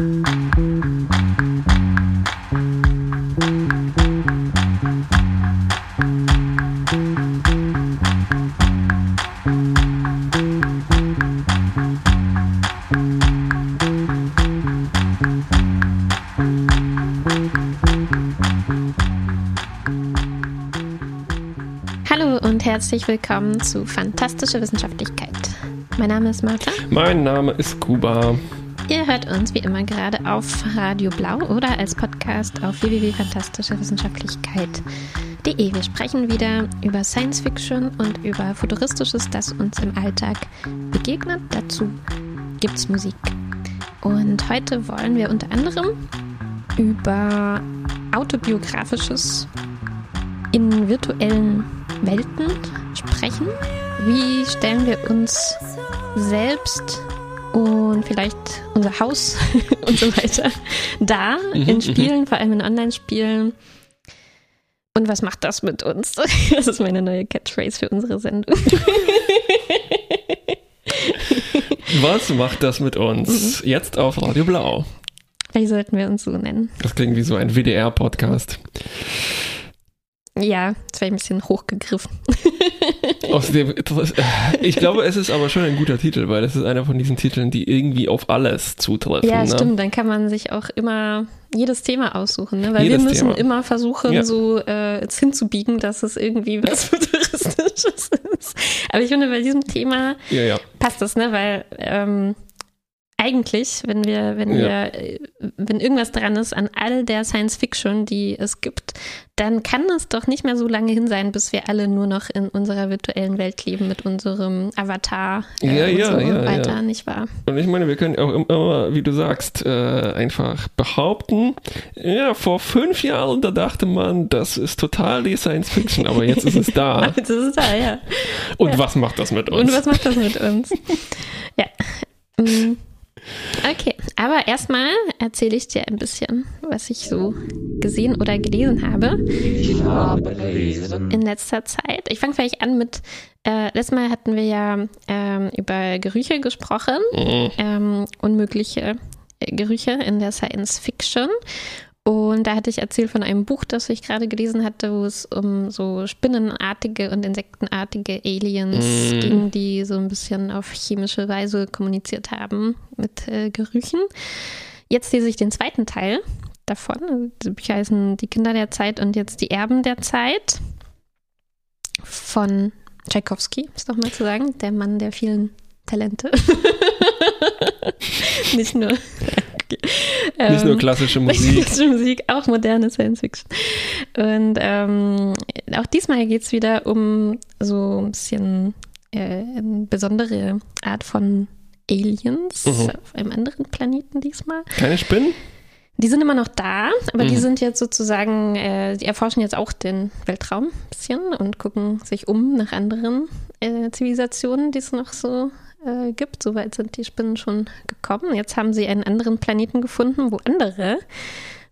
Hallo und herzlich willkommen zu Fantastische Wissenschaftlichkeit. Mein Name ist Martha. Mein Name ist Kuba. Ihr hört uns wie immer gerade auf Radio Blau oder als Podcast auf www.fantastischewissenschaftlichkeit.de. Wir sprechen wieder über Science Fiction und über Futuristisches, das uns im Alltag begegnet. Dazu gibt's Musik. Und heute wollen wir unter anderem über autobiografisches in virtuellen Welten sprechen. Wie stellen wir uns selbst und vielleicht unser Haus und so weiter dar in Spielen, vor allem in Online-Spielen? Und was macht das mit uns? Das ist meine neue Catchphrase für unsere Sendung. Was macht das mit uns? Jetzt auf Radio Blau. Vielleicht sollten wir uns so nennen. Das klingt wie so ein WDR-Podcast. Ja, das wäre ein bisschen hochgegriffen. Außerdem, ich glaube, es ist aber schon ein guter Titel, weil es ist einer von diesen Titeln, die irgendwie auf alles zutreffen. Ja, ne? stimmt. Dann kann man sich auch immer jedes Thema aussuchen, ne? weil Jedes wir müssen Thema. immer versuchen, Ja. so äh, es hinzubiegen, dass es irgendwie was Futuristisches ist. Aber ich finde, bei diesem Thema Ja, ja. passt das, ne? weil ähm, eigentlich, wenn wir, wenn Ja. wir, wenn irgendwas dran ist an all der Science Fiction, die es gibt, dann kann es doch nicht mehr so lange hin sein, bis wir alle nur noch in unserer virtuellen Welt leben mit unserem Avatar äh, Ja, und ja, so ja, weiter, ja. nicht wahr? Und ich meine, wir können auch immer, wie du sagst, äh, einfach behaupten, ja, vor fünf Jahren, da dachte man, das ist total die Science Fiction, aber jetzt ist es da. Das ist da, ja. Und was macht das mit uns? Und was macht das mit uns? ja. Okay, aber erstmal erzähle ich dir ein bisschen, was ich so gesehen oder gelesen habe Ich habe gelesen. in letzter Zeit. Ich fange vielleicht an mit, äh, letztes Mal hatten wir ja ähm, über Gerüche gesprochen, Mhm. ähm, unmögliche äh, Gerüche in der Science Fiction. Und da hatte ich erzählt von einem Buch, das ich gerade gelesen hatte, wo es um so spinnenartige und insektenartige Aliens Mm. ging, die so ein bisschen auf chemische Weise kommuniziert haben mit äh, Gerüchen. Jetzt lese ich den zweiten Teil davon. Die Bücher heißen Die Kinder der Zeit und jetzt die Erben der Zeit von Tchaikovsky, ist doch mal zu sagen, der Mann der vielen Talente. Nicht nur. Nicht nur Ähm, klassische Musik. Klassische Musik, auch moderne Science Fiction. Und ähm, auch diesmal geht es wieder um so ein bisschen äh, eine besondere Art von Aliens Mhm. auf einem anderen Planeten diesmal. Keine Spinnen? Die sind immer noch da, aber die Mhm. sind jetzt sozusagen, äh, die erforschen jetzt auch den Weltraum ein bisschen und gucken sich um nach anderen äh, Zivilisationen, die es noch so äh, gibt. Soweit sind die Spinnen schon gekommen. Jetzt haben sie einen anderen Planeten gefunden, wo andere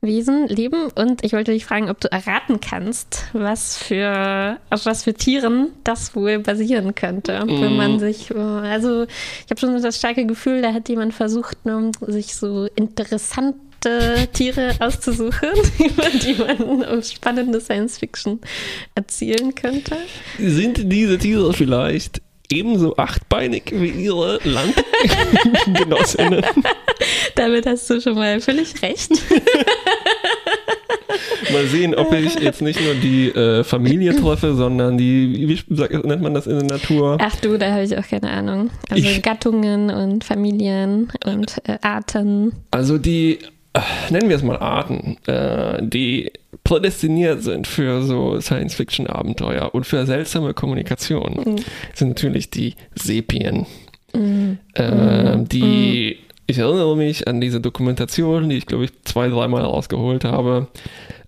Wesen leben. Und ich wollte dich fragen, ob du erraten kannst, was für, auf was für Tieren das wohl basieren könnte. Wenn man Mm. sich, äh, also ich habe schon das starke Gefühl, da hat jemand versucht, ne, sich so interessante Tiere auszusuchen, über die man spannende Science Fiction erzählen könnte. Sind diese Tiere vielleicht ebenso achtbeinig wie ihre Landgenossinnen? Damit hast du schon mal völlig recht. Mal sehen, ob ich jetzt nicht nur die äh, Familie treffe, sondern die, wie sagt- nennt man das in der Natur? Ach du, da habe ich auch keine Ahnung. Also Ich- Gattungen und Familien und äh, Arten. Also die, äh, nennen wir es mal Arten, äh, die prädestiniert sind für so Science-Fiction-Abenteuer und für seltsame Kommunikation, sind natürlich die Sepien. Äh, die, ich erinnere mich an diese Dokumentation, die ich glaube ich zwei, dreimal rausgeholt habe,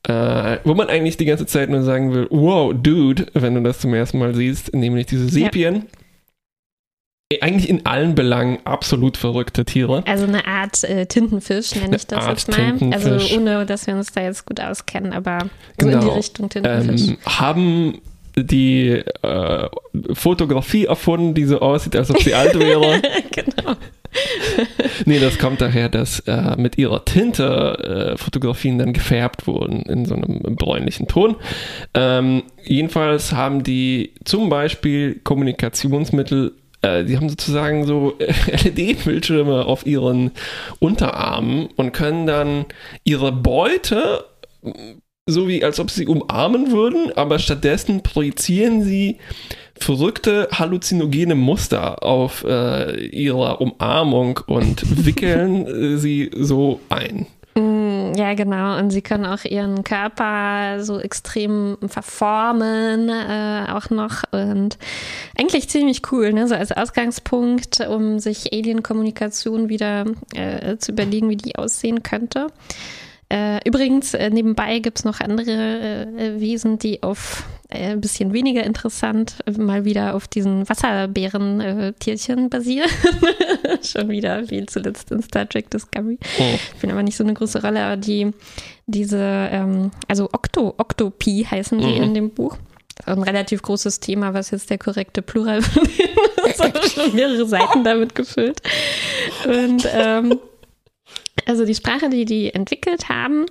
äh, wo man eigentlich die ganze Zeit nur sagen will, wow, Dude, wenn du das zum ersten Mal siehst, nämlich diese Sepien. Eigentlich in allen Belangen absolut verrückte Tiere. Also eine Art äh, Tintenfisch nenne ich das Art jetzt mal. Also ohne, dass wir uns da jetzt gut auskennen, aber so in die Genau. Richtung Tintenfisch. ähm, haben die äh, Fotografie erfunden, die so aussieht, als ob sie alt wäre. genau. nee, das kommt daher, dass äh, mit ihrer Tinte äh, Fotografien dann gefärbt wurden in so einem bräunlichen Ton. Ähm, jedenfalls haben die zum Beispiel Kommunikationsmittel äh, die haben sozusagen so LED-Bildschirme auf ihren Unterarmen und können dann ihre Beute so wie als ob sie umarmen würden, aber stattdessen projizieren sie verrückte halluzinogene Muster auf äh, ihrer Umarmung und wickeln äh, sie so ein. Ja, genau. Und sie können auch ihren Körper so extrem verformen, äh, auch noch. Und eigentlich ziemlich cool, ne? So als Ausgangspunkt, um sich Alien-Kommunikation wieder äh, zu überlegen, wie die aussehen könnte. Äh, übrigens, äh, nebenbei gibt es noch andere äh, Wesen, die auf ein bisschen weniger interessant äh, mal wieder auf diesen Wasserbären-Tierchen basieren. Schon wieder, wie zuletzt in Star Trek Discovery. Oh. Spielen aber nicht so eine große Rolle, aber die, diese, ähm, also Octo, Octopi heißen die Mhm. in dem Buch. Ein relativ großes Thema, was jetzt der korrekte Plural von denen ist. habe schon mehrere Seiten damit gefüllt. Und ähm, also die Sprache, die die entwickelt haben,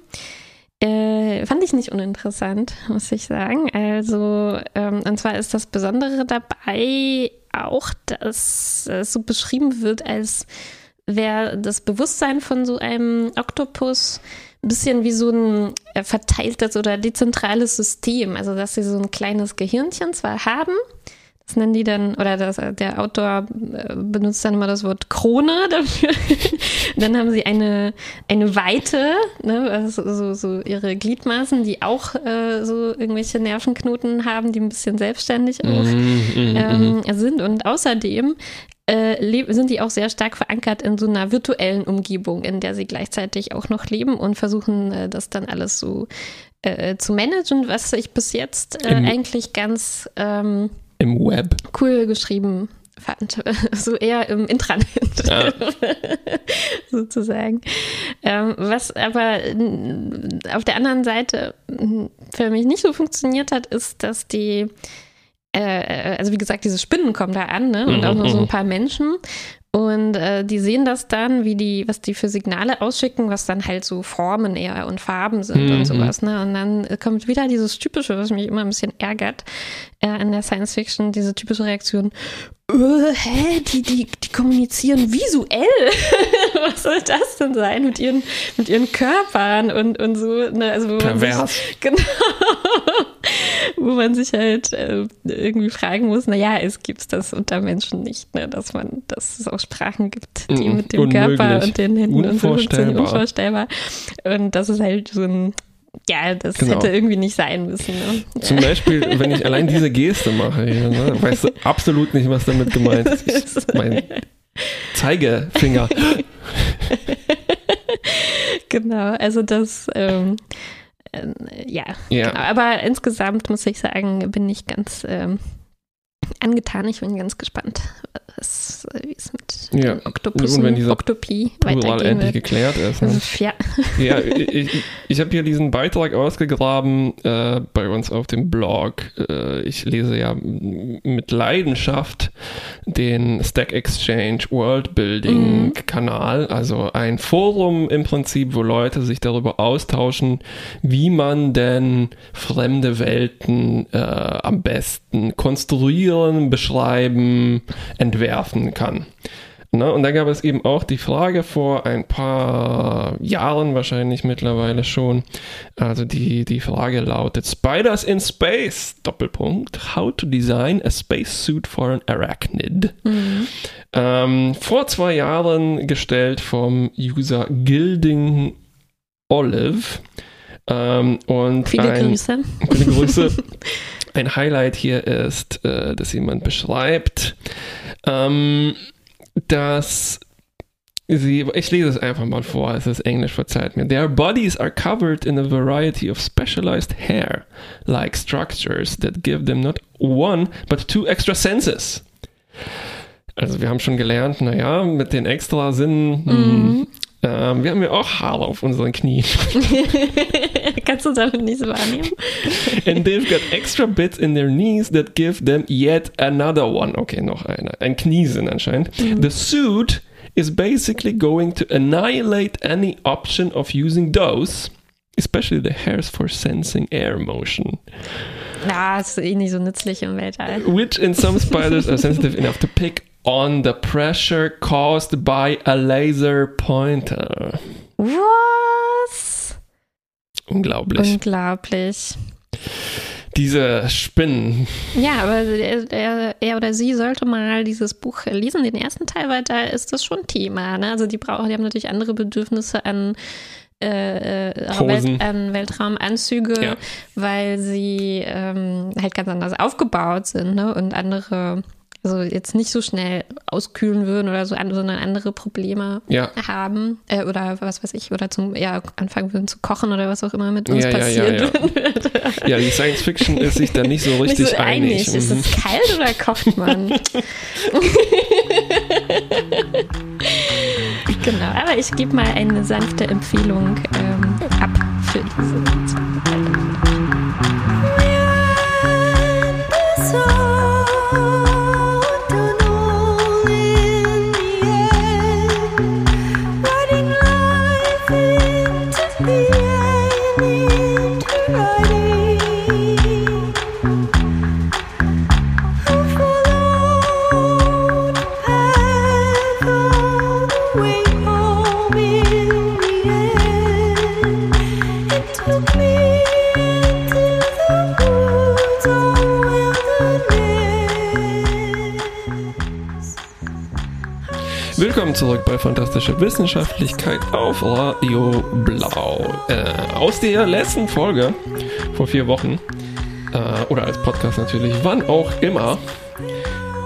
äh, fand ich nicht uninteressant, muss ich sagen. Also, ähm, und zwar ist das Besondere dabei auch, dass es so beschrieben wird, als wäre das Bewusstsein von so einem Oktopus ein bisschen wie so ein äh, verteiltes oder dezentrales System. Also, dass sie so ein kleines Gehirnchen zwar haben, das nennen die dann, oder das, der Autor äh, benutzt dann immer das Wort Krone dafür. dann haben sie eine, eine Weite, ne, also so, so ihre Gliedmaßen, die auch äh, so irgendwelche Nervenknoten haben, die ein bisschen selbstständig auch Mhm, mhm, mhm. ähm, sind. Und außerdem äh, sind die auch sehr stark verankert in so einer virtuellen Umgebung, in der sie gleichzeitig auch noch leben und versuchen, äh, das dann alles so äh, zu managen, was ich bis jetzt äh, eigentlich ganz ähm, Im Web. cool geschrieben fand. So eher im Intranet Ja. sozusagen. Ähm, was aber auf der anderen Seite für mich nicht so funktioniert hat, ist, dass die äh, also wie gesagt, diese Spinnen kommen da an, ne? Und Mhm, auch nur so mhm. ein paar Menschen. Und äh, die sehen das dann, wie die, was die für Signale ausschicken, was dann halt so Formen eher und Farben sind Mhm. und sowas. Ne? Und dann kommt wieder dieses Typische, was mich immer ein bisschen ärgert äh, in der Science Fiction, diese typische Reaktion. Äh, hä, die, die, die kommunizieren visuell. was soll das denn sein mit ihren, mit ihren Körpern und, und so. Ne? Also, wo man sich, Pervers. Genau. Wo man sich halt äh, irgendwie fragen muss, naja, es gibt das unter Menschen nicht, ne? dass man, dass es auch Sprachen gibt, die Mm, mit dem unmöglich. Körper und den Händen und so Unvorstellbar. unvorstellbar. Und das ist halt so ein, ja, das Genau. hätte irgendwie nicht sein müssen. Ne? Zum Beispiel, wenn ich allein diese Geste mache, hier, ne, weißt du absolut nicht, was damit gemeint ist. Mein Zeigefinger. genau, also das, ähm, äh, ja, Ja. Genau. Aber insgesamt muss ich sagen, bin ich ganz ähm, angetan. Ich bin ganz gespannt, was, wie es mit Ja. den Oktopussen, Und wenn dieser Oktopie Plural endlich geklärt ist. Ne? Also, ja, Ja, ich, ich, habe hier diesen Beitrag ausgegraben äh, bei uns auf dem Blog. Äh, ich lese ja mit Leidenschaft den Stack Exchange World Building Mhm. Kanal, also ein Forum im Prinzip, wo Leute sich darüber austauschen, wie man denn fremde Welten äh, am besten konstruieren, beschreiben, entwerfen kann. Ne, und da gab es eben auch die Frage vor ein paar Jahren wahrscheinlich mittlerweile schon. Also die, die Frage lautet Spiders in Space, Doppelpunkt, how to design a spacesuit for an arachnid. Ähm, vor zwei Jahren gestellt vom User Gilding Olive. Ähm, und viele ein, Grüße. Viele Grüße. Ein Highlight hier ist, äh, dass jemand beschreibt, ähm, dass sie, ich lese es einfach mal vor, es ist Englisch, verzeiht mir. Their bodies are covered in a variety of specialized hair-like structures that give them not one, but two extra senses. Also wir haben schon gelernt, naja, mit den extra Sinnen, hm, ähm, wir haben ja auch Haare auf unseren Knien. Kannst du damit nicht so wahrnehmen? And they've got extra bits in their knees that give them yet another one. Okay, noch einer. Ein Kniesinn anscheinend. The suit is basically going to annihilate any option of using those, especially the hairs for sensing air motion, Na, ist eh nicht so nützlich im Weltall. which in some spiders are sensitive enough to pick on the pressure caused by a laser pointer. Was? Unglaublich. Unglaublich. Diese Spinnen. Ja, aber er, er, er oder sie sollte mal dieses Buch lesen, den ersten Teil, weil da ist das schon Thema. Ne? Also die brauchen, die haben natürlich andere Bedürfnisse an, äh, äh. Welt, an Weltraumanzüge, Ja. weil sie ähm, halt ganz anders aufgebaut sind ne? und andere, also jetzt nicht so schnell auskühlen würden oder so, sondern andere Probleme Ja. haben äh, oder was weiß ich, oder zum, ja, anfangen würden zu kochen oder was auch immer mit uns Ja, ja, ja, passiert. ja. Die Science Fiction ist sich da nicht so richtig nicht so einig. einig. Ist Mhm. es kalt oder kocht man? genau, aber ich gebe mal eine sanfte Empfehlung ähm, ab für diese zweite Willkommen zurück bei Fantastische Wissenschaftlichkeit auf Radio Blau. Äh, aus der letzten Folge vor vier Wochen, äh, oder als Podcast natürlich, wann auch immer,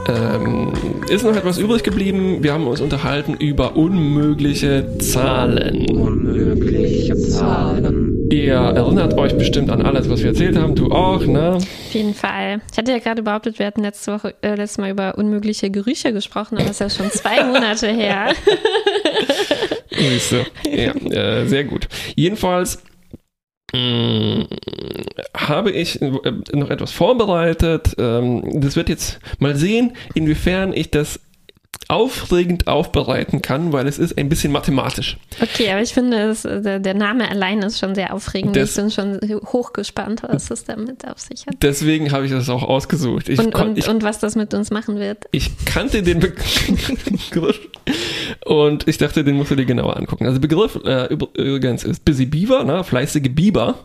ähm, ist noch etwas übrig geblieben. Wir haben uns unterhalten über unmögliche Zahlen. Unmögliche Zahlen. Ihr erinnert euch bestimmt an alles, was wir erzählt haben. Du auch, ne? Auf jeden Fall. Ich hatte ja gerade behauptet, wir hatten letzte Woche, äh, letztes Mal über unmögliche Gerüche gesprochen, aber das ist ja schon zwei Monate her. Siehste. Ja, äh, sehr gut. Jedenfalls mh, habe ich äh, noch etwas vorbereitet. Ähm, das wird jetzt mal sehen, inwiefern ich das aufregend aufbereiten kann, weil es ist ein bisschen mathematisch. Okay, aber ich finde, es, der, Name allein ist schon sehr aufregend. Das- ich bin schon hochgespannt, was es damit auf sich hat. Deswegen habe ich das auch ausgesucht. Ich, Und, und, ich, und was das mit uns machen wird. ich kannte den Begriff und ich dachte, den musst du dir genauer angucken. Also Begriff äh, üb- übrigens ist Busy Beaver, ne, fleißige Biber.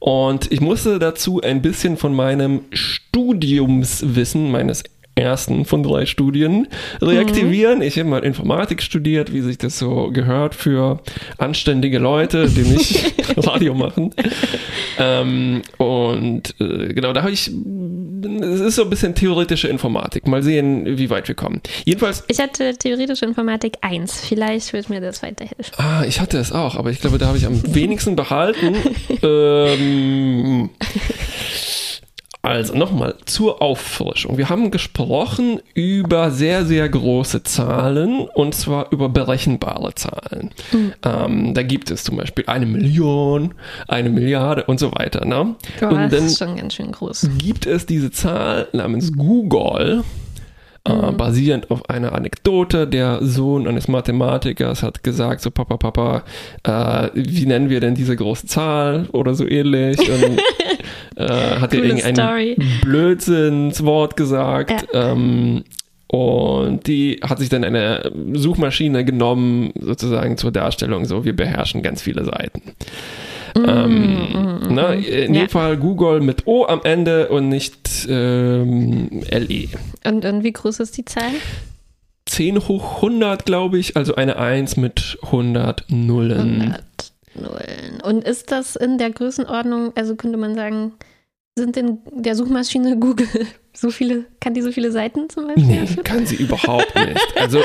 Und ich musste dazu ein bisschen von meinem Studiumswissen, meines ersten von drei Studien reaktivieren. Ich habe mal Informatik studiert, wie sich das so gehört für anständige Leute, die nicht Radio machen. Ähm, und äh, genau, da habe ich, es ist so ein bisschen theoretische Informatik. Mal sehen, wie weit wir kommen. Jedenfalls, Ich hatte theoretische Informatik 1. Vielleicht wird mir das weiterhelfen. ah, ich hatte es auch, aber ich glaube, da habe ich am wenigsten behalten. ähm, also nochmal zur Auffrischung. Wir haben gesprochen über sehr, sehr große Zahlen und zwar über berechenbare Zahlen. Ähm, da gibt es zum Beispiel eine Million, eine Milliarde und so weiter. Ne? Boah, und das dann ist schon ganz schön groß. gibt es diese Zahl namens Google, äh, basierend auf einer Anekdote. Der Sohn eines Mathematikers hat gesagt, so Papa, Papa, äh, wie nennen wir denn diese große Zahl oder so ähnlich. Und äh, hat er Coole irgendein Story. Blödsinnswort gesagt. Ähm, und die hat sich dann eine Suchmaschine genommen, sozusagen zur Darstellung, so wir beherrschen ganz viele Seiten. ähm, ne, in Ja. jedem Fall Google mit O am Ende und nicht ähm, LE. Und, und wie groß ist die Zahl? 10 hoch 100, glaube ich, also eine 1 mit 100 Nullen. 100 Nullen. Und ist das in der Größenordnung, also könnte man sagen, sind in der Suchmaschine Google so viele, kann die so viele Seiten zum Beispiel? Nee, kann sie überhaupt nicht. Also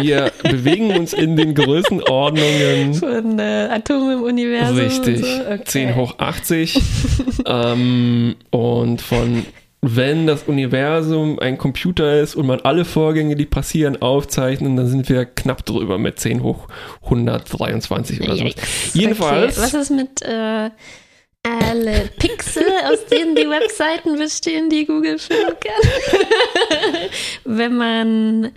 wir bewegen uns in den Größenordnungen Von äh, Atomen im Universum. richtig. So? Okay. 10 hoch 80 ähm, und von wenn das Universum ein Computer ist und man alle Vorgänge, die passieren, aufzeichnen, dann sind wir knapp drüber mit 10 hoch 123 oder so. Jedenfalls, Okay. Was ist mit äh, alle Pixel, aus denen die Webseiten bestehen, die Google finden kann? Wenn man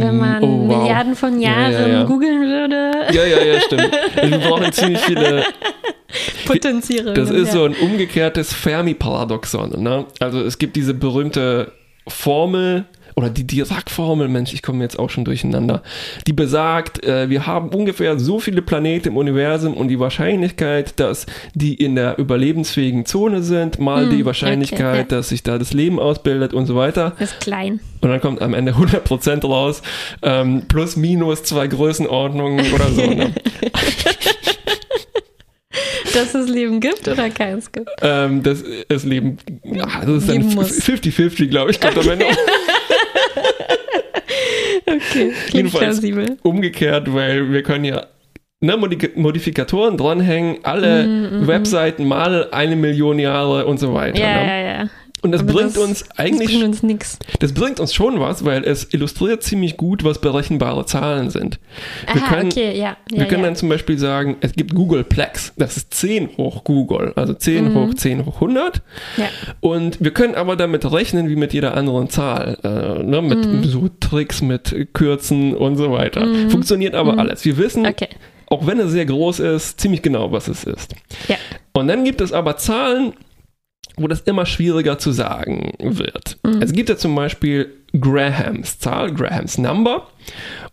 wenn man Oh, wow. Milliarden von Ja, Jahren ja, ja. googeln würde. Ja, ja, ja, stimmt. Wir brauchen ziemlich viele. Potenzierungen. Das ist ja. so ein umgekehrtes Fermi-Paradoxon. Ne? Also es gibt diese berühmte Formel oder die Dirac-Formel, Mensch, ich komme jetzt auch schon durcheinander, die besagt, äh, wir haben ungefähr so viele Planeten im Universum und die Wahrscheinlichkeit, dass die in der überlebensfähigen Zone sind, mal Hm, die Wahrscheinlichkeit, okay, ja. dass sich da das Leben ausbildet und so weiter. ist klein. Und dann kommt am Ende 100% raus, ähm, plus minus zwei Größenordnungen oder so. Ne? Dass es Leben gibt oder keins gibt. ähm, das, das Leben, ach, das ist dann Geben muss. 50-50, glaube ich, kommt am Ende Okay, klingt Jedenfalls plausibel. umgekehrt, weil wir können ja ne, Modi Modifikatoren dranhängen, alle Webseiten mal eine Million Jahre und so weiter. Ja, ne? ja, ja. Und das Aber bringt das- uns Das eigentlich, bringt uns nichts. das bringt uns schon was, weil es illustriert ziemlich gut, was berechenbare Zahlen sind. Wir Aha, können, okay, ja. ja wir können ja. dann zum Beispiel sagen, es gibt Googleplex, das ist 10 hoch Google, also 10 Mhm. hoch 10 hoch 100. ja. Und wir können aber damit rechnen, wie mit jeder anderen Zahl. Äh, ne, mit Mhm. so Tricks, mit Kürzen und so weiter. Funktioniert aber alles. Wir wissen, Okay. auch wenn es sehr groß ist, ziemlich genau, was es ist. Ja. Und dann gibt es aber Zahlen, wo das immer schwieriger zu sagen wird. Es gibt ja zum Beispiel Grahams Zahl, Grahams Number.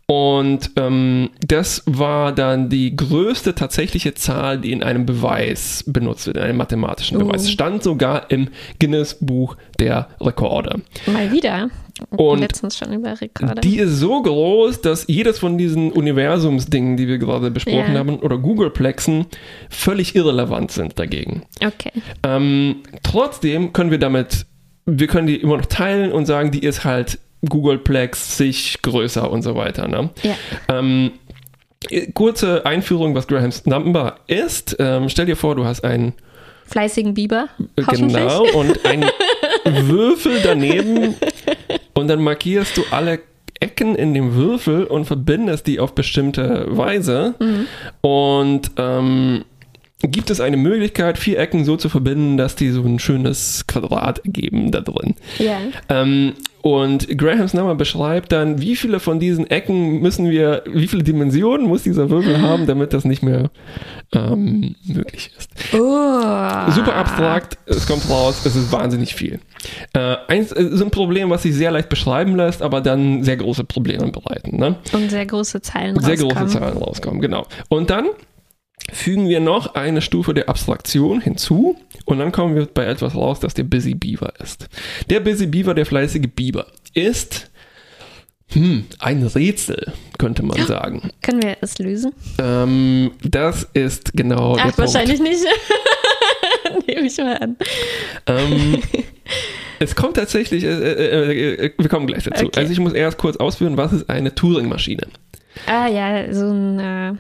Und ähm, das war dann die größte tatsächliche Zahl, die in einem Beweis benutzt wird, in einem mathematischen Oh. Beweis. Stand sogar im Guinness-Buch der Rekorde. Mal wieder. Und Letztens schon über Rekorde. Die ist so groß, dass jedes von diesen Universumsdingen, die wir gerade besprochen Ja. haben, oder Googleplexen, völlig irrelevant sind dagegen. okay. Ähm, trotzdem können wir damit, wir können die immer noch teilen und sagen, die ist halt Googleplex sich größer und so weiter. Ne? Ja. Ähm, kurze Einführung, was Graham's Number ist. Ähm, stell dir vor, du hast einen Fleißigen Biber. Hoffentlich. Genau, und ein Würfel daneben und dann markierst du alle Ecken in dem Würfel und verbindest die auf bestimmte Weise. Und ähm, gibt es eine Möglichkeit, vier Ecken so zu verbinden, dass die so ein schönes Quadrat ergeben da drin. Ja. Ähm, und Grahams Nummer beschreibt dann, wie viele von diesen Ecken müssen wir, wie viele Dimensionen muss dieser Würfel haben, damit das nicht mehr ähm, möglich ist. Oh. Super abstrakt, es kommt raus, es ist wahnsinnig viel. Äh, eins ist ein Problem, was sich sehr leicht beschreiben lässt, aber dann sehr große Probleme bereiten. Ne? Und sehr große Zahlen Sehr rauskommen. große Zahlen rauskommen, genau. Und dann fügen wir noch eine Stufe der Abstraktion hinzu und dann kommen wir bei etwas raus, das der Busy Beaver ist. Der Busy Beaver, der fleißige Biber, ist hm, ein Rätsel, könnte man sagen. Können wir es lösen? Ähm, das ist genau der Ach, Punkt. wahrscheinlich nicht. Nehme ich mal an. Ähm, es kommt tatsächlich, äh, äh, äh, wir kommen gleich dazu. Okay. Also ich muss erst kurz ausführen, was ist eine Turing-Maschine? Ah ja, so eine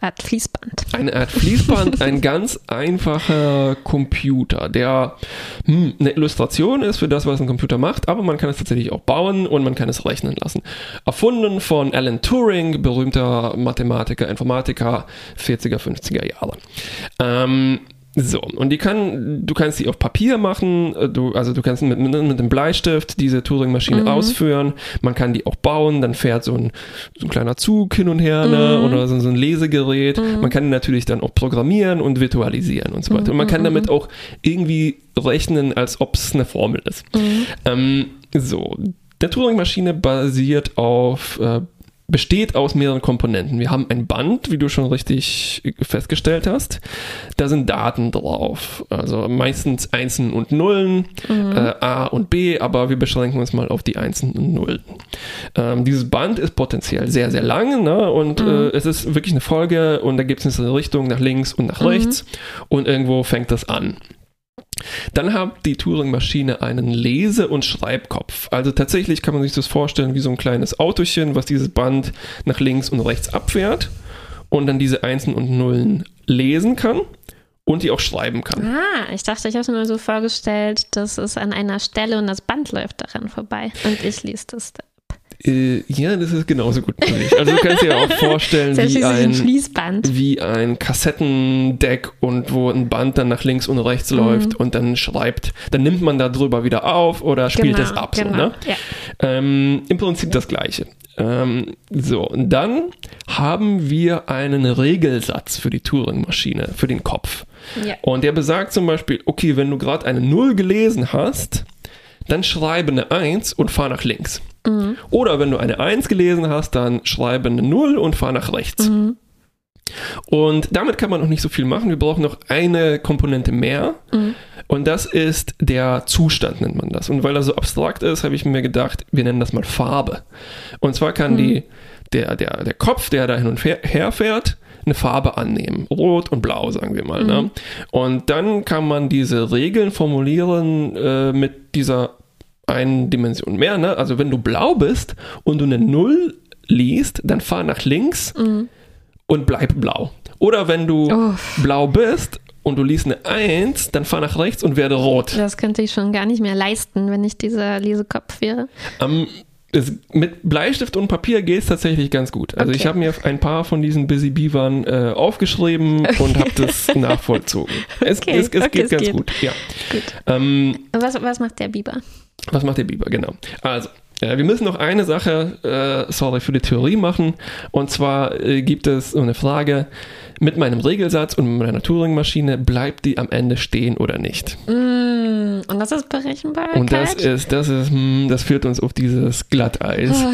Art Fließband. Eine Art Fließband, ein ganz einfacher Computer, der hm, eine Illustration ist für das, was ein Computer macht, aber man kann es tatsächlich auch bauen und man kann es rechnen lassen. Erfunden von Alan Turing, berühmter Mathematiker, Informatiker, 40er, 50er Jahre. Ähm, so, und die kann, du kannst sie auf Papier machen, äh, du, also du kannst mit, mit, einem Bleistift diese Turing-Maschine ausführen, man kann die auch bauen, dann fährt so ein, so ein kleiner Zug hin und her ne, oder so, so ein Lesegerät. Man kann die natürlich dann auch programmieren und virtualisieren und so weiter. Und man kann damit auch irgendwie rechnen, als ob es eine Formel ist. Ähm, so, der Turing-Maschine basiert auf äh, besteht aus mehreren Komponenten. Wir haben ein Band, wie du schon richtig festgestellt hast. Da sind Daten drauf. Also meistens Einsen und Nullen, äh, A und B, aber wir beschränken uns mal auf die Einsen und Nullen. Ähm, dieses Band ist potenziell sehr, sehr lang ne? und äh, es ist wirklich eine Folge und da gibt es eine Richtung nach links und nach rechts und irgendwo fängt das an. Dann hat die Turing-Maschine einen Lese- und Schreibkopf. Also tatsächlich kann man sich das vorstellen wie so ein kleines Autochen, was dieses Band nach links und rechts abfährt und dann diese Einsen und Nullen lesen kann und die auch schreiben kann. Ah, ich dachte, ich habe es mir so vorgestellt, dass es an einer Stelle und das Band läuft daran vorbei. Und ich lese das da ab. Äh, ja, das ist genauso gut möglich. Also du kannst dir auch vorstellen, Das wie ein Schließband. wie ein Kassettendeck und wo ein Band dann nach links und rechts Mhm. läuft und dann schreibt, dann nimmt man da drüber wieder auf oder spielt es ab. genau. So, ne? ja. ähm, Im Prinzip das Gleiche. Ähm, so, und dann haben wir einen Regelsatz für die Turing-Maschine, für den Kopf. Ja. Und der besagt zum Beispiel, okay, wenn du gerade eine 0 gelesen hast, dann schreibe eine 1 und fahr nach links. Oder wenn du eine 1 gelesen hast, dann schreibe eine 0 und fahr nach rechts. Und damit kann man noch nicht so viel machen. Wir brauchen noch eine Komponente mehr. Und das ist der Zustand, nennt man das. Und weil er so abstrakt ist, habe ich mir gedacht, wir nennen das mal Farbe. Und zwar kann die, der, der, der Kopf, der da hin und her fährt, eine Farbe annehmen. Rot und blau, sagen wir mal. Ne? Und dann kann man diese Regeln formulieren äh, mit dieser einen Dimension mehr. Ne? Also wenn du blau bist und du eine Null liest, dann fahr nach links und bleib blau. Oder wenn du Oh. blau bist und du liest eine 1, dann fahr nach rechts und werde rot. Das könnte ich schon gar nicht mehr leisten, wenn ich dieser Lesekopf wäre. Ähm, es, mit Bleistift und Papier geht es tatsächlich ganz gut. Also ich Okay. habe mir ein paar von diesen Busy Beavern äh, aufgeschrieben und habe das nachvollzogen. Es, Okay, es, es okay, geht ganz geht. gut. Ja. Gut. Ähm, Was, was macht der Biber? Was macht der Biber? Genau. Also, äh, wir müssen noch eine Sache, äh, sorry, für die Theorie machen. Und zwar äh, gibt es so eine Frage, mit meinem Regelsatz und mit meiner Turing-Maschine, bleibt die am Ende stehen oder nicht? Mm, und das ist Berechenbarkeit? Und das ist, das ist, hm, das führt uns auf dieses Glatteis. Ah.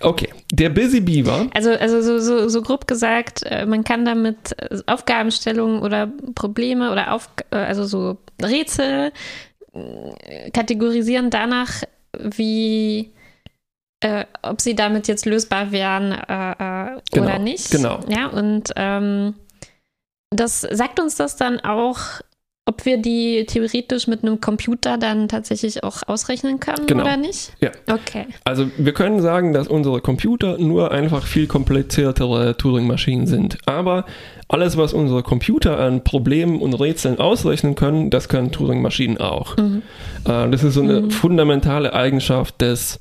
Okay, der Busy Beaver, Also, also so, so, so grob gesagt, äh, man kann damit äh, Aufgabenstellungen oder Probleme oder auf, also so Rätsel kategorisieren danach, wie äh, ob sie damit jetzt lösbar wären äh, äh, Genau, oder nicht. genau. Ja, und ähm, das sagt uns das dann auch, ob wir die theoretisch mit einem Computer dann tatsächlich auch ausrechnen können Genau. oder nicht? Ja. Okay. also wir können sagen, dass unsere Computer nur einfach viel kompliziertere Turing-Maschinen sind. Aber alles, was unsere Computer an Problemen und Rätseln ausrechnen können, das können Turing-Maschinen auch. Mhm. Äh, das ist so eine fundamentale Eigenschaft des,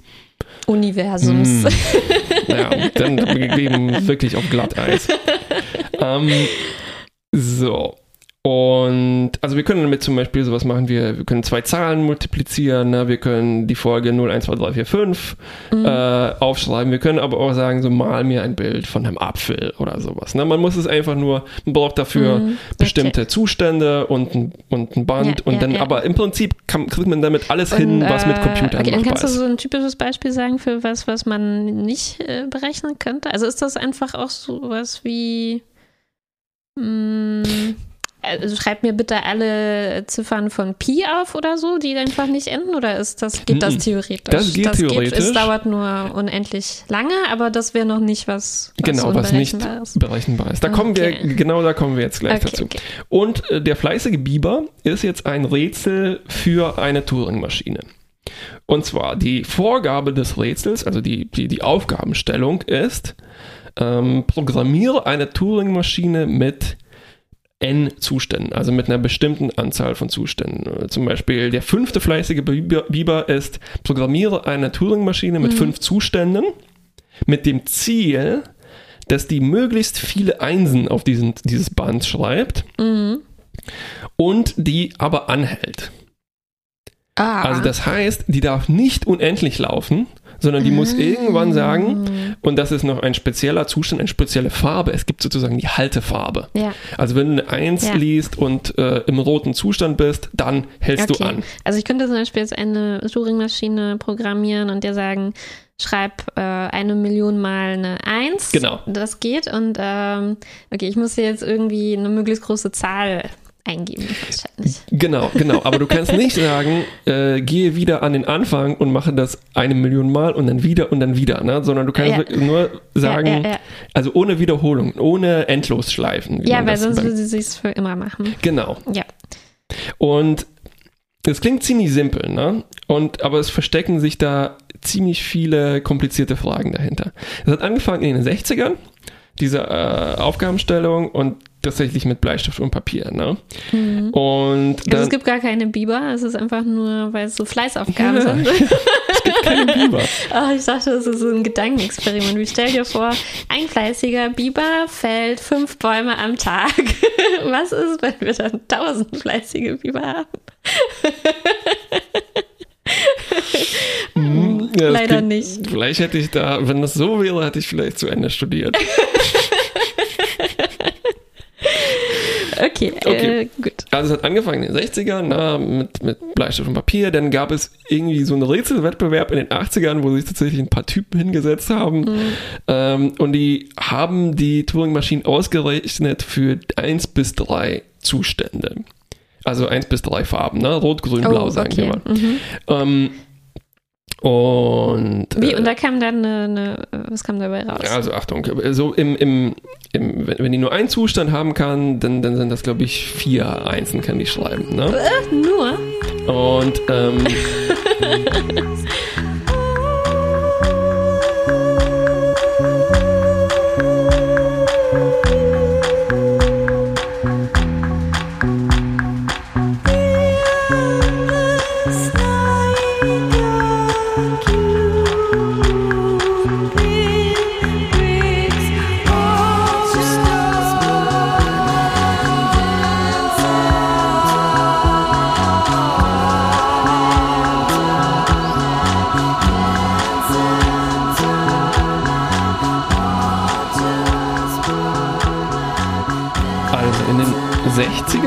Universums. Mm. ja, dann eben wirklich auf Glatteis. ähm, so. Und also wir können damit zum Beispiel sowas machen, wir, wir können zwei Zahlen multiplizieren, ne? wir können die Folge 0, 1, 2, 3, 4, 5 Mhm. äh, aufschreiben, wir können aber auch sagen, so mal mir ein Bild von einem Apfel oder sowas. Ne? Man muss es einfach nur, man braucht dafür Mhm. bestimmte Zustände und ein, und ein Band Ja, und ja, dann, ja. aber im Prinzip kann, kriegt man damit alles hin, Und, was mit äh, Computern Okay, dann kannst du so ein typisches Beispiel sagen für was, was man nicht äh, berechnen könnte? Also ist das einfach auch so was wie mh, also schreib mir bitte alle Ziffern von Pi auf oder so, die einfach nicht enden? Oder ist das, geht das theoretisch? Das geht theoretisch. es dauert nur unendlich lange, aber das wäre noch nicht was, was Genau, was nicht Unberechenbares. berechenbar ist. Da kommen wir, Okay. genau da kommen wir jetzt gleich Okay, dazu. okay. Und äh, der fleißige Biber ist jetzt ein Rätsel für eine Turing-Maschine. Und zwar die Vorgabe des Rätsels, also die, die, die Aufgabenstellung ist, ähm, programmiere eine Turing-Maschine mit n Zuständen, also mit einer bestimmten Anzahl von Zuständen. Zum Beispiel der fünfte fleißige Biber ist, programmiere eine Turing-Maschine mit fünf Zuständen mit dem Ziel, dass die möglichst viele Einsen auf diesen, dieses Band schreibt Mhm. und die aber anhält. Ah. Also das heißt, die darf nicht unendlich laufen, sondern die muss Ah. irgendwann sagen, und das ist noch ein spezieller Zustand, eine spezielle Farbe. Es gibt sozusagen die Haltefarbe. Ja. Also wenn du eine Eins Ja. liest und äh, im roten Zustand bist, dann hältst du an. Also ich könnte zum Beispiel jetzt eine Turing-Maschine programmieren und dir sagen, schreib äh, eine Million mal eine Eins. Genau. Das geht. Und ähm, okay, ich muss hier jetzt irgendwie eine möglichst große Zahl eingeben, wahrscheinlich. Genau, genau. Aber du kannst nicht sagen, äh, gehe wieder an den Anfang und mache das eine Million Mal und dann wieder und dann wieder, ne? sondern du kannst Ja. nur sagen, Ja, ja, also ohne Wiederholung, ohne Endlosschleifen. Ja, weil das sonst würde sie es für immer machen. Genau. Ja. Und es klingt ziemlich simpel, ne? Und, aber es verstecken sich da ziemlich viele komplizierte Fragen dahinter. Es hat angefangen in den 60ern, diese äh, Aufgabenstellung, und tatsächlich mit Bleistift und Papier. Ne? Und Also dann es gibt gar keine Biber, es ist einfach nur, weil es so Fleißaufgaben Ja. sind. es gibt keine Biber. Oh, ich dachte, das ist so ein Gedankenexperiment. Wie stell dir vor, ein fleißiger Biber fällt fünf Bäume am Tag. Was ist, wenn wir dann tausend fleißige Biber haben? Ja, das Leider klingt- nicht. Vielleicht hätte ich da, wenn das so wäre, hätte ich vielleicht zu Ende studiert. Okay, Okay. Äh, gut. Also es hat angefangen in den 60ern na, mit, mit Bleistift und Papier. Dann gab es irgendwie so einen Rätselwettbewerb in den 80ern, wo sich tatsächlich ein paar Typen hingesetzt haben. Ähm, und die haben die Turing-Maschinen ausgerechnet für 1 bis 3 Zustände. Also 1 bis 3 Farben, ne? Rot, Grün, Blau, Oh, sagen okay. wir mal. Mhm. Ähm, und Wie, äh, und da kam dann eine, eine was kam dabei raus? also Achtung, so im, im, im wenn, wenn die nur einen Zustand haben kann, dann, dann sind das, glaube ich, vier Einsen kann die schreiben. Ne? Äh, nur? Und ähm,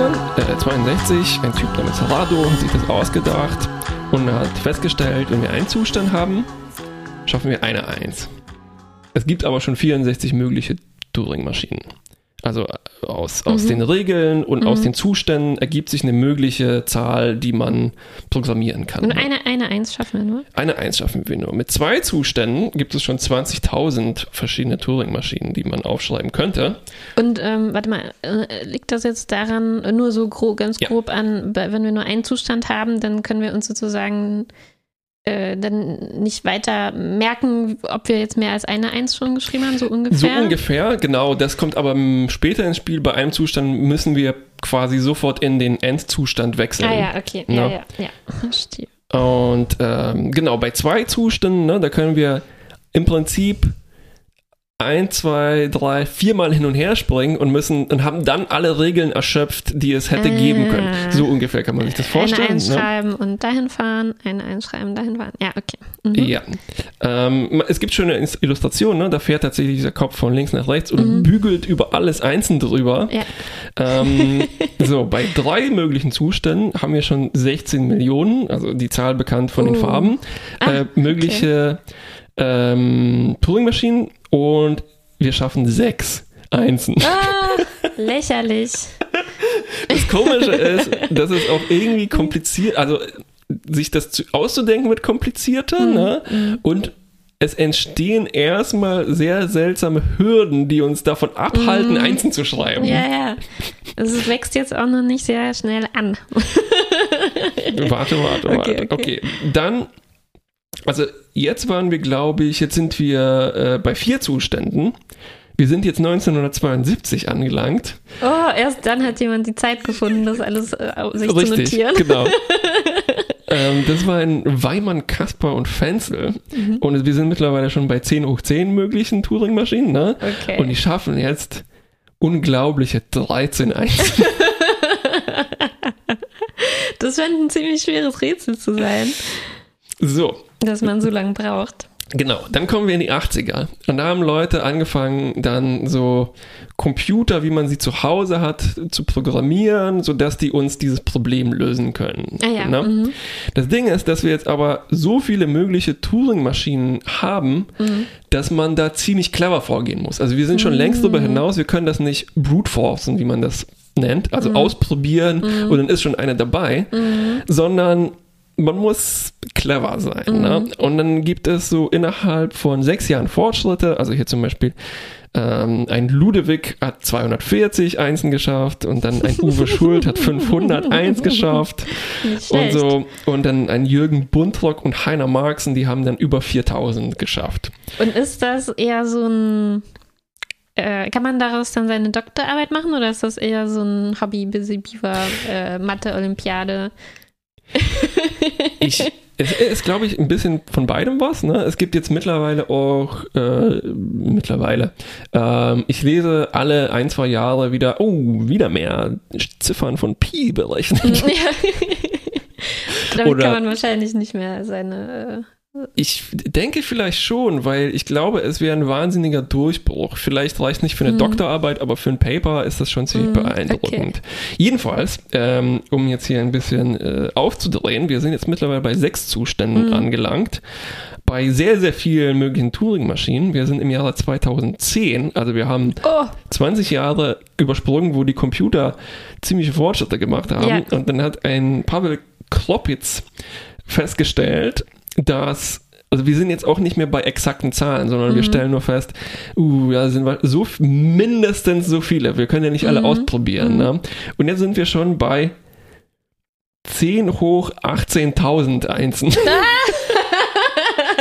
60ern, äh, 62, ein Typ namens Rado hat sich das ausgedacht und hat festgestellt, wenn wir einen Zustand haben, schaffen wir eine Eins. Es gibt aber schon 64 mögliche Turing-Maschinen. Also äh, aus, aus den Regeln und aus den Zuständen ergibt sich eine mögliche Zahl, die man programmieren kann. Und eine, eine Eins schaffen wir nur? Eine Eins schaffen wir nur. Mit zwei Zuständen gibt es schon 20.000 verschiedene Turing-Maschinen, die man aufschreiben könnte. Und ähm, warte mal, äh, liegt das jetzt daran, nur so grob, ganz Ja. grob an, bei- wenn wir nur einen Zustand haben, dann können wir uns sozusagen äh, dann nicht weiter merken, ob wir jetzt mehr als eine Eins schon geschrieben haben, so So ungefähr? ungefähr, genau. Das kommt aber später ins Spiel. Bei einem Zustand müssen wir quasi sofort in den Endzustand wechseln. Ah ja, okay. Ja. Ja, ja, ja. Verstehe. Und ähm, genau, bei zwei Zuständen, ne, da können wir im Prinzip ein, zwei, drei, viermal hin und her springen und müssen und haben dann alle Regeln erschöpft, die es hätte geben können. Ah. So ungefähr kann man sich das vorstellen. Eins ne? schreiben und dahin fahren, eine Eins schreiben, dahin fahren. Ja, okay. Mhm. Ja. Ähm, es gibt schöne Illustrationen, ne? da fährt tatsächlich dieser Kopf von links nach rechts und bügelt über alles einzeln drüber. Ja. Ähm, so, bei drei möglichen Zuständen haben wir schon 16 Millionen, also die Zahl bekannt von den Oh. Farben, Ah, äh, mögliche ähm, Turing-Maschinen und wir schaffen sechs Einsen. Ah, lächerlich. Das Komische ist, dass es auch irgendwie kompliziert, also sich das zu, auszudenken wird komplizierter, ne? Und es entstehen erstmal sehr seltsame Hürden, die uns davon abhalten, Einsen zu schreiben. Ja, ja. Es wächst jetzt auch noch nicht sehr schnell an. Warte, warte, Okay, warte. okay. Okay, dann, also jetzt waren wir, glaube ich, jetzt sind wir äh, bei vier Zuständen. Wir sind jetzt 1972 angelangt. Oh, erst dann hat jemand die Zeit gefunden, das alles äh, sich zu Richtig, notieren. genau. ähm, das war ein Weimann, Kasper und Fenzel. Mhm. Und wir sind mittlerweile schon bei 10 hoch 10 möglichen Turing-Maschinen. Ne? Okay. Und die schaffen jetzt unglaubliche 13 1. Das scheint ein ziemlich schweres Rätsel zu sein, so, dass man so lange braucht. Genau, dann kommen wir in die 80er. Und da haben Leute angefangen, dann so Computer, wie man sie zu Hause hat, zu programmieren, sodass die uns dieses Problem lösen können. Ah ja, Ne? mhm. Das Ding ist, dass wir jetzt aber so viele mögliche Turing-Maschinen haben, Mhm. dass man da ziemlich clever vorgehen muss. Also wir sind schon längst darüber Mhm. hinaus, wir können das nicht brute forcen, wie man das nennt, also Mhm. ausprobieren und dann ist schon eine dabei, sondern man muss clever sein. Ne? Und dann gibt es so innerhalb von sechs Jahren Fortschritte, also hier zum Beispiel ähm, ein Ludewig hat 240 Einsen geschafft und dann ein Uwe Schuld hat 501 geschafft und so und dann ein Jürgen Buntrock und Heiner Marxen, die haben dann über 4000 geschafft. Und ist das eher so ein Äh, kann man daraus dann seine Doktorarbeit machen oder ist das eher so ein Hobby, Busy Beaver, äh, Mathe-Olympiade? Ich, es ist, glaube ich, ein bisschen von beidem was. Ne? Es gibt jetzt mittlerweile auch, äh, mittlerweile, ähm, ich lese alle ein, zwei Jahre wieder, oh, wieder mehr Ziffern von Pi berechnen. ja. Damit Oder- kann man wahrscheinlich nicht mehr seine. Ich denke vielleicht schon, weil ich glaube, es wäre ein wahnsinniger Durchbruch. Vielleicht reicht nicht für eine Doktorarbeit, aber für ein Paper ist das schon ziemlich Mhm, beeindruckend. Jedenfalls, ähm, um jetzt hier ein bisschen äh, aufzudrehen, wir sind jetzt mittlerweile bei sechs Zuständen angelangt. Bei sehr, sehr vielen möglichen Turing-Maschinen. Wir sind im Jahre 2010, also wir haben Oh, 20 Jahre übersprungen, wo die Computer ziemliche Fortschritte gemacht haben. Ja. Und dann hat ein Pavel Klopitz festgestellt, dass also wir sind jetzt auch nicht mehr bei exakten Zahlen, sondern wir stellen nur fest, uh, da sind wir so mindestens so viele. Wir können ja nicht alle ausprobieren. Ne? Und jetzt sind wir schon bei 10 hoch 18.000 Einsen.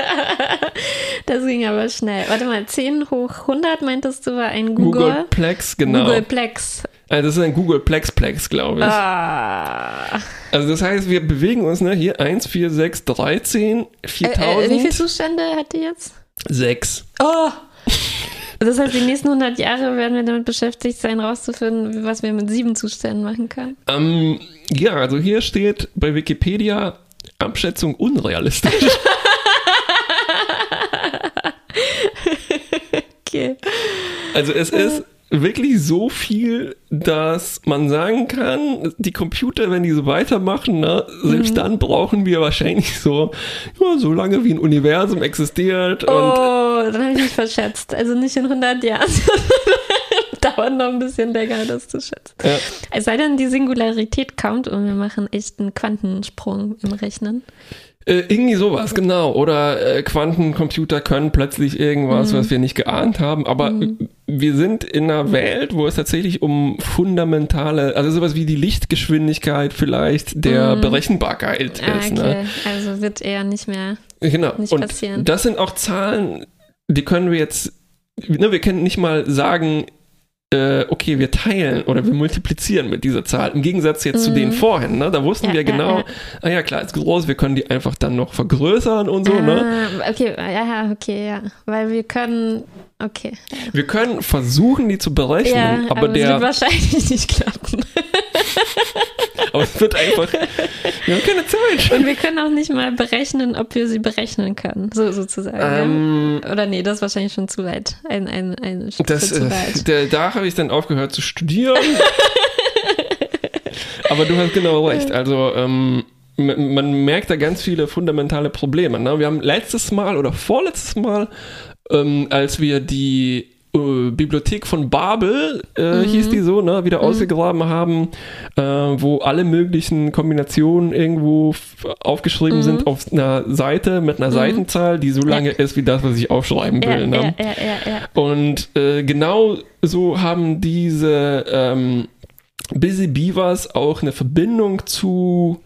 das ging aber schnell. Warte mal, 10 hoch 100 meintest du war ein Google? Googleplex, genau. Googleplex. Also das ist ein Googleplex-Plex, glaube ich. Ah. Also das heißt, wir bewegen uns ne, hier 1, 4, 6, 13, Äh, 4000, äh, wie viele Zustände hat die jetzt? 6. Oh! Das heißt, die nächsten 100 Jahre werden wir damit beschäftigt sein, rauszufinden, was wir mit sieben Zuständen machen können. Ähm, ja, also hier steht bei Wikipedia Abschätzung unrealistisch. Okay. Also es ist wirklich so viel, dass man sagen kann, die Computer, wenn die so weitermachen, ne, selbst dann brauchen wir wahrscheinlich so, ja, so lange wie ein Universum existiert und Oh, dann habe ich mich verschätzt. Also nicht in 100 Jahren. Dauert noch ein bisschen länger, das zu schätzen. Ja. Es sei denn, die Singularität kommt und wir machen echt einen Quantensprung im Rechnen. Äh, irgendwie sowas, genau. Oder äh, Quantencomputer können plötzlich irgendwas, Mhm. was wir nicht geahnt haben. Aber äh, wir sind in einer Welt, wo es tatsächlich um fundamentale, also sowas wie die Lichtgeschwindigkeit vielleicht der Berechenbarkeit Mhm. Ah, ist. okay. Ne? Also wird eher nicht mehr. Genau. Nicht Und passieren. das sind auch Zahlen, die können wir jetzt, ne, wir können nicht mal sagen, äh, okay, wir teilen oder wir multiplizieren mit dieser Zahl. Im Gegensatz jetzt zu den vorhin, ne? Da wussten Mhm. Ja, wir ja, genau, ja. ah ja, klar, ist groß, wir können die einfach dann noch vergrößern und so, ne? ah, okay, ja, okay, ja. Weil wir können. Okay. Wir können versuchen, die zu berechnen, Ja, aber, aber, der, wird wahrscheinlich nicht klappen. Aber es wird einfach, wir haben keine Zeit. Und wir können auch nicht mal berechnen, ob wir sie berechnen können. So sozusagen. Ähm, ja? Oder nee, das ist wahrscheinlich schon zu weit. Ein, ein, ein Das, zu äh, weit. da, da habe ich dann aufgehört zu studieren. Aber du hast genau recht. Also ähm, man merkt da ganz viele fundamentale Probleme. Ne? Wir haben letztes Mal oder vorletztes Mal, ähm, als wir die äh, Bibliothek von Babel, äh, hieß die so, ne, wieder ausgegraben haben, äh, wo alle möglichen Kombinationen irgendwo aufgeschrieben sind auf einer Seite mit einer Seitenzahl, die so lange ist wie das, was ich aufschreiben will. Ja, ne? ja, ja, ja, ja. Und äh, genau so haben diese ähm, Busy Beavers auch eine Verbindung zu,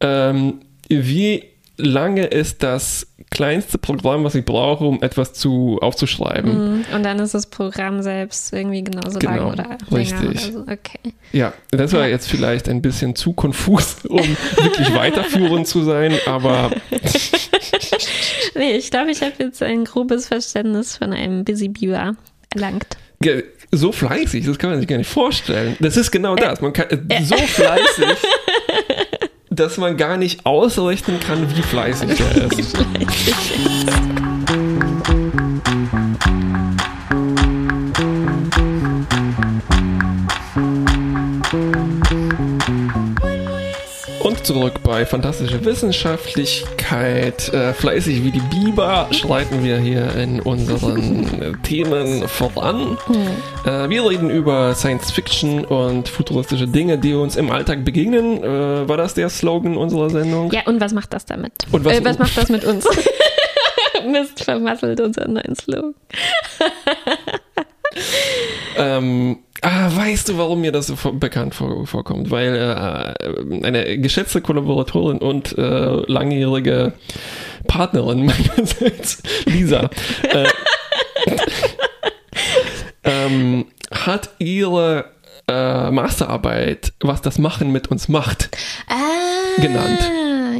ähm, wie lange ist das kleinste Programm, was ich brauche, um etwas zu aufzuschreiben. Mhm. Und dann ist das Programm selbst irgendwie genauso Genau, lang oder länger richtig. oder so. Okay. Ja, das war Ja. jetzt vielleicht ein bisschen zu konfus, um wirklich weiterführend zu sein, aber Nee, ich glaube, ich habe jetzt ein grobes Verständnis von einem Busy Beaver erlangt. ge- so fleißig, das kann man sich gar nicht vorstellen. Das ist genau das. Man kann so fleißig, dass man gar nicht ausrechnen kann, wie fleißig er ist. Zurück bei Fantastische Wissenschaftlichkeit. Äh, fleißig wie die Biber schreiten wir hier in unseren Themen voran. Äh, wir reden über Science Fiction und futuristische Dinge, die uns im Alltag begegnen. Äh, war das der Slogan unserer Sendung? Ja, und was macht das damit? Und was- äh, was macht das mit uns? Mist, vermasselt unseren neuen Slogan. Ähm, ah, weißt du, warum mir das so bekannt vor, vorkommt? Weil äh, eine geschätzte Kollaboratorin und äh, langjährige Partnerin meinerseits, Lisa, äh, ähm, hat ihre äh, Masterarbeit, was das Machen mit uns macht, Ah, genannt.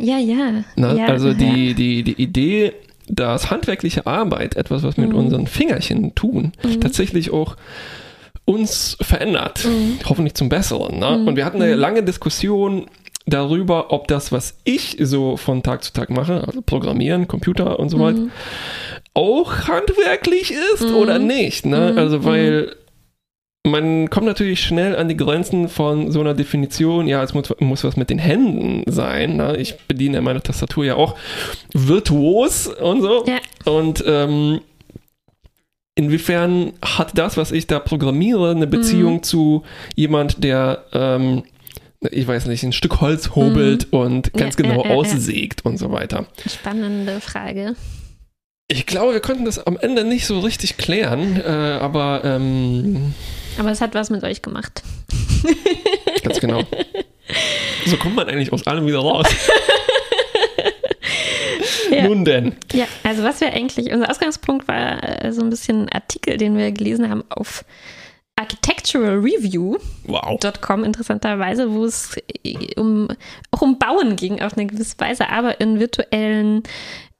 Ja, ja. Ne? ja also ja. die, die, die Idee, dass handwerkliche Arbeit, etwas, was wir Mhm. mit unseren Fingerchen tun, tatsächlich auch uns verändert. Mhm. Hoffentlich zum Besseren. Ne? Und wir hatten eine lange Diskussion darüber, ob das, was ich so von Tag zu Tag mache, also Programmieren, Computer und so Mhm. weiter, auch handwerklich ist oder nicht. Ne? Also weil man kommt natürlich schnell an die Grenzen von so einer Definition, ja, es muss, muss was mit den Händen sein. Ne? Ich bediene meine Tastatur ja auch virtuos und so. Ja. Und ähm, inwiefern hat das, was ich da programmiere, eine Beziehung zu jemand, der, ähm, ich weiß nicht, ein Stück Holz hobelt und ganz Ja, genau ja, ja. aussägt und so weiter. Spannende Frage. Ich glaube, wir konnten das am Ende nicht so richtig klären, äh, aber ähm, Aber es hat was mit euch gemacht. ganz genau. So kommt man eigentlich aus allem wieder raus. Ja. Nun denn. Ja, also was wir eigentlich, unser Ausgangspunkt war äh, so ein bisschen ein Artikel, den wir gelesen haben auf architecturalreview.com, Wow. interessanterweise, wo es äh, um, auch um Bauen ging auf eine gewisse Weise, aber in virtuellen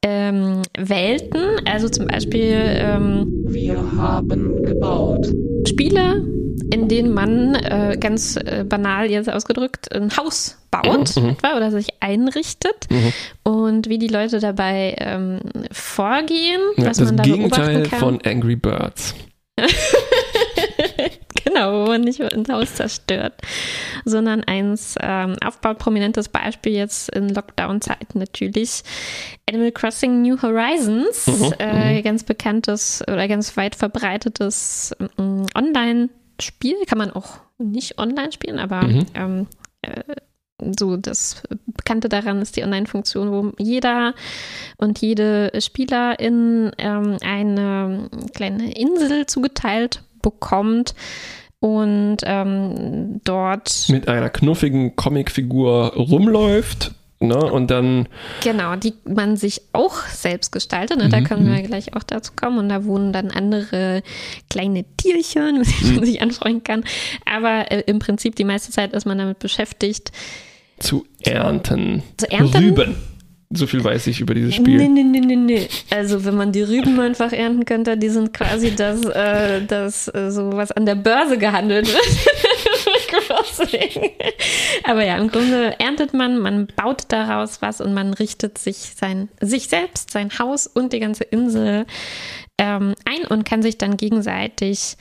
ähm, Welten, also zum Beispiel ähm, Wir haben gebaut. Spiele, in denen man äh, ganz äh, banal jetzt ausgedrückt ein Haus baut Mhm, mhm. etwa, oder sich einrichtet Mhm. und wie die Leute dabei ähm, vorgehen, Ja, was man da Gegenteil beobachten kann. von Angry Birds. genau, wo man nicht ein Haus zerstört, sondern eins ähm, aufbaut. Prominentes Beispiel jetzt in Lockdown-Zeiten natürlich. Animal Crossing New Horizons, Mhm, äh, ganz bekanntes oder ganz weit verbreitetes ähm, Online-Spiel. Kann man auch nicht online spielen, aber Mhm. ähm, äh, so das Bekannte daran ist die Online-Funktion, wo jeder und jede Spielerin ähm, eine kleine Insel zugeteilt bekommt und ähm, dort Mit einer knuffigen Comicfigur rumläuft. Ne? Und dann Genau, die man sich auch selbst gestaltet. Ne? Da Mhm, können wir gleich auch dazu kommen. Und da wohnen dann andere kleine Tierchen, mit denen man sich anfreunden kann. Aber äh, im Prinzip die meiste Zeit ist man damit beschäftigt. Zu ernten. Zu ernten? Rüben. So viel weiß ich über dieses Spiel. Nee, nee, nee, nee, nee. Also wenn man die Rüben einfach ernten könnte, die sind quasi das, äh, das äh, so was an der Börse gehandelt wird. Aber ja, im Grunde erntet man, man baut daraus was und man richtet sich sein, sich selbst, sein Haus und die ganze Insel ähm, ein und kann sich dann gegenseitig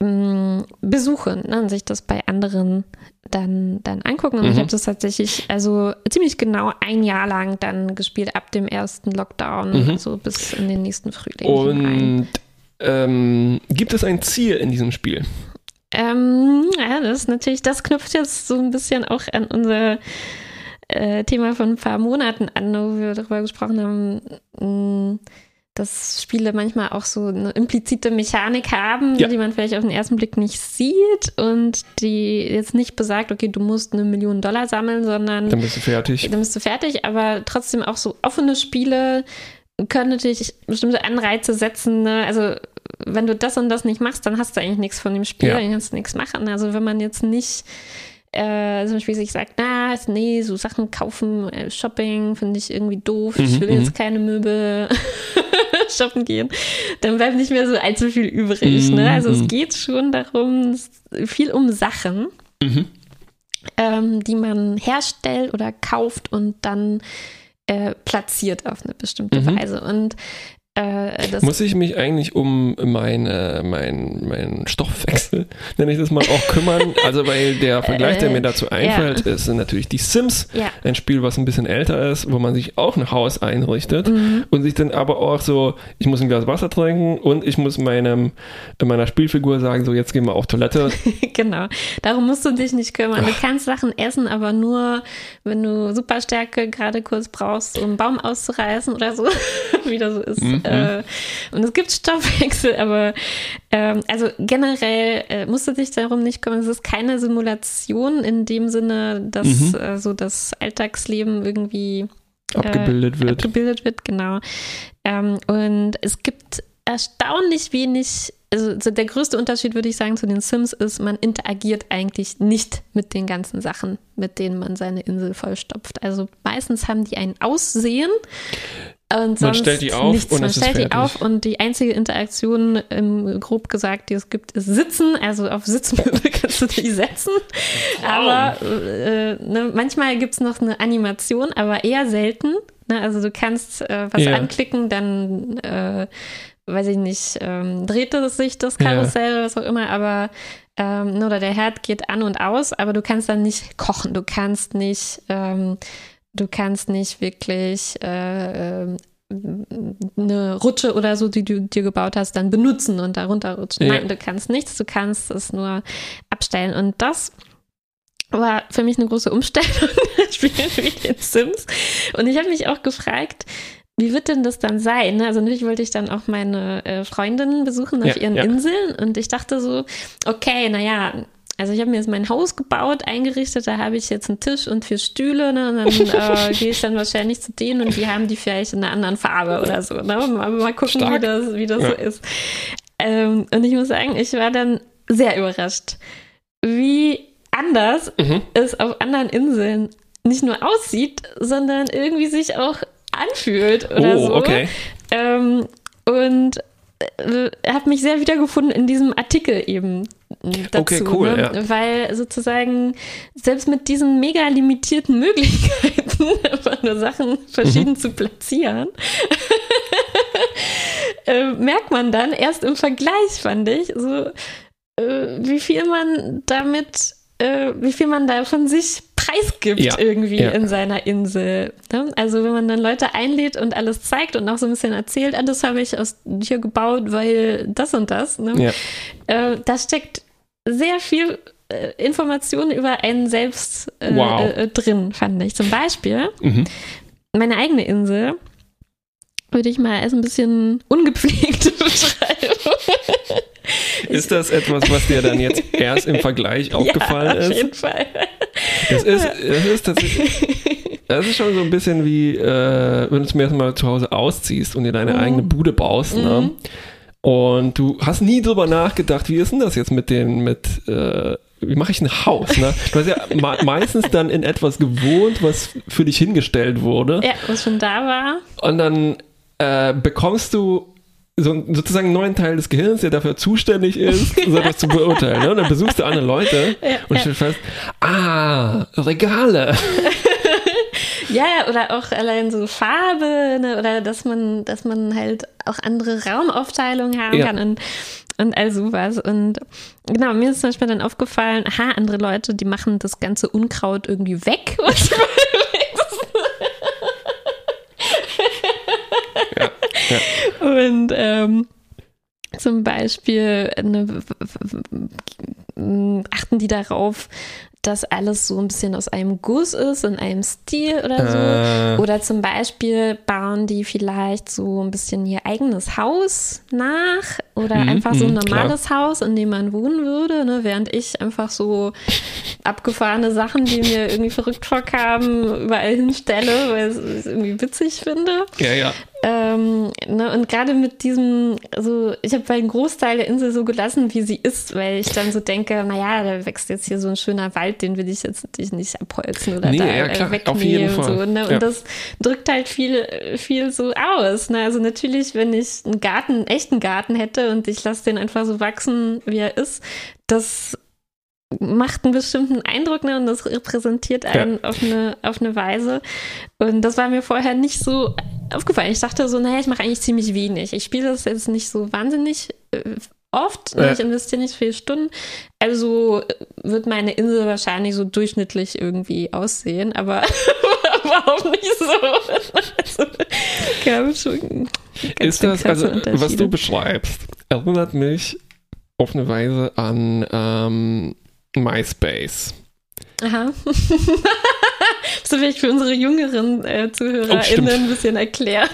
ähm, besuchen ne, und sich das bei anderen dann, dann angucken. Und ich Mhm. habe das tatsächlich, also ziemlich genau ein Jahr lang dann gespielt, ab dem ersten Lockdown, Mhm. so bis in den nächsten Frühling. Und ähm, gibt es ein Ziel in diesem Spiel? Ähm, ja, das ist natürlich, das knüpft jetzt so ein bisschen auch an unser äh, Thema von ein paar Monaten an, wo wir darüber gesprochen haben, mh, dass Spiele manchmal auch so eine implizite Mechanik haben, Ja. die man vielleicht auf den ersten Blick nicht sieht und die jetzt nicht besagt, okay, du musst eine Million Dollar sammeln, sondern Dann bist du fertig. dann bist du fertig, aber trotzdem auch so offene Spiele können natürlich bestimmte Anreize setzen. Ne? Also wenn du das und das nicht machst, dann hast du eigentlich nichts von dem Spiel, Ja. dann kannst du nichts machen. Also wenn man jetzt nicht äh, zum Beispiel sich sagt, na, nee, so Sachen kaufen, äh, Shopping finde ich irgendwie doof, ich Mhm, will mhm. jetzt keine Möbel shoppen gehen, dann bleibt nicht mehr so allzu viel übrig. Ne? Also Mhm. es geht schon darum, es viel um Sachen Mhm. ähm, die man herstellt oder kauft und dann äh, platziert auf eine bestimmte Mhm. Weise. Und äh, das Muss ich mich eigentlich um meine, mein, mein Stoffwechsel, nenne ich das mal, auch kümmern? Also, weil der Vergleich, der mir dazu einfällt, ist sind natürlich die Sims. ja. Ein Spiel, was ein bisschen älter ist, wo man sich auch ein Haus einrichtet Mhm. und sich dann aber auch so, ich muss ein Glas Wasser trinken und ich muss meinem, meiner Spielfigur sagen, so jetzt gehen wir auf Toilette. genau. Darum musst du dich nicht kümmern. Du kannst Sachen essen, aber nur, wenn du Superstärke gerade kurz brauchst, um einen Baum auszureißen oder so, wie das so ist. Mhm. Äh, und es gibt Stoffwechsel, aber ähm, also generell äh, musst du dich darum nicht kümmern. Es ist keine Simulation in dem Sinne, dass Mhm. äh, so das Alltagsleben irgendwie abgebildet wird. abgebildet wird, genau. Ähm, und es gibt erstaunlich wenig, also so der größte Unterschied, würde ich sagen, zu den Sims ist, man interagiert eigentlich nicht mit den ganzen Sachen, mit denen man seine Insel vollstopft. Also meistens haben die ein Aussehen. Und Man stellt die auf nichts. und man stellt die fertig. auf und die einzige Interaktion, ähm, grob gesagt, die es gibt, ist Sitzen. Also auf Sitzmöbel kannst du dich setzen. Aber äh, ne, manchmal gibt es noch eine Animation, aber eher selten. Ne? Also du kannst äh, was Ja. anklicken, dann äh, weiß ich nicht, ähm, dreht es sich das. Karussell oder was auch immer, aber ähm, oder der Herd geht an und aus, aber du kannst dann nicht kochen, du kannst nicht, ähm, du kannst nicht wirklich äh, ähm, eine Rutsche oder so, die du dir gebaut hast, dann benutzen und darunter rutschen. Ja. Nein, du kannst nichts, du kannst es nur abstellen. Und das war für mich eine große Umstellung, spielen wie den Sims. Und ich habe mich auch gefragt, wie wird denn das dann sein? ne? Also natürlich wollte ich dann auch meine äh, Freundinnen besuchen auf Ja, ihren ja. Inseln und ich dachte so, okay, naja, also ich habe mir jetzt mein Haus gebaut, eingerichtet, da habe ich jetzt einen Tisch und vier Stühle, ne? Und dann äh, gehe ich dann wahrscheinlich zu denen und die haben die vielleicht in einer anderen Farbe oder so. Ne? Mal, mal gucken, wie Stark. das, wie das Ja. so ist. Ähm, und ich muss sagen, ich war dann sehr überrascht, wie anders Mhm. es auf anderen Inseln nicht nur aussieht, sondern irgendwie sich auch anfühlt oder Oh, so. okay. Ähm, und äh, habe mich sehr wiedergefunden in diesem Artikel eben dazu, Okay, cool, ne? ja. weil sozusagen selbst mit diesen mega limitierten Möglichkeiten, einfach nur Sachen Mhm. verschieden zu platzieren, äh, merkt man dann erst im Vergleich, fand ich, so äh, wie viel man damit, äh, wie viel man da von sich preisgibt Ja, irgendwie ja. in seiner Insel. Ne? Also wenn man dann Leute einlädt und alles zeigt und auch so ein bisschen erzählt, ah, das habe ich aus hier gebaut, weil das und das. Ne? Ja. Äh, da steckt sehr viel äh, Information über einen selbst äh, Wow. äh, drin, fand ich. Zum Beispiel Mhm. meine eigene Insel würde ich mal als ein bisschen ungepflegt beschreiben. Ist das etwas, was dir dann jetzt erst im Vergleich aufgefallen ja, auf ist? jeden Fall. Das ist, das ist tatsächlich, das ist schon so ein bisschen wie, äh, wenn du zum ersten Mal zu Hause ausziehst und dir deine Mhm. eigene Bude baust, ne? Und du hast nie drüber nachgedacht, wie ist denn das jetzt mit den, mit, äh, wie mache ich ein Haus, ne? Du hast ja me meistens dann in etwas gewohnt, was für dich hingestellt wurde. Ja, was schon da war. Und dann äh, bekommst du so einen- sozusagen einen neuen Teil des Gehirns, der dafür zuständig ist, so das zu beurteilen. Ne? Und dann besuchst du andere Leute Ja, und ja. stellst fest, ah, Regale. Ja, ja, oder auch allein so Farbe, ne, oder dass man, dass man halt auch andere Raumaufteilungen haben Ja. kann und, und all sowas. Und genau, mir ist zum Beispiel dann aufgefallen, aha, andere Leute, die machen das ganze Unkraut irgendwie weg. Und ähm, zum Beispiel ne, w- achten die darauf, dass alles so ein bisschen aus einem Guss ist, in einem Stil oder so. Äh. Oder zum Beispiel bauen die vielleicht so ein bisschen ihr eigenes Haus nach oder Mhm, einfach so ein mhm, klar. normales Haus, in dem man wohnen würde, ne? während ich einfach so abgefahrene Sachen, die mir irgendwie verrückt vorkamen, überall hinstelle, weil ich es irgendwie witzig finde. Ja, ja. Ähm, ne, und gerade mit diesem, also ich habe einen Großteil der Insel so gelassen, wie sie ist, weil ich dann so denke, naja, da wächst jetzt hier so ein schöner Wald, den will ich jetzt natürlich nicht abholzen oder Nee, da ja, äh, klar, wegnehmen und so. Ne? Und Ja. das drückt halt viel, viel so aus. Ne? Also natürlich, wenn ich einen Garten, einen echten Garten hätte und ich lasse den einfach so wachsen, wie er ist, das macht einen bestimmten Eindruck ne, und das repräsentiert einen auf, eine, auf eine Weise. Und das war mir vorher nicht so aufgefallen. Ich dachte so, naja, ich mache eigentlich ziemlich wenig. Ich spiele das jetzt nicht so wahnsinnig äh, oft. Ne? Ja. Ich investiere nicht viele Stunden. Also äh, wird meine Insel wahrscheinlich so durchschnittlich irgendwie aussehen, aber überhaupt nicht so. Also, schon Ist das, also, was du beschreibst, erinnert mich auf eine Weise an ähm, MySpace. Aha. so will ich für unsere jüngeren äh, Oh. ZuhörerInnen ein bisschen erklären,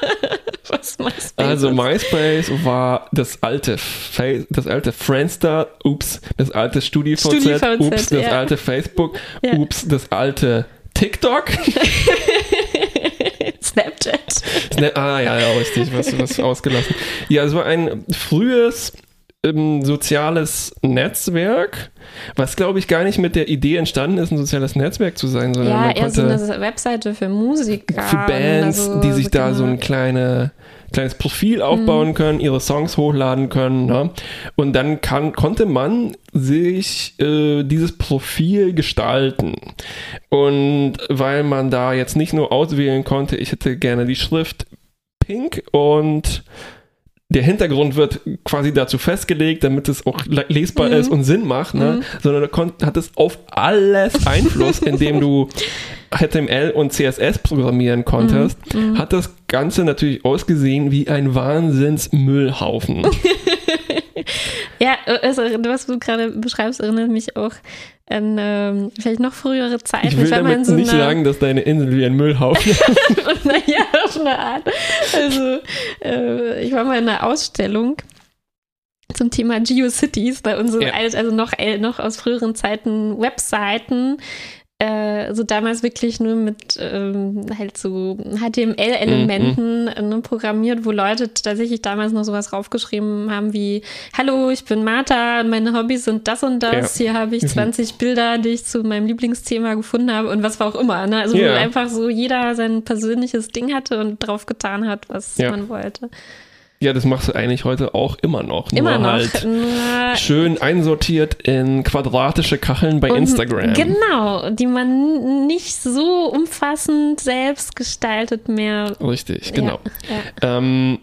was MySpace Also ist. MySpace war das alte Fa das alte Friendster, ups, das alte StudiVZ, StudiVZ, ups, das ja. alte Facebook, Ja. ups, das alte TikTok. Snapchat. Sna ah, ja, ja, richtig, was, was ausgelassen. Ja, es war ein frühes ähm, soziales Netzwerk, was glaube ich gar nicht mit der Idee entstanden ist, ein soziales Netzwerk zu sein, sondern Ja, man eher so eine Webseite für Musiker. für Bands, also die sich da so genau. ein kleine, kleines Mhm. Profil aufbauen können, ihre Songs hochladen können. Ne? Und dann kann, konnte man sich äh, dieses Profil gestalten. Und weil man da jetzt nicht nur auswählen konnte, ich hätte gerne die Schrift pink und der Hintergrund wird quasi dazu festgelegt, damit es auch le- lesbar Mhm. ist und Sinn macht, ne? sondern du hattest auf alles Einfluss, indem du HTML und CSS programmieren konntest, Mhm. hat das Ganze natürlich ausgesehen wie ein Wahnsinns-Müllhaufen. Ja, also, was du gerade beschreibst, erinnert mich auch an ähm, vielleicht noch frühere Zeiten. Ich will in damit so nicht einer- sagen, dass deine Insel wie ein Müllhaufen ist. naja, auf eine Art. Also, äh, ich war mal in einer Ausstellung zum Thema GeoCities bei unseren, Ja. also noch, noch aus früheren Zeiten, Webseiten. Äh, so damals wirklich nur mit ähm, halt so HTML-Elementen Mhm, ne, programmiert, wo Leute tatsächlich damals noch sowas raufgeschrieben haben wie Hallo, ich bin Martha und meine Hobbys sind das und das. Ja. Hier habe ich Mhm. 20 Bilder, die ich zu meinem Lieblingsthema gefunden habe und was war auch immer. Ne? Also Ja. wo einfach so jeder sein persönliches Ding hatte und drauf getan hat, was Ja. man wollte. Ja, das machst du eigentlich heute auch immer noch. Immer nur noch. Halt schön einsortiert in quadratische Kacheln bei und- Instagram. Genau, die man nicht so umfassend selbst gestaltet mehr. Richtig, genau. Ja, ja. Ähm,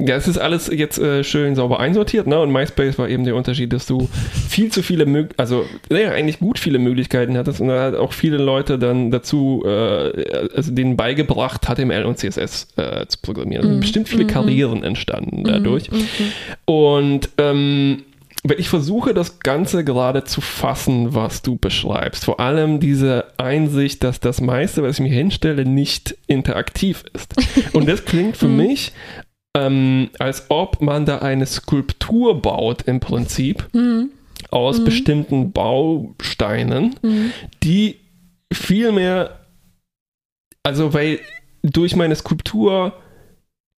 ja, es ist alles jetzt äh, schön sauber einsortiert, ne? Und MySpace war eben der Unterschied, dass du viel zu viele, Mög also naja, eigentlich gut viele Möglichkeiten hattest und da hat auch viele Leute dann dazu, äh, also denen beigebracht, HTML und CSS äh, zu programmieren. Mhm. Bestimmt viele Mhm. Karrieren entstanden dadurch. Mhm. Und ähm, weil ich versuche das Ganze gerade zu fassen, was du beschreibst. Vor allem diese Einsicht, dass das meiste, was ich mir hinstelle, nicht interaktiv ist. Und das klingt für Mhm. mich, ähm, als ob man da eine Skulptur baut im Prinzip Mhm. aus Mhm. bestimmten Bausteinen, Mhm. die viel mehr, also weil durch meine Skulptur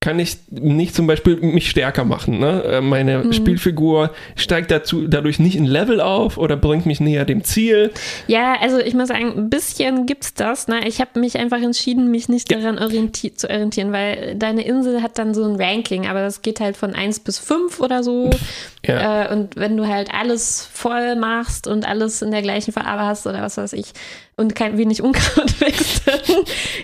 kann ich nicht zum Beispiel mich stärker machen. Ne? Äh, Meine Mhm. Spielfigur steigt dazu, dadurch nicht ein Level auf oder bringt mich näher dem Ziel. Ja, also ich muss sagen, ein bisschen gibt's das. Ne? Ich habe mich einfach entschieden, mich nicht Ja. daran orienti zu orientieren, weil deine Insel hat dann so ein Ranking, aber das geht halt von 1 bis 5 oder so. Ja. Äh, und wenn du halt alles voll machst und alles in der gleichen Farbe hast oder was weiß ich und kein wenig Unkraut wächst,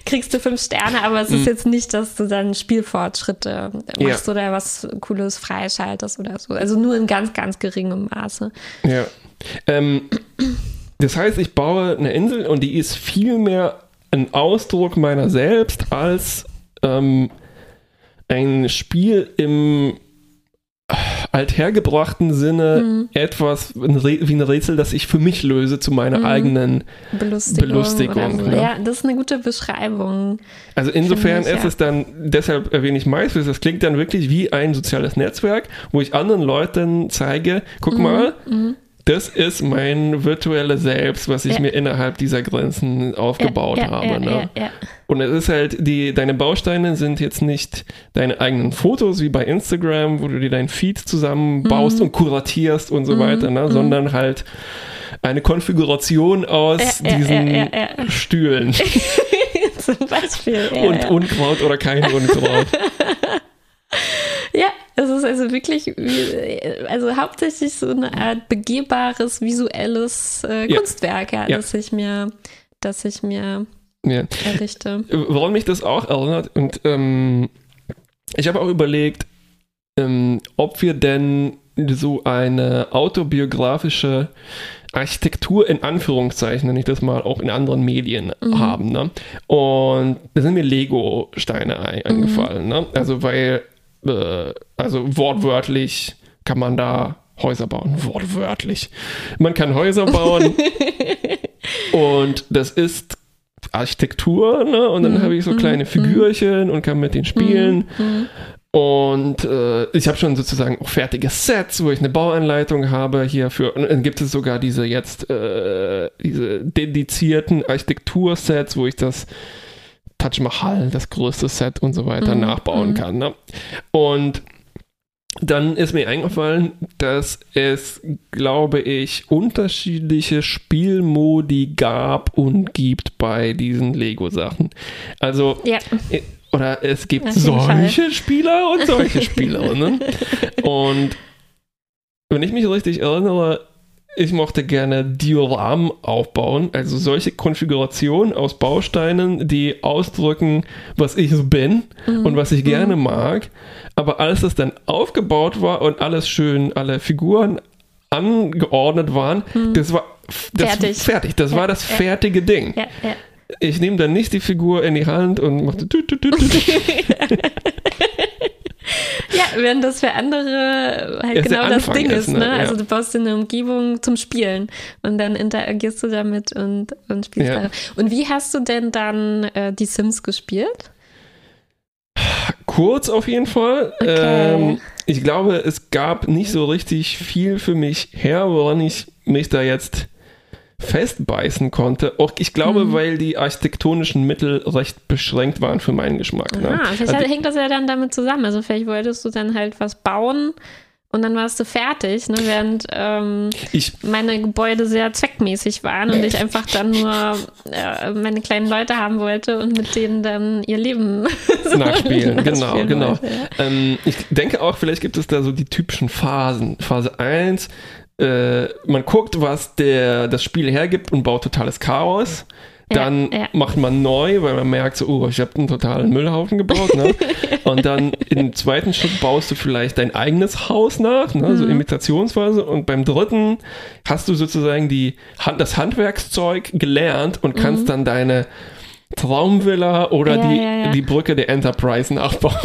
kriegst du fünf Sterne, aber es ist jetzt nicht, dass du dann Spielfortschritte Ja. machst oder was Cooles freischaltest oder so. Also nur in ganz, ganz geringem Maße. Ja. Ähm, das heißt, ich baue eine Insel und die ist viel mehr ein Ausdruck meiner selbst als ähm, ein Spiel im althergebrachten Sinne Mhm. etwas wie ein Rätsel, das ich für mich löse zu meiner Mhm. eigenen. Belustigung. Belustigung, so. ne? Ja, das ist eine gute Beschreibung. Also insofern ich, ist ja. es dann, deshalb erwähne ich MySpace, das klingt dann wirklich wie ein soziales Netzwerk, wo ich anderen Leuten zeige, guck mal, Mhm. Das ist mein virtuelles Selbst, was ich Ja. mir innerhalb dieser Grenzen aufgebaut ja, habe. ne? Und es ist halt, die, deine Bausteine sind jetzt nicht deine eigenen Fotos wie bei Instagram, wo du dir dein Feed zusammenbaust Mhm. und kuratierst und so Mhm, weiter, ne? mhm. sondern halt eine Konfiguration aus diesen. Stühlen Zum Beispiel. Und. Unkraut oder kein Unkraut. es ist also wirklich, wie- also hauptsächlich so eine Art begehbares visuelles äh, Ja. Kunstwerk, ja, Ja. das ich mir, das ich mir ja. errichte. Woran mich das auch erinnert, und ähm, ich habe auch überlegt, ähm, ob wir denn so eine autobiografische Architektur in Anführungszeichen, nenne ich das mal, auch in anderen Medien Mhm. haben. Ne? Und da sind mir Lego-Steine ein- Mhm. eingefallen. Ne? Also weil, äh, also wortwörtlich kann man da Häuser bauen. Wortwörtlich. Man kann Häuser bauen und das ist Architektur, ne? Und dann Mhm, habe ich so mhm, kleine mhm. Figürchen und kann mit denen spielen. Mhm. Und äh, ich habe schon sozusagen auch fertige Sets, wo ich eine Bauanleitung habe hierfür. Und dann gibt es sogar diese jetzt, äh, diese dedizierten Architektursets, wo ich das Taj Mahal, das größte Set und so weiter, Mhm, nachbauen mhm. kann. Ne? Und dann ist mir eingefallen, dass es, glaube ich, unterschiedliche Spielmodi gab und gibt bei diesen Lego-Sachen. Also, Ja, äh, oder es gibt solche Spieler und solche Spieler. Ne? Und wenn ich mich richtig erinnere, ich mochte gerne Dioramen aufbauen, also solche Konfigurationen aus Bausteinen, die ausdrücken, was ich bin und was ich gerne mag. Aber als das dann aufgebaut war und alles schön, alle Figuren angeordnet waren, das war das Fertig. fertig. Das Ja, war das ja. fertige Ding. ja, ja. Ich nehme dann nicht die Figur in die Hand und mache Ja, während das für andere halt genau das Ding ist, ne? ne? Ja. Also du baust dir eine Umgebung zum Spielen und dann interagierst du damit und, und spielst Ja. da. Und wie hast du denn dann äh, die Sims gespielt? Kurz auf jeden Fall. Okay. Ähm, ich glaube, es gab nicht so richtig viel für mich her, woran ich mich da jetzt festbeißen konnte. Auch ich glaube, Mhm. weil die architektonischen Mittel recht beschränkt waren für meinen Geschmack. Ne? Ah, vielleicht Also, hängt das ja dann damit zusammen. Also vielleicht wolltest du dann halt was bauen und dann warst du fertig, ne? während ähm, ich, meine Gebäude sehr zweckmäßig waren und ich einfach dann nur äh, meine kleinen Leute haben wollte und mit denen dann ihr Leben nachspielen, genau, genau. wollte, ja. Ähm, ich denke auch, vielleicht gibt es da so die typischen Phasen. Phase 1, äh, man guckt, was der, das Spiel hergibt und baut totales Chaos. Dann Ja, ja. macht man neu, weil man merkt, so, oh, ich habe einen totalen Müllhaufen gebaut. Ne? und dann im zweiten Schritt baust du vielleicht dein eigenes Haus nach, ne? Mhm. so Imitationsphase. Und beim dritten hast du sozusagen die, Hand- das Handwerkszeug gelernt und kannst dann deine Traumvilla oder. Ja, die, ja, ja. die Brücke der Enterprise nachbauen.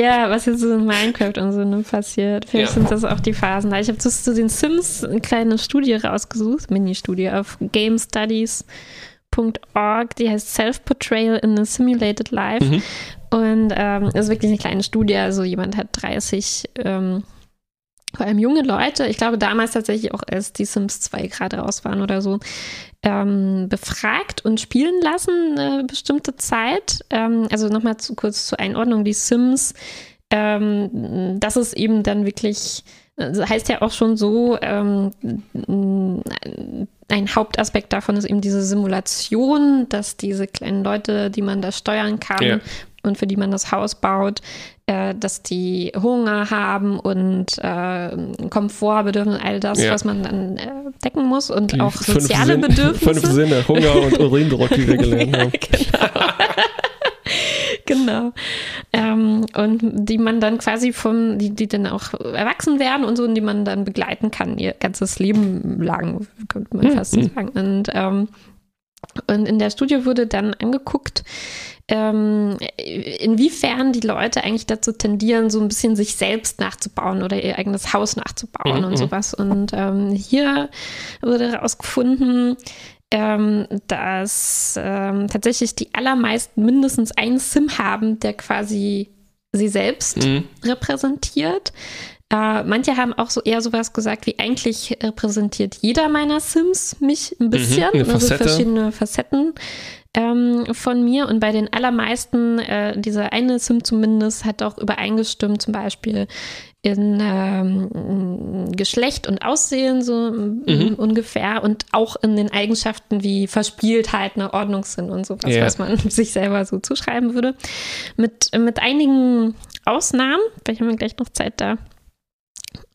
Ja, was jetzt so in Minecraft und so ne, passiert. Vielleicht sind das auch die Phasen da. Ich habe zu, zu den Sims eine kleine Studie rausgesucht, Mini-Studie auf gamestudies.org, die heißt Self-Portrayal in a Simulated Life. Mhm. Und ähm, das ist wirklich eine kleine Studie. Also jemand hat 30 ähm, vor allem junge Leute, ich glaube damals tatsächlich auch, als die Sims 2 gerade raus waren oder so, ähm, befragt und spielen lassen eine bestimmte Zeit. Ähm, also nochmal zu, kurz zur Einordnung, die Sims, ähm, das ist eben dann wirklich, also heißt ja auch schon so, ähm, ein Hauptaspekt davon ist eben diese Simulation, dass diese kleinen Leute, die man da steuern kann Ja. Und für die man das Haus baut, äh, dass die Hunger haben und äh, Komfort bedürfen, all das, Ja. was man dann äh, decken muss und Die auch soziale Sinn- Bedürfnisse. Fünf Sinne, Hunger und Urindruck, wie wir gelernt haben. Genau. Ähm, und die man dann quasi von, die, die dann auch erwachsen werden und so, und die man dann begleiten kann, ihr ganzes Leben lang, könnte man fast so sagen. Und, ähm, und in der Studie wurde dann angeguckt, ähm, inwiefern die Leute eigentlich dazu tendieren, so ein bisschen sich selbst nachzubauen oder ihr eigenes Haus nachzubauen Mhm, und mhm. sowas. Und ähm, hier wurde herausgefunden, ähm, dass ähm, tatsächlich die allermeisten mindestens einen Sim haben, der quasi sie selbst Mhm. repräsentiert. Äh, manche haben auch so eher sowas gesagt wie eigentlich repräsentiert jeder meiner Sims mich ein bisschen, eine also verschiedene Facetten ähm, von mir. Und bei den allermeisten, äh, dieser eine Sim zumindest, hat auch übereingestimmt, zum Beispiel in ähm, Geschlecht und Aussehen so mm, ungefähr und auch in den Eigenschaften wie Verspieltheit, ne, Ordnungssinn und sowas, Ja. was man sich selber so zuschreiben würde. Mit, mit einigen Ausnahmen, vielleicht haben wir gleich noch Zeit da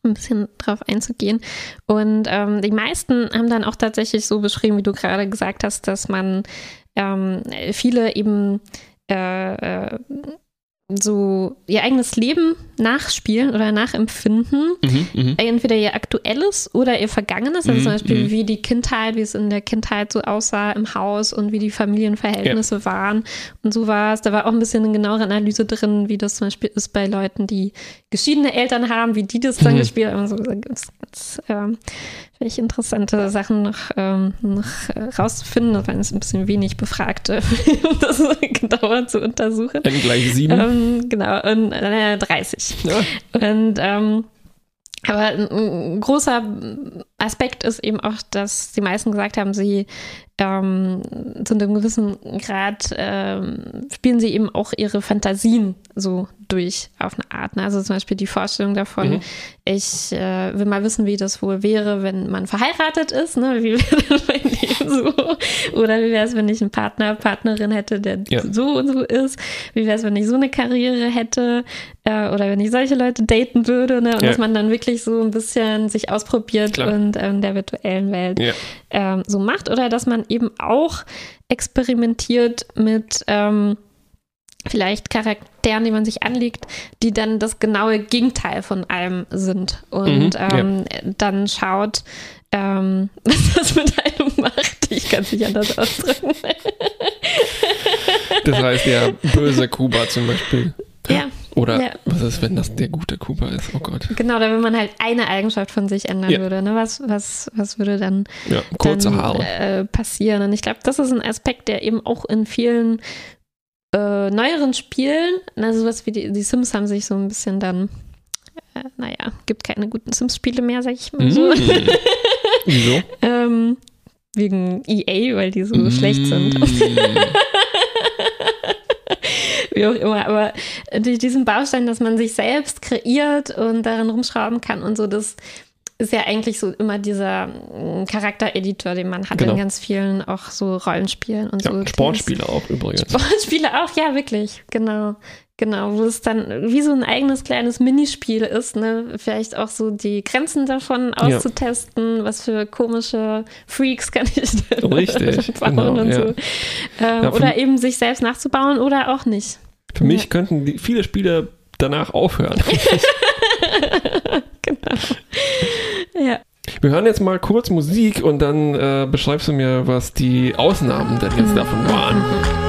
ein bisschen drauf einzugehen. Und ähm, die meisten haben dann auch tatsächlich so beschrieben, wie du gerade gesagt hast, dass man ähm, viele eben äh, äh, so ihr eigenes Leben nachspielen oder nachempfinden. Mhm, mhm. Entweder ihr aktuelles oder ihr vergangenes, also Mhm, zum Beispiel mhm. wie die Kindheit, wie es in der Kindheit so aussah im Haus und wie die Familienverhältnisse waren und so war es. Da war auch ein bisschen eine genauere Analyse drin, wie das zum Beispiel ist bei Leuten, die geschiedene Eltern haben, wie die das dann Mhm. gespielt haben. Also, da gibt es ganz ähm, vielleicht interessante Sachen noch, ähm, noch äh, rauszufinden. Das waren jetzt ein bisschen wenig Befragte, um das genauer zu untersuchen. N gleich sieben. Ähm, genau, und äh, 30. Ja. Und ähm, aber ein, ein großer Aspekt ist eben auch, dass die meisten gesagt haben, sie ähm, zu einem gewissen Grad ähm, spielen sie eben auch ihre Fantasien so durch auf eine Art. Ne? Also zum Beispiel die Vorstellung davon, Mhm. ich äh, will mal wissen, wie das wohl wäre, wenn man verheiratet ist, ne? wie so? Oder wie wäre es, wenn ich einen Partner, Partnerin hätte, der Ja. so und so ist? Wie wäre es, wenn ich so eine Karriere hätte? Äh, oder wenn ich solche Leute daten würde? Ne? Und Ja. dass man dann wirklich so ein bisschen sich ausprobiert Klar. und ähm, in der virtuellen Welt Ja. ähm, so macht. Oder dass man eben auch experimentiert mit ähm, vielleicht Charakteren, die man sich anlegt, die dann das genaue Gegenteil von einem sind. Und Mhm, ja. ähm, dann schaut, ähm, was das mit einem macht. Ich kann es nicht anders ausdrücken. Das heißt ja, böse Kuba zum Beispiel. ja, Oder Ja. was ist, wenn das der gute Kuba ist? Oh Gott. genau, da wenn man halt eine Eigenschaft von sich ändern Ja. würde. Ne? Was, was, was würde dann Ja, kurze dann, Haare. Äh, passieren. Und ich glaube, das ist ein Aspekt, der eben auch in vielen äh, neueren Spielen, also sowas wie die, die Sims haben sich so ein bisschen dann, äh, naja, gibt keine guten Sims-Spiele mehr, sag ich mal so. Mm. Wieso? ähm, wegen EA, weil die so schlecht sind. Mm. Wie auch immer. Aber durch diesen Baustein, dass man sich selbst kreiert und darin rumschrauben kann und so, das ist ja eigentlich so immer dieser mm, Charaktereditor, den man hat Genau. in ganz vielen auch so Rollenspielen und so. Ja, Sportspiele auch übrigens. Sportspiele auch, ja, wirklich, genau. Genau, wo es dann wie so ein eigenes kleines Minispiel ist, ne? Vielleicht auch so die Grenzen davon Ja. auszutesten, was für komische Freaks kann ich denn Richtig, bauen genau, und ja. so. Ähm, Ja, oder eben sich selbst nachzubauen oder auch nicht. Für mich könnten die, viele Spiele danach aufhören. Genau. Ja. Wir hören jetzt mal kurz Musik und dann äh, beschreibst du mir, was die Ausnahmen denn jetzt davon waren.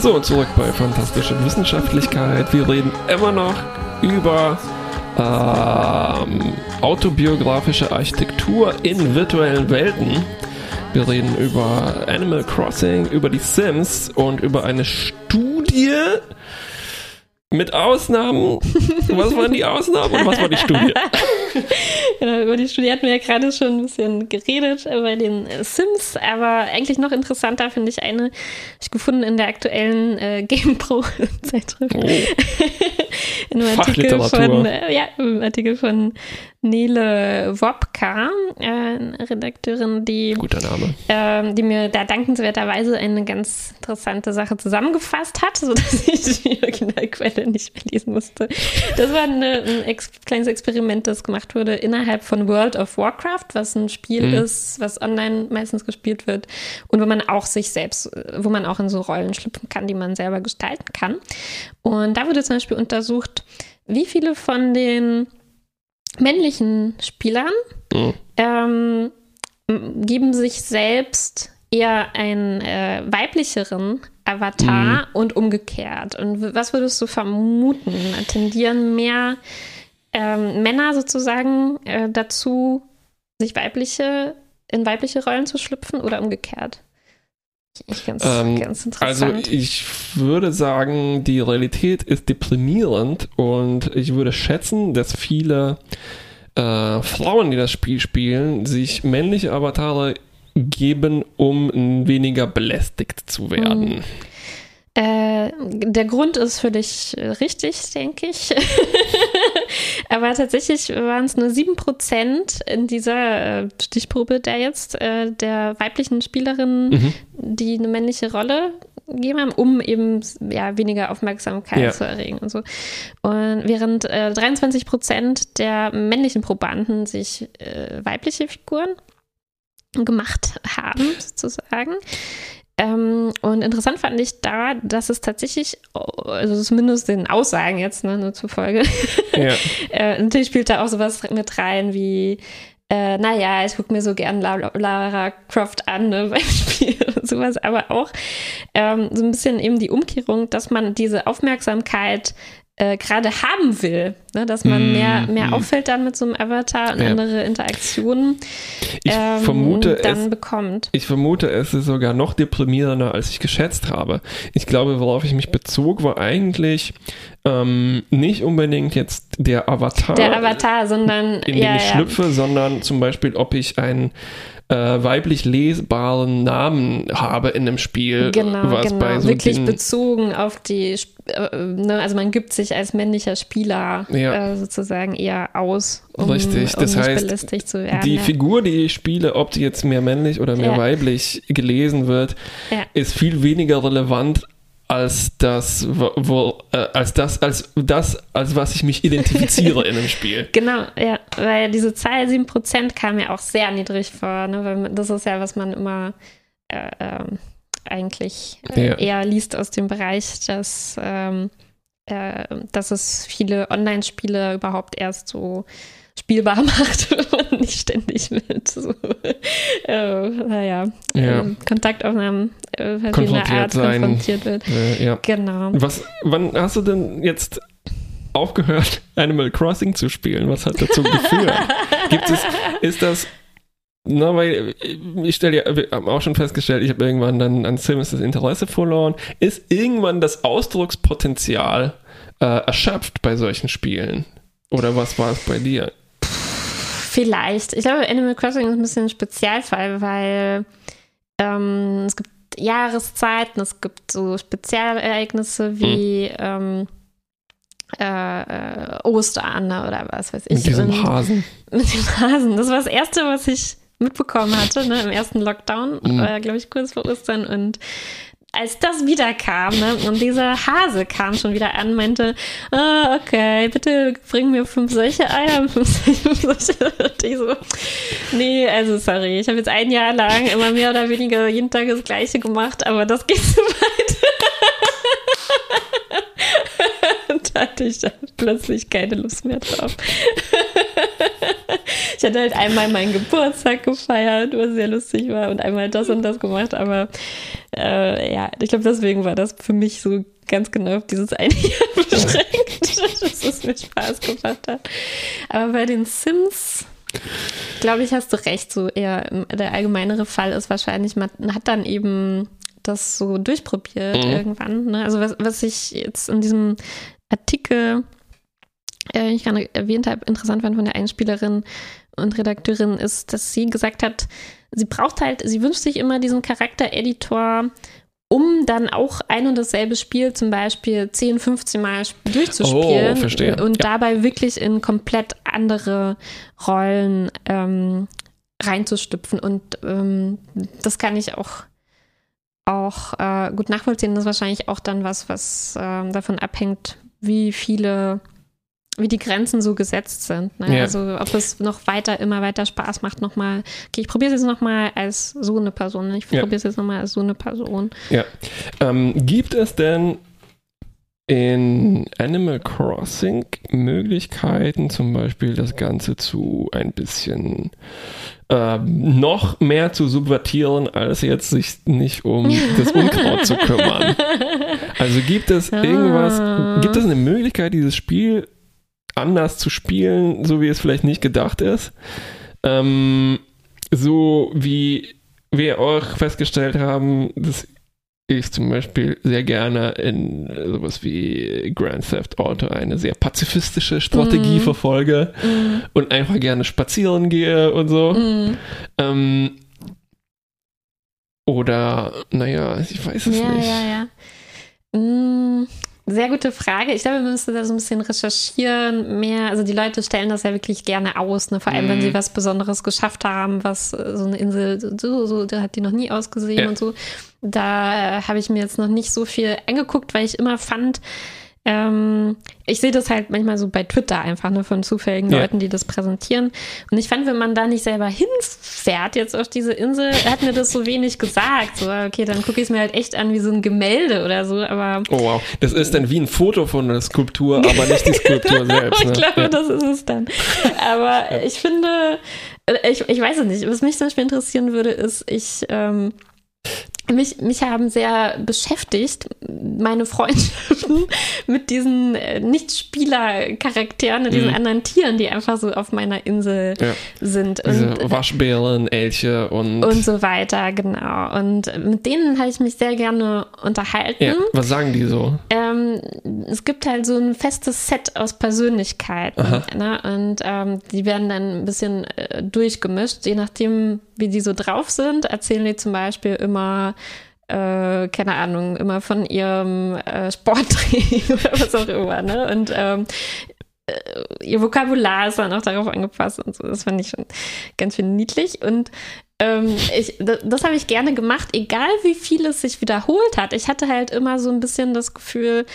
So, zurück bei Fantastische Wissenschaftlichkeit. Wir reden immer noch über ähm, autobiografische Architektur in virtuellen Welten. Wir reden über Animal Crossing, über die Sims und über eine Studie mit Ausnahmen. Was waren die Ausnahmen und was war die Studie? Genau, über die Studie hatten wir ja gerade schon ein bisschen geredet bei den Sims, aber eigentlich noch interessanter finde ich eine, ich gefunden in der aktuellen äh, GamePro-Zeitschrift. Oh, in einem Artikel von, äh, ja, im Artikel von Nele Wopka, äh, eine Redakteurin, die ähm, die mir da dankenswerterweise eine ganz interessante Sache zusammengefasst hat, sodass ich die Originalquelle nicht mehr lesen musste. Das war eine, ein ex kleines Experiment, das gemacht wurde innerhalb von World of Warcraft, was ein Spiel Mhm. ist, was online meistens gespielt wird und wo man auch sich selbst, wo man auch in so Rollen schlüpfen kann, die man selber gestalten kann. Und da wurde zum Beispiel untersucht, wie viele von den männlichen Spielern Mhm. ähm, geben sich selbst eher einen äh, weiblicheren Avatar und umgekehrt. Und was würdest du vermuten? Tendieren mehr ähm, Männer sozusagen äh, dazu, sich weibliche, in weibliche Rollen zu schlüpfen oder umgekehrt? Ich ganz, Ähm, ganz Also interessant. ich würde sagen, die Realität ist deprimierend und ich würde schätzen, dass viele äh, Frauen, die das Spiel spielen, sich männliche Avatare geben, um weniger belästigt zu werden. Äh, der Grund ist völlig richtig, denke ich. Aber tatsächlich waren es nur 7% in dieser äh, Stichprobe der jetzt, äh, der weiblichen Spielerinnen, Mhm. die eine männliche Rolle gegeben haben, um eben ja, weniger Aufmerksamkeit Ja. zu erregen und so. Und während äh, 23% der männlichen Probanden sich weibliche Figuren gemacht haben, sozusagen. Ähm, und interessant fand ich da, dass es tatsächlich, also zumindest den Aussagen jetzt, ne, nur zufolge, Ja. äh, natürlich spielt da auch sowas mit rein wie äh, naja, ich gucke mir so gern La- Lara Croft an ne, beim Spiel und sowas, aber auch ähm, so ein bisschen eben die Umkehrung, dass man diese Aufmerksamkeit äh, gerade haben will, ne, dass man Mm, mehr, mehr mm. auffällt dann mit so einem Avatar und Ja. andere Interaktionen Ich ähm, vermute, dann es, bekommt. ich vermute, es ist sogar noch deprimierender, als ich geschätzt habe. Ich glaube, worauf ich mich bezog, war eigentlich ähm, nicht unbedingt jetzt der Avatar, Der Avatar, sondern in den ja, ich ja. schlüpfe, sondern zum Beispiel, ob ich einen äh, weiblich lesbaren Namen habe in einem Spiel, Genau, was genau. bei so Wirklich bezogen auf die, ne, also man gibt sich als männlicher Spieler Ja. äh, sozusagen eher aus, um, Richtig, um das heißt, zu werden. die ja. Figur, die ich spiele, ob die jetzt mehr männlich oder mehr Ja. weiblich gelesen wird, Ja. ist viel weniger relevant als das, wo, äh, als das, als das, als was ich mich identifiziere in einem Spiel. Genau, ja, weil diese Zahl 7% kam mir auch sehr niedrig vor, ne, weil das ist ja, was man immer äh, ähm, eigentlich äh, Ja. eher liest aus dem Bereich, dass, ähm, äh, dass es viele Online-Spiele überhaupt erst so spielbar macht, wenn man nicht ständig mit so, äh, naja, Ja. ähm, Kontaktaufnahmen äh, verschiedener Konfrontiert Art sein. konfrontiert wird. Äh, ja. Genau. Was, wann hast du denn jetzt aufgehört, Animal Crossing zu spielen? Was hat dazu geführt? Gibt es, ist das, na, weil ich stelle ja, wir haben auch schon festgestellt, ich habe irgendwann dann an Sims das Interesse verloren. Ist irgendwann das Ausdruckspotenzial äh, erschöpft bei solchen Spielen? Oder was war es bei dir? Vielleicht. Ich glaube, Animal Crossing ist ein bisschen ein Spezialfall, weil ähm, es gibt Jahreszeiten, es gibt so Spezialereignisse wie ähm, äh, äh, Ostern oder was weiß ich. Mit diesem Hasen. mit dem Hasen. Das war das Erste, was ich mitbekommen hatte, ne, im ersten Lockdown, Mhm. war ja, glaube ich, kurz vor Ostern. Und als das wieder kam, ne, und dieser Hase kam schon wieder an, meinte, ah, okay, bitte bring mir fünf solche Eier, fünf solche. Und ich so, nee, also sorry, ich habe jetzt ein Jahr lang immer mehr oder weniger jeden Tag das Gleiche gemacht, aber das geht zu weit. Und da hatte ich dann plötzlich keine Lust mehr drauf. Ich hatte halt einmal meinen Geburtstag gefeiert, was sehr lustig war, und einmal das und das gemacht, aber äh, ja, ich glaube, deswegen war das für mich so ganz genau auf dieses eine Jahr beschränkt, dass es mir Spaß gemacht hat. Aber bei den Sims, glaube ich, hast du recht, so eher ähm, der allgemeinere Fall ist wahrscheinlich, man hat dann eben das so durchprobiert Mhm. irgendwann. Ne? Also was, was ich jetzt in diesem Artikel, äh, ich gerade erwähnt habe, interessant fand von der Einspielerin und Redakteurin, ist, dass sie gesagt hat, sie braucht halt, sie wünscht sich immer diesen Charaktereditor, um dann auch ein und dasselbe Spiel zum Beispiel 10, 15 Mal sp- durchzuspielen Oh, verstehe. und Ja. dabei wirklich in komplett andere Rollen ähm, reinzustüpfen. Und ähm, das kann ich auch, auch äh, gut nachvollziehen. Das ist wahrscheinlich auch dann was, was ähm, davon abhängt, wie viele, wie die Grenzen so gesetzt sind. Ne? Ja. Also ob es noch weiter, immer weiter Spaß macht, nochmal, okay, ich probiere es jetzt nochmal als so eine Person. Ich Ja. probiere es jetzt nochmal als so eine Person. Ja. Ähm, gibt es denn in Animal Crossing Möglichkeiten, zum Beispiel das Ganze zu ein bisschen ähm, noch mehr zu subvertieren, als jetzt sich nicht um das Unkraut zu kümmern? Also gibt es irgendwas, Ah. gibt es eine Möglichkeit, dieses Spiel anders zu spielen, so wie es vielleicht nicht gedacht ist? Ähm, so wie wir auch festgestellt haben, dass ich zum Beispiel sehr gerne in sowas wie Grand Theft Auto eine sehr pazifistische Strategie Mhm. verfolge Mm, und einfach gerne spazieren gehe und so. mm. Ähm, oder, naja, ich weiß es ja, nicht. ja, ja. Mm, sehr gute Frage. Ich glaube, wir müssen da so ein bisschen recherchieren mehr. Also die Leute stellen das ja wirklich gerne aus, ne? vor allem wenn Mhm. sie was Besonderes geschafft haben, was äh, so eine Insel, so, so, da hat die noch nie ausgesehen Ja. und so. Da äh, habe ich mir jetzt noch nicht so viel angeguckt, weil ich immer fand, Ähm, ich sehe das halt manchmal so bei Twitter einfach ne, von zufälligen Ja. Leuten, die das präsentieren. Und ich fand, wenn man da nicht selber hinfährt jetzt auf diese Insel, hat mir das so wenig gesagt. So, okay, dann gucke ich es mir halt echt an wie so ein Gemälde oder so. Aber Oh wow, das ist dann wie ein Foto von der Skulptur, aber nicht die Skulptur selbst. ich Ne? glaube, ja. das ist es dann. Aber ich finde, äh, ich, ich weiß es nicht, was mich zum Beispiel interessieren würde, ist, ich, ähm, mich, mich haben sehr beschäftigt, meine Freundschaften mit diesen äh, Nicht-Spieler-Charakteren, diesen Mhm. anderen Tieren, die einfach so auf meiner Insel Ja. sind. Diese Und, Waschbären, Elche und, und so weiter, genau. Und mit denen habe ich mich sehr gerne unterhalten. ja, was sagen die so? Ähm, es gibt halt so ein festes Set aus Persönlichkeiten. Ne? Und ähm, die werden dann ein bisschen äh, durchgemischt. Je nachdem, wie die so drauf sind, erzählen die zum Beispiel immer, äh, keine Ahnung, immer von ihrem äh, Sporttraining oder was auch immer. Ne? Und ähm, äh, ihr Vokabular ist dann auch darauf angepasst und so. Das fand ich schon ganz schön niedlich. Und ähm, ich, das, das habe ich gerne gemacht, egal wie viel es sich wiederholt hat. Ich hatte halt immer so ein bisschen das Gefühl,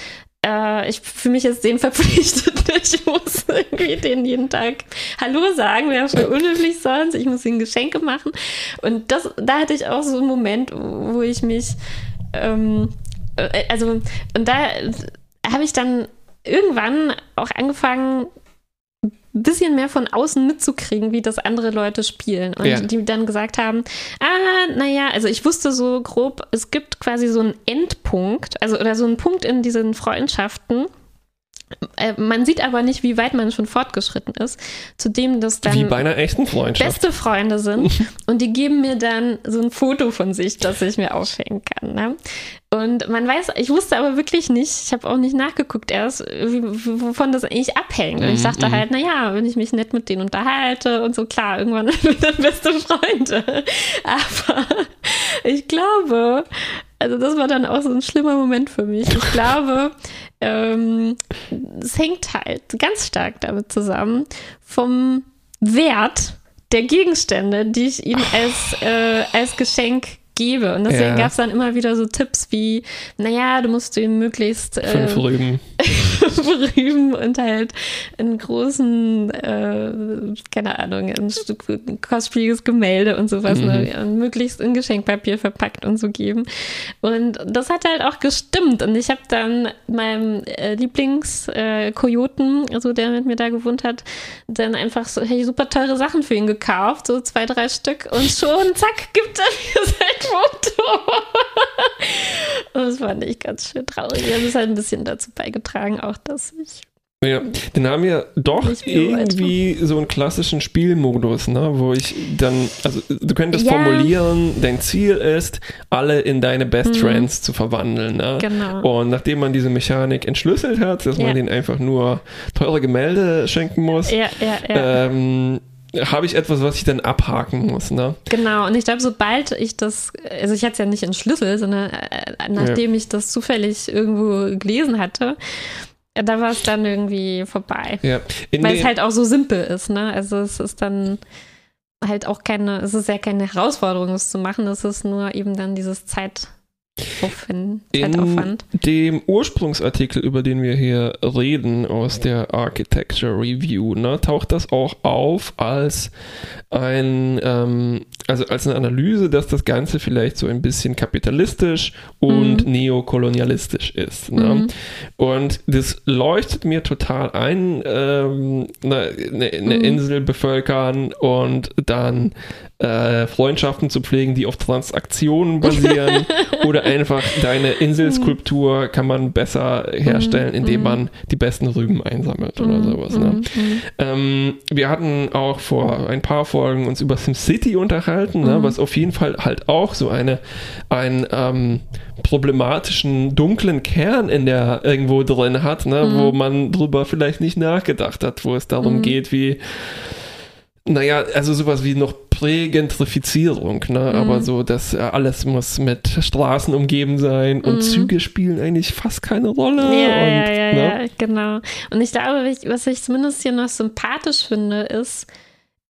äh, ich fühle mich jetzt denen verpflichtet. Ich muss irgendwie denen jeden Tag Hallo sagen, wäre voll unhöflich sonst. Ich muss ihnen Geschenke machen. Und das, da hatte ich auch so einen Moment, wo ich mich, ähm, äh, also, und da habe ich dann irgendwann auch angefangen, ein bisschen mehr von außen mitzukriegen, wie das andere Leute spielen. Und Ja. die dann gesagt haben, ah, naja, also ich wusste so grob, es gibt quasi so einen Endpunkt, also oder so einen Punkt in diesen Freundschaften. Äh, Man sieht aber nicht, wie weit man schon fortgeschritten ist, zu dem das dann Wie bei einer echten Freundschaft. beste Freunde sind und die geben mir dann so ein Foto von sich, das ich mir aufhängen kann. Ne? Und man weiß, ich wusste aber wirklich nicht, ich habe auch nicht nachgeguckt erst, wie, wovon das eigentlich abhängt. Und ich Mhm, dachte mhm. halt, naja, wenn ich mich nett mit denen unterhalte und so, klar, irgendwann sind wir beste Freunde. Aber ich glaube, also das war dann auch so ein schlimmer Moment für mich. Ich glaube, ähm, es hängt halt ganz stark damit zusammen vom Wert der Gegenstände, die ich ihm als, äh, als Geschenk gebe. Und deswegen Ja. gab es dann immer wieder so Tipps wie, naja, du musst ihm möglichst äh, Fünf Rüben. berühmen und halt einen großen, äh, keine Ahnung, ein kostspieliges Gemälde und sowas, Mhm. ne, und möglichst in Geschenkpapier verpackt und so geben. Und das hat halt auch gestimmt. Und ich habe dann meinem äh, Lieblings-Kojoten, also der mit mir da gewohnt hat, dann einfach so hey, super teure Sachen für ihn gekauft, so zwei, drei Stück und schon, zack, gibt er mir sein Foto. Das fand ich ganz schön traurig. Das ist halt ein bisschen dazu beigetragen, auch dass ich. Ja, dann haben wir doch irgendwie so einen klassischen Spielmodus, ne, wo ich dann, also du könntest Ja. formulieren, dein Ziel ist, alle in deine Best Friends zu verwandeln. Ne? Mhm. Genau. Und nachdem man diese Mechanik entschlüsselt hat, dass Ja. man denen einfach nur teure Gemälde schenken muss, Ja, ja, ja. ähm, habe ich etwas, was ich dann abhaken muss. Ne? Genau. Und ich glaube, sobald ich das, also ich hatte es ja nicht entschlüsselt, sondern äh, nachdem ich das zufällig irgendwo gelesen hatte, äh, da war es dann irgendwie vorbei. Ja. In Weil es halt auch so simpel ist, ne? Also es ist dann halt auch keine, es ist ja keine Herausforderung, es zu machen, es ist nur eben dann dieses Zeitaufwand. Zeitaufwand. In dem Ursprungsartikel, über den wir hier reden, aus der Architecture Review, ne, taucht das auch auf als ein, ähm, also als eine Analyse, dass das Ganze vielleicht so ein bisschen kapitalistisch und neokolonialistisch ist. Ne? Mhm. Und das leuchtet mir total ein, ähm, eine, eine, eine Mhm. Insel bevölkern und dann äh, Freundschaften zu pflegen, die auf Transaktionen basieren oder einfach deine Inselskulptur kann man besser herstellen, indem Mhm. man die besten Rüben einsammelt oder sowas. Ne? Mhm, mhm. Ähm, wir hatten auch vor ein paar Folgen uns über SimCity unterhalten, ne, Mhm. was auf jeden Fall halt auch so eine, einen ähm, problematischen, dunklen Kern in der irgendwo drin hat, ne, Mhm. wo man drüber vielleicht nicht nachgedacht hat, wo es darum Mhm. geht, wie naja, also sowas wie noch Prägentrifizierung, ne? Mhm. aber so, dass äh, alles muss mit Straßen umgeben sein und Mhm. Züge spielen eigentlich fast keine Rolle. Ja, und, ja, ja, ne? ja, genau. Und ich glaube, was ich zumindest hier noch sympathisch finde, ist,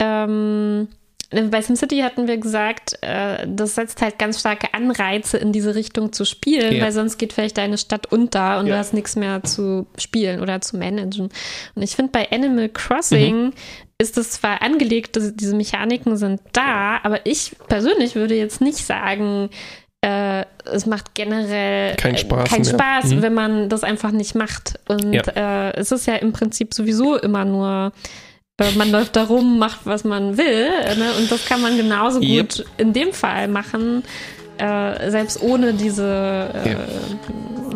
ähm, bei SimCity hatten wir gesagt, äh, das setzt halt ganz starke Anreize in diese Richtung zu spielen, Ja. weil sonst geht vielleicht deine Stadt unter und Ja. du hast nichts mehr zu spielen oder zu managen. Und ich finde, bei Animal Crossing Mhm. ist es zwar angelegt, dass diese Mechaniken sind da, aber ich persönlich würde jetzt nicht sagen, äh, es macht generell Keinen Spaß mehr. Spaß, Mhm. wenn man das einfach nicht macht. Und Ja. äh, es ist ja im Prinzip sowieso immer nur man läuft da rum, macht, was man will. Ne? Und das kann man genauso Yep. gut in dem Fall machen, äh, selbst ohne diese äh,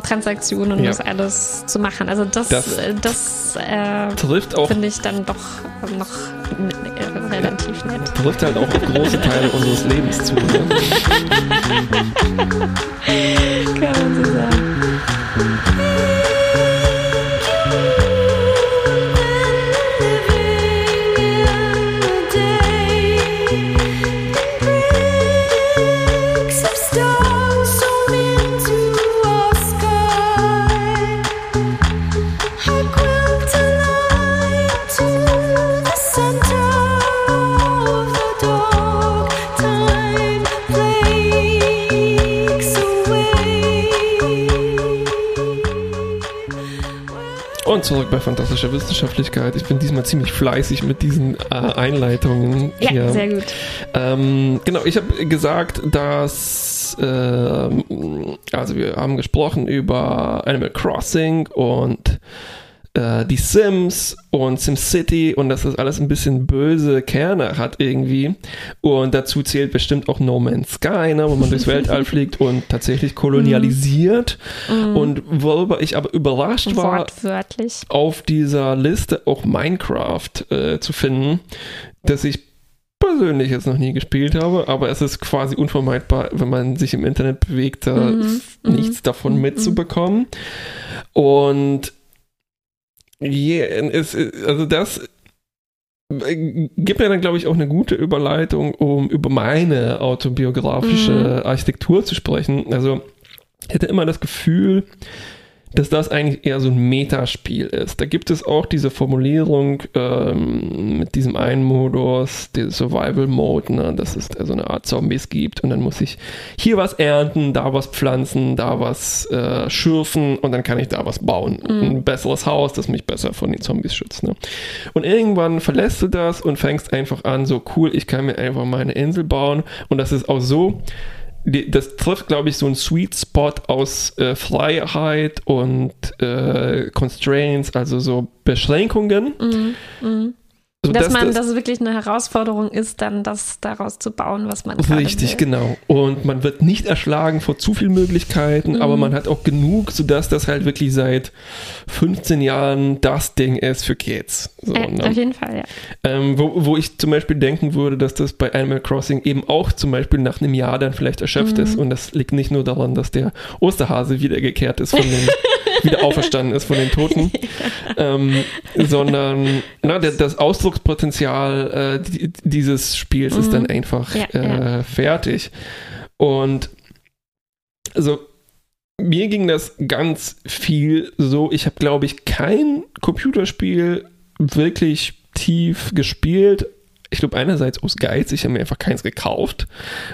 Transaktionen und Ja. das alles zu machen. Also das, Das- äh, das äh, Trifft auch finde ich dann doch noch relativ nett. trifft halt auch auf große Teile unseres Lebens zu. Ne? Kann man so sagen. Zurück bei fantastischer Wissenschaftlichkeit. Ich bin diesmal ziemlich fleißig mit diesen äh, Einleitungen. Ja, hier. sehr gut. Ähm, genau, ich habe gesagt, dass ähm, also wir haben gesprochen über Animal Crossing und äh, die Sims und SimCity und dass das alles ein bisschen böse Kerne hat irgendwie. Und dazu zählt bestimmt auch No Man's Sky, ne, wo man durchs Weltall fliegt und tatsächlich kolonialisiert. Und worüber ich aber überrascht war, auf dieser Liste auch Minecraft äh, zu finden, das ich persönlich jetzt noch nie gespielt habe, aber es ist quasi unvermeidbar, wenn man sich im Internet bewegt, da Mhm, nichts davon mitzubekommen. Und je, es, also das äh, gibt mir dann, glaube ich, auch eine gute Überleitung, um über meine autobiografische Architektur zu sprechen. Also ich hätte immer das Gefühl, dass das eigentlich eher so ein Metaspiel ist. Da gibt es auch diese Formulierung ähm, mit diesem einen Modus, der Survival Mode, ne, dass es da so eine Art Zombies gibt und dann muss ich hier was ernten, da was pflanzen, da was äh, schürfen und dann kann ich da was bauen. Ein besseres Haus, das mich besser von den Zombies schützt. Ne? Und irgendwann verlässt du das und fängst einfach an, so cool, ich kann mir einfach meine Insel bauen und das ist auch so das trifft, glaube ich, so einen Sweet Spot aus äh, Freiheit und äh, Constraints, also so Beschränkungen. So, Dass man, dass es wirklich eine Herausforderung ist, dann das daraus zu bauen, was man gerade Richtig, will. genau. Und man wird nicht erschlagen vor zu vielen Möglichkeiten, Mhm. aber man hat auch genug, sodass das halt wirklich seit 15 Jahren das Ding ist für Kids. So, Ja, ne? auf jeden Fall, ja. Ähm, wo, wo ich zum Beispiel denken würde, dass das bei Animal Crossing eben auch zum Beispiel nach einem Jahr dann vielleicht erschöpft Mhm. ist. Und das liegt nicht nur daran, dass der Osterhase wiedergekehrt ist von den, wieder auferstanden ist von den Toten, ähm, sondern na, der, das Ausdruckspotenzial äh, die, dieses Spiels ist dann einfach Mhm. Ja, äh, ja. fertig. Und also mir ging das ganz viel so. Ich habe, glaube ich, kein Computerspiel wirklich tief gespielt. Ich glaube, einerseits aus Geiz, ich habe mir einfach keins gekauft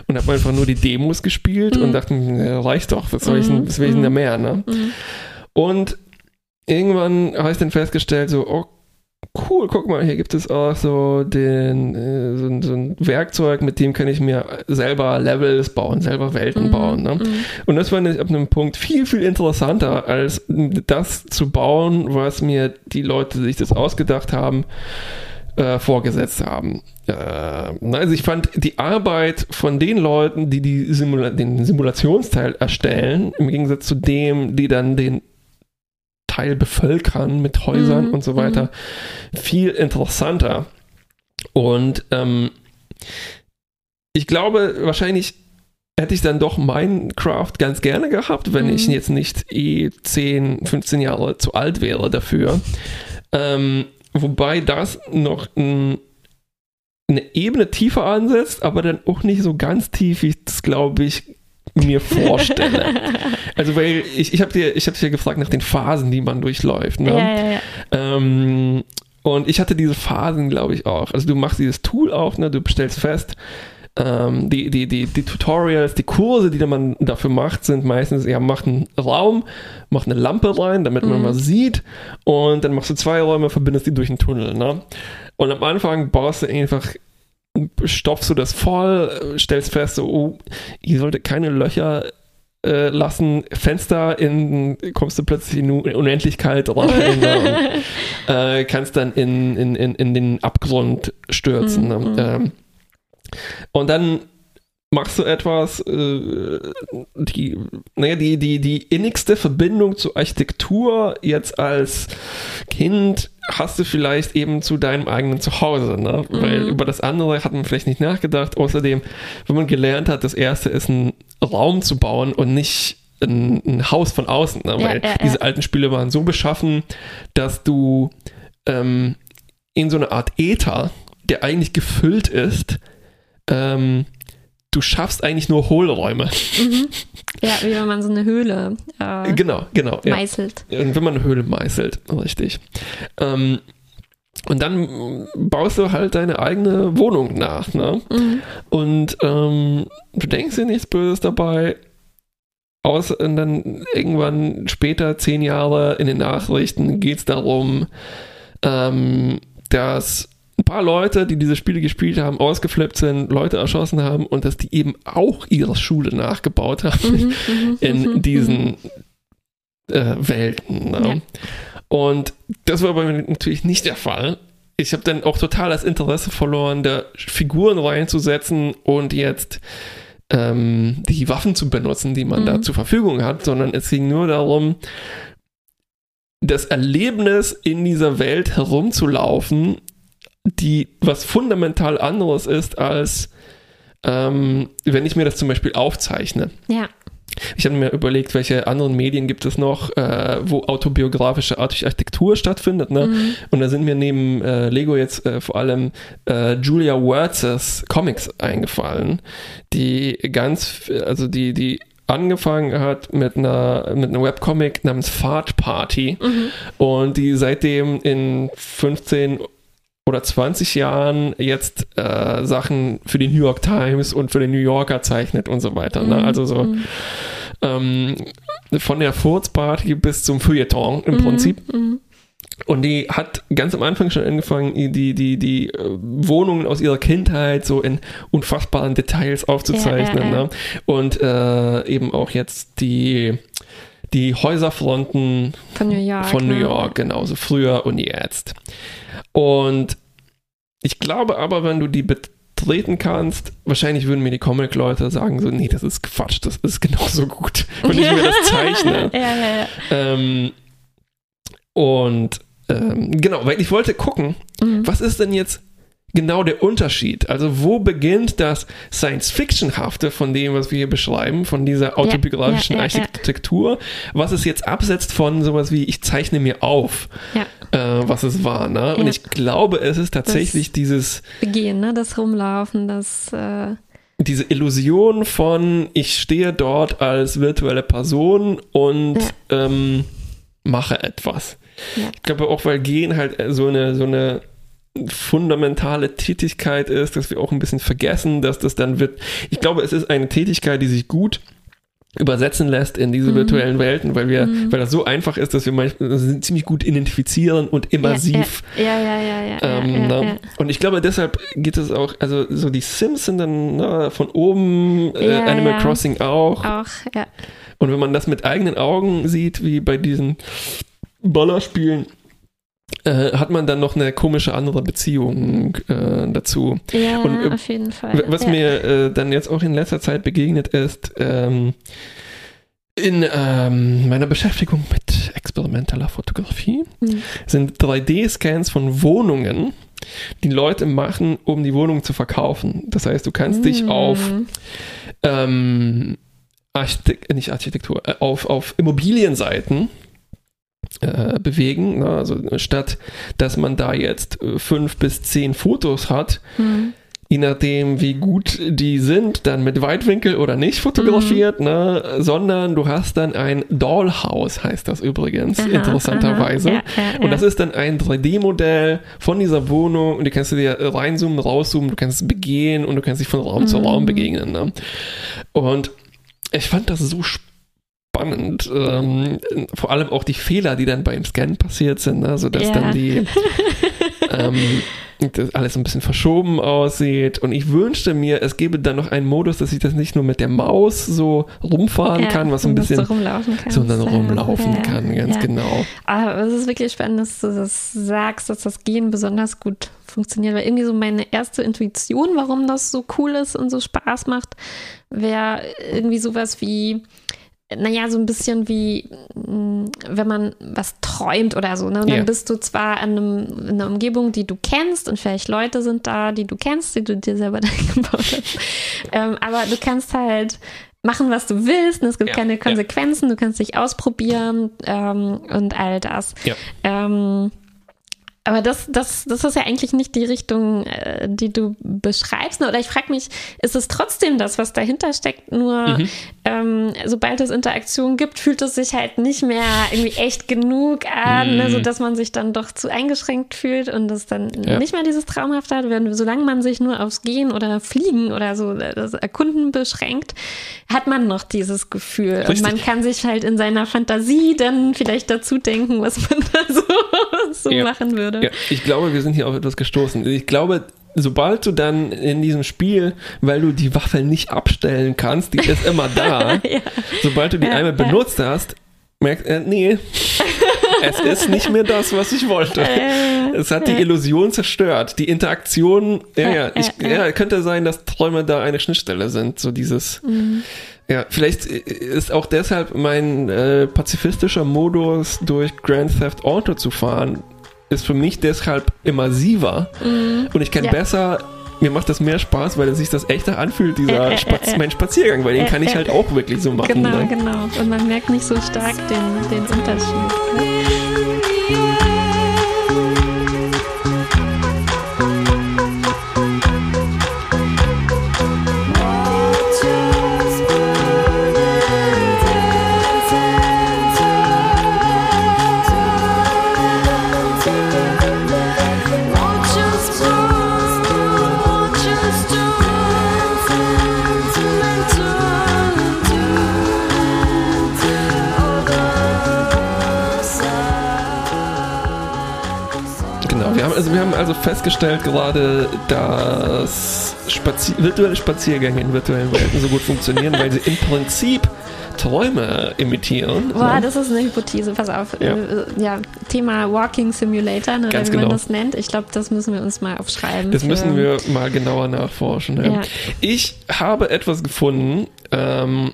und habe einfach nur die Demos gespielt und dachte, reicht doch, was soll ich denn, was will ich denn da mehr, ne? Und irgendwann habe ich dann festgestellt, so, oh, cool, guck mal, hier gibt es auch so, den, äh, so, ein- so ein Werkzeug, mit dem kann ich mir selber Levels bauen, selber Welten bauen. Ne? Und das fand ich ab einem Punkt viel, viel interessanter, als das zu bauen, was mir die Leute, die sich das ausgedacht haben, äh, vorgesetzt haben. Äh, also ich fand die Arbeit von den Leuten, die, die Simula den Simulationsteil erstellen, im Gegensatz zu dem, die dann den Teil bevölkern mit Häusern Mhm, und so weiter, viel interessanter. Und ähm, ich glaube, wahrscheinlich hätte ich dann doch Minecraft ganz gerne gehabt, wenn Mhm. ich jetzt nicht eh 10, 15 Jahre zu alt wäre dafür. Ähm, wobei das noch ein, eine Ebene tiefer ansetzt, aber dann auch nicht so ganz tief, wie ich das, glaube ich, mir vorstelle. also, weil ich, ich habe dir, ich hab dich ja gefragt nach den Phasen, die man durchläuft. Ne? Ja, ja, ja. Ähm, und ich hatte diese Phasen, glaube ich, auch. Also du machst dieses Tool auch, ne? du stellst fest, ähm, die, die, die, die Tutorials, die Kurse, die man dafür macht, sind meistens, ja, macht einen Raum, macht eine Lampe rein, damit man Mhm. was sieht und dann machst du zwei Räume, verbindest die durch einen Tunnel. Ne? Und am Anfang baust du einfach, stopfst du das voll, stellst fest, so, oh, hier sollte keine Löcher äh, lassen, Fenster in, kommst du plötzlich in Unendlichkeit rein ne? und, äh, kannst dann in, in, in, in den Abgrund stürzen. Mhm, mhm. Ne? Ähm, und dann machst du etwas, äh, die, naja, die, die, die innigste Verbindung zur Architektur jetzt als Kind hast du vielleicht eben zu deinem eigenen Zuhause, ne? Weil Mhm. über das andere hat man vielleicht nicht nachgedacht. Außerdem, wenn man gelernt hat, das erste ist ein Raum zu bauen und nicht ein, ein Haus von außen, ne? Ja, weil ja, ja. diese alten Spiele waren so beschaffen, dass du ähm, in so eine Art Äther, der eigentlich gefüllt ist, ähm, du schaffst eigentlich nur Hohlräume. Mhm. Ja, wie wenn man so eine Höhle äh, Genau, genau. Ja. meißelt. Und wenn man eine Höhle meißelt, richtig. Ähm, und dann baust du halt deine eigene Wohnung nach, ne? Mhm. Und ähm, du denkst dir nichts Böses dabei. Außer und dann irgendwann später, zehn Jahre in den Nachrichten, geht es darum, ähm, dass paar Leute, die diese Spiele gespielt haben, ausgeflippt sind, Leute erschossen haben und dass die eben auch ihre Schule nachgebaut haben Mhm, mhm, in mhm, diesen äh, Welten. Ne? Ja. Und das war bei mir natürlich nicht der Fall. Ich habe dann auch total das Interesse verloren, da Figuren reinzusetzen und jetzt ähm, die Waffen zu benutzen, die man Mhm. da zur Verfügung hat, sondern es ging nur darum, das Erlebnis in dieser Welt herumzulaufen, die was fundamental anderes ist als ähm, wenn ich mir das zum Beispiel aufzeichne. Ja, Ich habe mir überlegt, welche anderen Medien gibt es noch, äh, wo autobiografische Architektur stattfindet. Ne? Mhm. Und da sind mir neben äh, Lego jetzt äh, vor allem äh, Julia Wertz's Comics eingefallen, die ganz, also die, die angefangen hat mit einer, mit einem Webcomic namens Fart Party Mhm. und die seitdem in 15 oder 20 Jahren jetzt äh, Sachen für die New York Times und für den New Yorker zeichnet und so weiter. Ne? Mhm. Also so Mhm. ähm, von der Furzparty bis zum Feuilleton im Mhm. Prinzip. Und die hat ganz am Anfang schon angefangen, die, die, die äh, Wohnungen aus ihrer Kindheit so in unfassbaren Details aufzuzeichnen. Ja, ja, ja. Ne? Und äh, eben auch jetzt die, die Häuserfronten Von New York. von New ne? York, genauso früher und jetzt. Und ich glaube aber, wenn du die betreten kannst, wahrscheinlich würden mir die Comic-Leute sagen so, nee, das ist Quatsch, das ist genauso gut, wenn ich mir das zeichne. ja, ja, ja. ähm, und ähm, genau, weil ich wollte gucken, Mhm. was ist denn jetzt genau der Unterschied? Also wo beginnt das Science-Fiction-hafte von dem, was wir hier beschreiben, von dieser autobiografischen ja, ja, ja. Architektur, was es jetzt absetzt von sowas wie ich zeichne mir auf, äh, was es war. Ne? Und ich glaube, es ist tatsächlich dieses Begehen, ne? Das Rumlaufen, das. Äh, diese Illusion von ich stehe dort als virtuelle Person und ähm, mache etwas. Ich glaube auch, weil Gehen halt so eine, so eine fundamentale Tätigkeit ist, dass wir auch ein bisschen vergessen, dass das dann wird. Ich glaube, es ist eine Tätigkeit, die sich gut übersetzen lässt in diese Mhm. virtuellen Welten, weil wir, Mhm. weil das so einfach ist, dass wir manchmal das ziemlich gut identifizieren und immersiv Ja, ja, ja, ja. ja, ähm, ja, ne? ja. Und ich glaube, deshalb geht es auch, also so die Sims sind dann ne, von oben, äh, Ja, Animal ja. Crossing auch. Auch, ja. Und wenn man das mit eigenen Augen sieht, wie bei diesen Ballerspielen, äh, hat man dann noch eine komische andere Beziehung äh, dazu. Ja, Und, äh, auf jeden Fall. Was ja. mir äh, dann jetzt auch in letzter Zeit begegnet ist, ähm, in ähm, meiner Beschäftigung mit experimenteller Fotografie, Mhm. sind 3D-Scans von Wohnungen, die Leute machen, um die Wohnung zu verkaufen. Das heißt, du kannst dich Mhm. auf ähm, Architekt, nicht Architektur, äh, auf, auf Immobilienseiten äh, bewegen. Ne? Also statt, dass man da jetzt äh, fünf bis zehn Fotos hat, Mhm. je nachdem, wie gut die sind, dann mit Weitwinkel oder nicht fotografiert, ne? sondern du hast dann ein Dollhouse, heißt das übrigens, Aha, interessanterweise. aha, ja, ja, Und ja. das ist dann ein 3D-Modell von dieser Wohnung und die kannst du dir reinzoomen, rauszoomen, du kannst es begehen und du kannst dich von Raum zu Mhm. Raum begegnen. Ne? Und ich fand das so spannend, ähm, vor allem auch die Fehler, die dann beim Scan passiert sind, ne? sodass Ja. dann die ähm, das alles ein bisschen verschoben aussieht. Und ich wünschte mir, es gäbe dann noch einen Modus, dass ich das nicht nur mit der Maus so rumfahren Ja, kann, was so ein dass bisschen, rumlaufen kannst. sondern rumlaufen Ja, kann, ganz genau. Aber es ist wirklich spannend, dass du das sagst, dass das Gehen besonders gut funktioniert, weil irgendwie so meine erste Intuition, warum das so cool ist und so Spaß macht, wäre irgendwie sowas wie, naja, so ein bisschen wie, mh, wenn man was träumt oder so. Ne? Und dann Ja. bist du zwar in, einem, in einer Umgebung, die du kennst und vielleicht Leute sind da, die du kennst, die du dir selber dann gebaut hast. Ähm, aber du kannst halt machen, was du willst. Und es gibt Ja, keine ja. Konsequenzen. Du kannst dich ausprobieren ähm, und all das. Ja. Ähm, aber das, das, das ist ja eigentlich nicht die Richtung, äh, die du beschreibst. Oder ich frage mich, ist es trotzdem das, was dahinter steckt? Nur Mhm. ähm, sobald es Interaktion gibt, fühlt es sich halt nicht mehr irgendwie echt genug an, ne, Mhm. sodass man sich dann doch zu eingeschränkt fühlt und es dann Ja. nicht mehr dieses Traumhafte hat. Wenn, solange man sich nur aufs Gehen oder Fliegen oder so äh, das Erkunden beschränkt, hat man noch dieses Gefühl. Und Richtig. man kann sich halt in seiner Fantasie dann vielleicht dazu denken, was man da so, so Ja. machen würde. Ja, ich glaube, wir sind hier auf etwas gestoßen. Ich glaube, sobald du dann in diesem Spiel, weil du die Waffe nicht abstellen kannst, die ist immer da, Ja. sobald du die Ja, einmal ja. benutzt hast, merkst äh, nee, es ist nicht mehr das, was ich wollte. Äh, Es hat die Illusion zerstört. Die Interaktion, ja, Ja, ja, ich, ja, könnte sein, dass Träume da eine Schnittstelle sind. So dieses, Mhm. ja, vielleicht ist auch deshalb mein äh, pazifistischer Modus durch Grand Theft Auto zu fahren, ist für mich deshalb immersiver. Und ich kann Mhm. Ja. besser, mir macht das mehr Spaß, weil es sich das echter anfühlt, dieser Äh, äh, Spaz äh, mein Spaziergang, weil den kann ich halt auch wirklich so machen. Genau, ne? genau. Und man merkt nicht so stark den, den Unterschied. Genau, haben, also wir haben also festgestellt gerade, dass Spazi virtuelle Spaziergänge in virtuellen Welten so gut funktionieren, weil sie im Prinzip Träume imitieren. Boah, ne? das ist eine Hypothese, pass auf. Ja. Ja, Thema Walking Simulator, ne, Ganz wie man genau. das nennt. Ich glaube, das müssen wir uns mal aufschreiben. Das müssen wir mal genauer nachforschen. Ja. Ja. Ich habe etwas gefunden, ähm,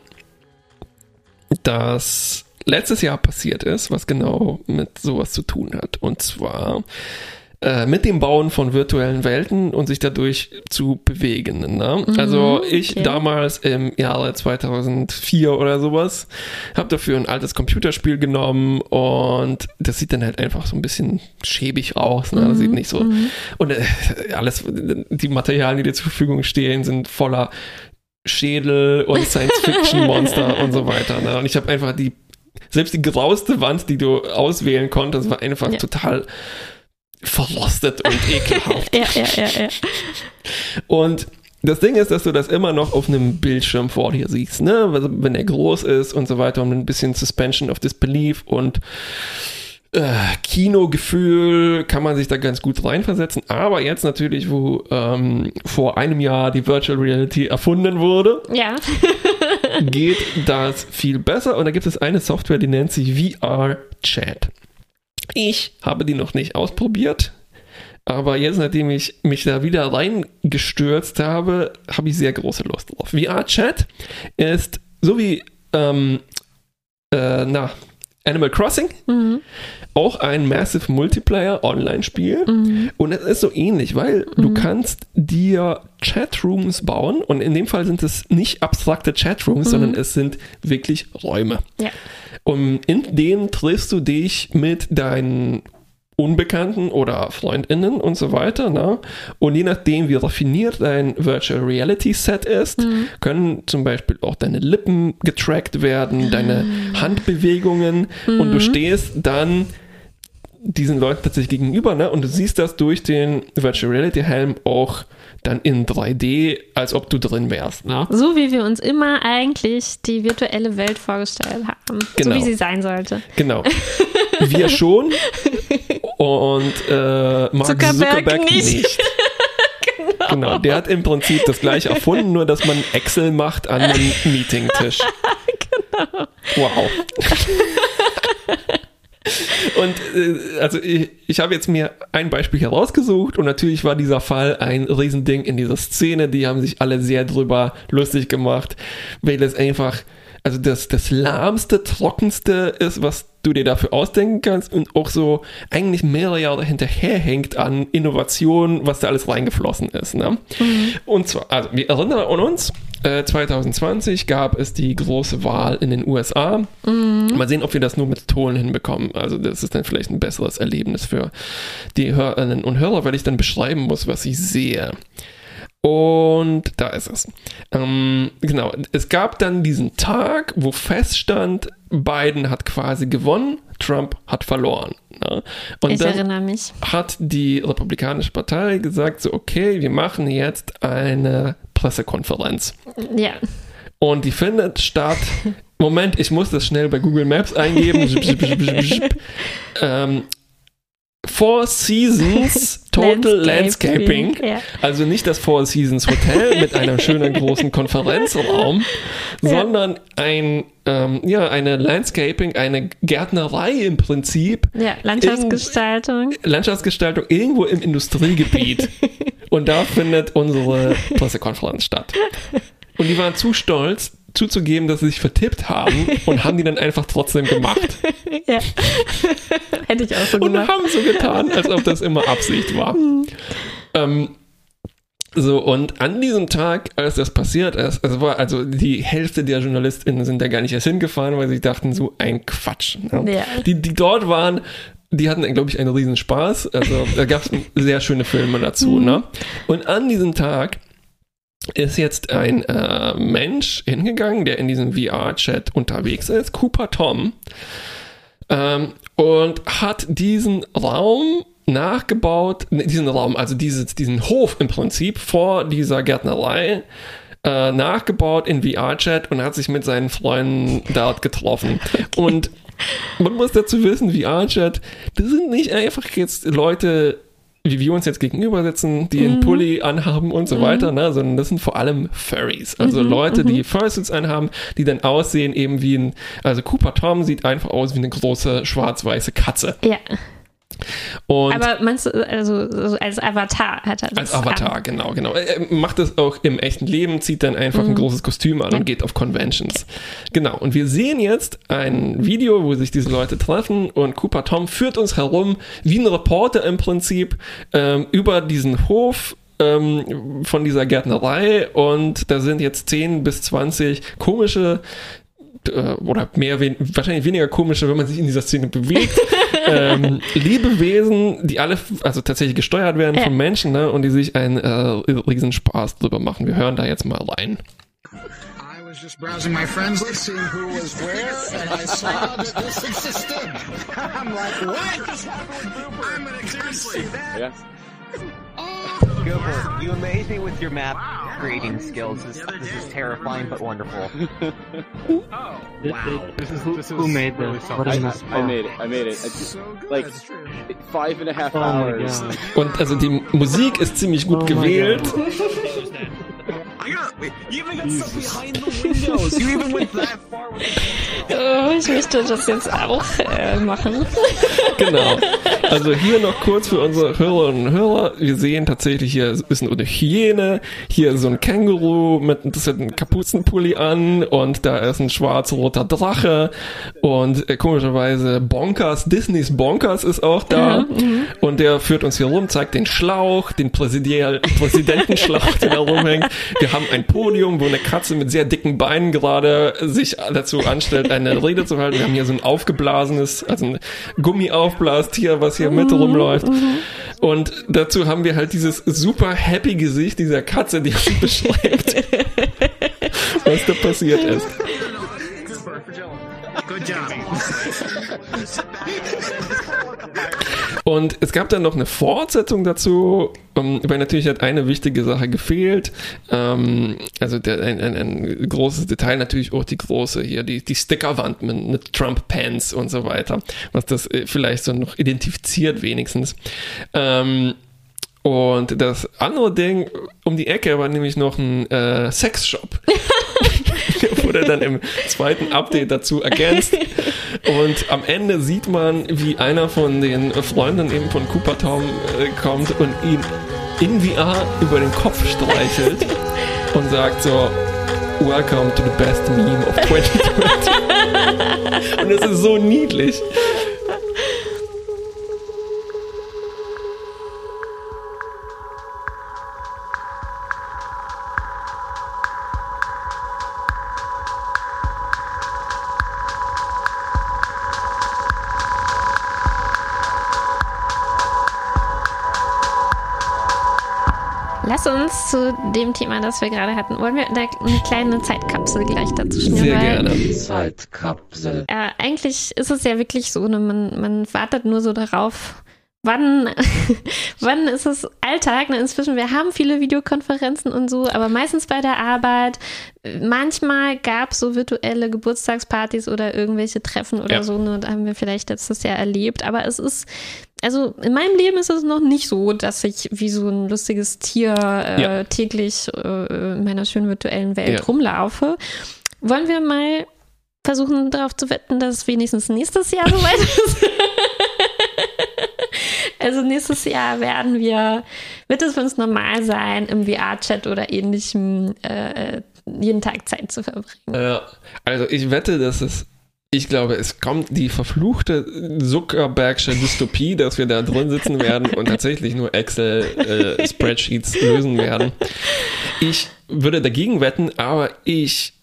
das letztes Jahr passiert ist, was genau mit sowas zu tun hat. Und zwar äh, mit dem Bauen von virtuellen Welten und sich dadurch zu bewegen. Ne? also ich okay. damals im Jahre 2004 oder sowas habe dafür ein altes Computerspiel genommen und das sieht dann halt einfach so ein bisschen schäbig aus. Ne? Das sieht nicht so. Und äh, alles, die Materialien, die dir zur Verfügung stehen, sind voller Schädel und Science-Fiction-Monster und so weiter. Ne? Und ich habe einfach die, selbst die grauste Wand, die du auswählen konntest, war einfach Ja. total verrostet und ekelhaft. Ja, ja, ja, ja. Und das Ding ist, dass du das immer noch auf einem Bildschirm vor dir siehst, ne? Also, wenn er groß ist und so weiter und ein bisschen Suspension of Disbelief und äh, Kinogefühl kann man sich da ganz gut reinversetzen. Aber jetzt natürlich, wo ähm, vor einem Jahr die Virtual Reality erfunden wurde, Ja, geht das viel besser. Und da gibt es eine Software, die nennt sich VR Chat. Ich habe die noch nicht ausprobiert. Aber jetzt, nachdem ich mich da wieder reingestürzt habe, habe ich sehr große Lust drauf. VR-Chat ist so wie ähm, äh, na, Animal Crossing, mhm. auch ein Massive Multiplayer Online-Spiel. Mhm. Und es ist so ähnlich, weil du kannst dir Chatrooms bauen und in dem Fall sind es nicht abstrakte Chatrooms, sondern es sind wirklich Räume. ja. Und in denen triffst du dich mit deinen Unbekannten oder Freundinnen und so weiter. Ne? Und je nachdem, wie raffiniert dein Virtual Reality Set ist, können zum Beispiel auch deine Lippen getrackt werden, deine Handbewegungen und du stehst dann diesen Leuten tatsächlich gegenüber, ne? Und du siehst das durch den Virtual Reality Helm auch dann in 3D, als ob du drin wärst, ne? So wie wir uns immer eigentlich die virtuelle Welt vorgestellt haben. Genau. So wie sie sein sollte. Genau. Wir schon und äh, Mark Zuckerberg Zuckerberg, nicht. nicht. genau. Der hat im Prinzip das gleiche erfunden, nur dass man Excel macht an einem Meetingtisch. genau. Wow. Und äh, also ich, ich habe jetzt mir ein Beispiel herausgesucht und natürlich war dieser Fall ein Riesending in dieser Szene. Die haben sich alle sehr drüber lustig gemacht, weil es einfach also das, das lahmste, trockenste ist, was du dir dafür ausdenken kannst und auch so eigentlich mehrere Jahre hinterherhängt an Innovation, was da alles reingeflossen ist. Ne? Und zwar, also wir erinnern uns, äh, 2020 gab es die große Wahl in den USA. Mal sehen, ob wir das nur mit Ton hinbekommen. Also das ist dann vielleicht ein besseres Erlebnis für die Hörerinnen und Hörer, weil ich dann beschreiben muss, was ich sehe. Und da ist es. Ähm, genau, es gab dann diesen Tag, wo feststand, Biden hat quasi gewonnen, Trump hat verloren. Ne? Und ich dann erinnere mich. hat die Republikanische Partei gesagt, so okay, wir machen jetzt eine Pressekonferenz. Ja. Und die findet statt. Moment, ich muss das schnell bei Google Maps eingeben. Ähm, Four Seasons Total Landscaping. Ja. Also nicht das Four Seasons Hotel mit einem schönen großen Konferenzraum, sondern ein, ähm, ja, eine Landscaping, eine Gärtnerei im Prinzip. ja, Landschaftsgestaltung. Landschaftsgestaltung irgendwo im Industriegebiet. Und da findet unsere Pressekonferenz statt. Und die waren zu stolz, zuzugeben, dass sie sich vertippt haben und haben die dann einfach trotzdem gemacht. Ja. Hätte ich auch so Und gemacht. haben so getan, als ob das immer Absicht war. Ähm, so, und an diesem Tag, als das passiert ist, es war also die Hälfte der JournalistInnen sind da gar nicht erst hingefahren, weil sie dachten, so ein Quatsch. Ne? Ja. Die, die dort waren, die hatten, glaube ich, einen riesen Spaß. Also da gab es sehr schöne Filme dazu. Ne? Und an diesem Tag ist jetzt ein äh, Mensch hingegangen, der in diesem VR-Chat unterwegs ist, Cooper Tom, ähm, und hat diesen Raum nachgebaut, ne, diesen Raum, also dieses, diesen Hof im Prinzip vor dieser Gärtnerei äh, nachgebaut in VR-Chat und hat sich mit seinen Freunden dort getroffen. Und man muss dazu wissen, VR-Chat, das sind nicht einfach jetzt Leute, wie wir uns jetzt gegenüber sitzen, die einen Pulli anhaben und so weiter, ne, sondern das sind vor allem Furries. Also Leute, die Fursuits anhaben, die dann aussehen eben wie ein, also Cooper Tom sieht einfach aus wie eine große schwarz-weiße Katze. Ja. Und Aber meinst du, also so als Avatar hat er das als Avatar, genau, genau. Er macht das auch im echten Leben, zieht dann einfach ein großes Kostüm an und geht auf Conventions. Genau. Und wir sehen jetzt ein Video, wo sich diese Leute treffen und Cooper Tom führt uns herum, wie ein Reporter im Prinzip, ähm, über diesen Hof ähm, von dieser Gärtnerei und da sind jetzt 10 bis 20 komische äh, oder mehr, wahrscheinlich weniger komische, wenn man sich in dieser Szene bewegt, ähm, Lebewesen, die alle f- also tatsächlich gesteuert werden Ja. von Menschen ne, und die sich einen äh, riesen Spaß drüber machen. Wir hören da jetzt mal rein. I was just browsing my friends list, seeing who was where, and I saw that this existed. I'm like, what? I'm gonna seriously. Yeah. Gilbert, you amaze me with your map creating skills. This, this is terrifying but wonderful. Oh, wow. This is who, who made this? What I, I, this? I made it. I made it. I, So good. like That's true. five and a half Oh my hours. god. Und also die Musik ist ziemlich gut Oh my gewählt. I got. You even got stuff behind the windows. You even went that far with Oh, ich möchte das jetzt auch äh, machen. Genau. Also hier noch kurz für unsere Hörerinnen und Hörer. Wir sehen tatsächlich hier ist eine Hyäne, hier ist so ein Känguru mit das hat einen Kapuzenpulli an und da ist ein schwarz-roter Drache und äh, komischerweise Bonkers, Disneys Bonkers ist auch da und der führt uns hier rum, zeigt den Schlauch, den Präsidial Präsidentenschlauch, der da rumhängt. Wir haben ein Podium, wo eine Katze mit sehr dicken Beinen gerade sich dazu anstellt, eine Rede stillzuhalten. Wir haben hier so ein aufgeblasenes, also ein Gummiaufblastier, was hier mit rumläuft. Und dazu haben wir halt dieses super happy Gesicht dieser Katze, die uns beschreibt, was da passiert ist. Good job. Und es gab dann noch eine Fortsetzung dazu, um, weil natürlich hat eine wichtige Sache gefehlt. Ähm, also der, ein, ein, ein großes Detail natürlich auch die große hier, die, die Stickerwand mit, mit Trump-Pants und so weiter, was das äh, vielleicht so noch identifiziert wenigstens. Ähm, und das andere Ding um die Ecke war nämlich noch ein äh, Sexshop. wurde dann im zweiten Update dazu ergänzt. Und am Ende sieht man, wie einer von den Freunden eben von Cooper Tom äh, kommt und ihn in VR über den Kopf streichelt und sagt so, Welcome to the best meme of 2020. und es ist so niedlich. Lass uns zu dem Thema, das wir gerade hatten, wollen wir da eine kleine Zeitkapsel gleich dazu schnüren? Sehr weil, gerne. Zeitkapsel. Äh, eigentlich ist es ja wirklich so, ne, man, man wartet nur so darauf, wann, wann ist es Alltag? Ne? Inzwischen, wir haben viele Videokonferenzen und so, aber meistens bei der Arbeit. Manchmal gab es so virtuelle Geburtstagspartys oder irgendwelche Treffen oder Ja. so, ne? da haben wir vielleicht letztes Jahr erlebt, aber es ist also in meinem Leben ist es noch nicht so, dass ich wie so ein lustiges Tier äh, Ja. täglich äh, in meiner schönen virtuellen Welt Ja. rumlaufe. Wollen wir mal versuchen darauf zu wetten, dass es wenigstens nächstes Jahr soweit ist? Also nächstes Jahr werden wir, wird es für uns normal sein, im VR-Chat oder ähnlichem äh, jeden Tag Zeit zu verbringen. Ja, also ich wette, dass es, ich glaube, es kommt die verfluchte Zuckerbergsche Dystopie, dass wir da drin sitzen werden und tatsächlich nur Excel-Spreadsheets lösen werden. Ich würde dagegen wetten, aber ich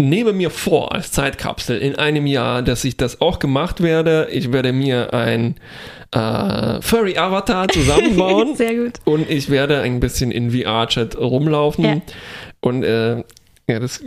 nehme mir vor als Zeitkapsel in einem Jahr, dass ich das auch gemacht werde. Ich werde mir ein äh, Furry-Avatar zusammenbauen. Sehr gut. Und ich werde ein bisschen in VR-Chat rumlaufen. Ja. Und äh, ja, das,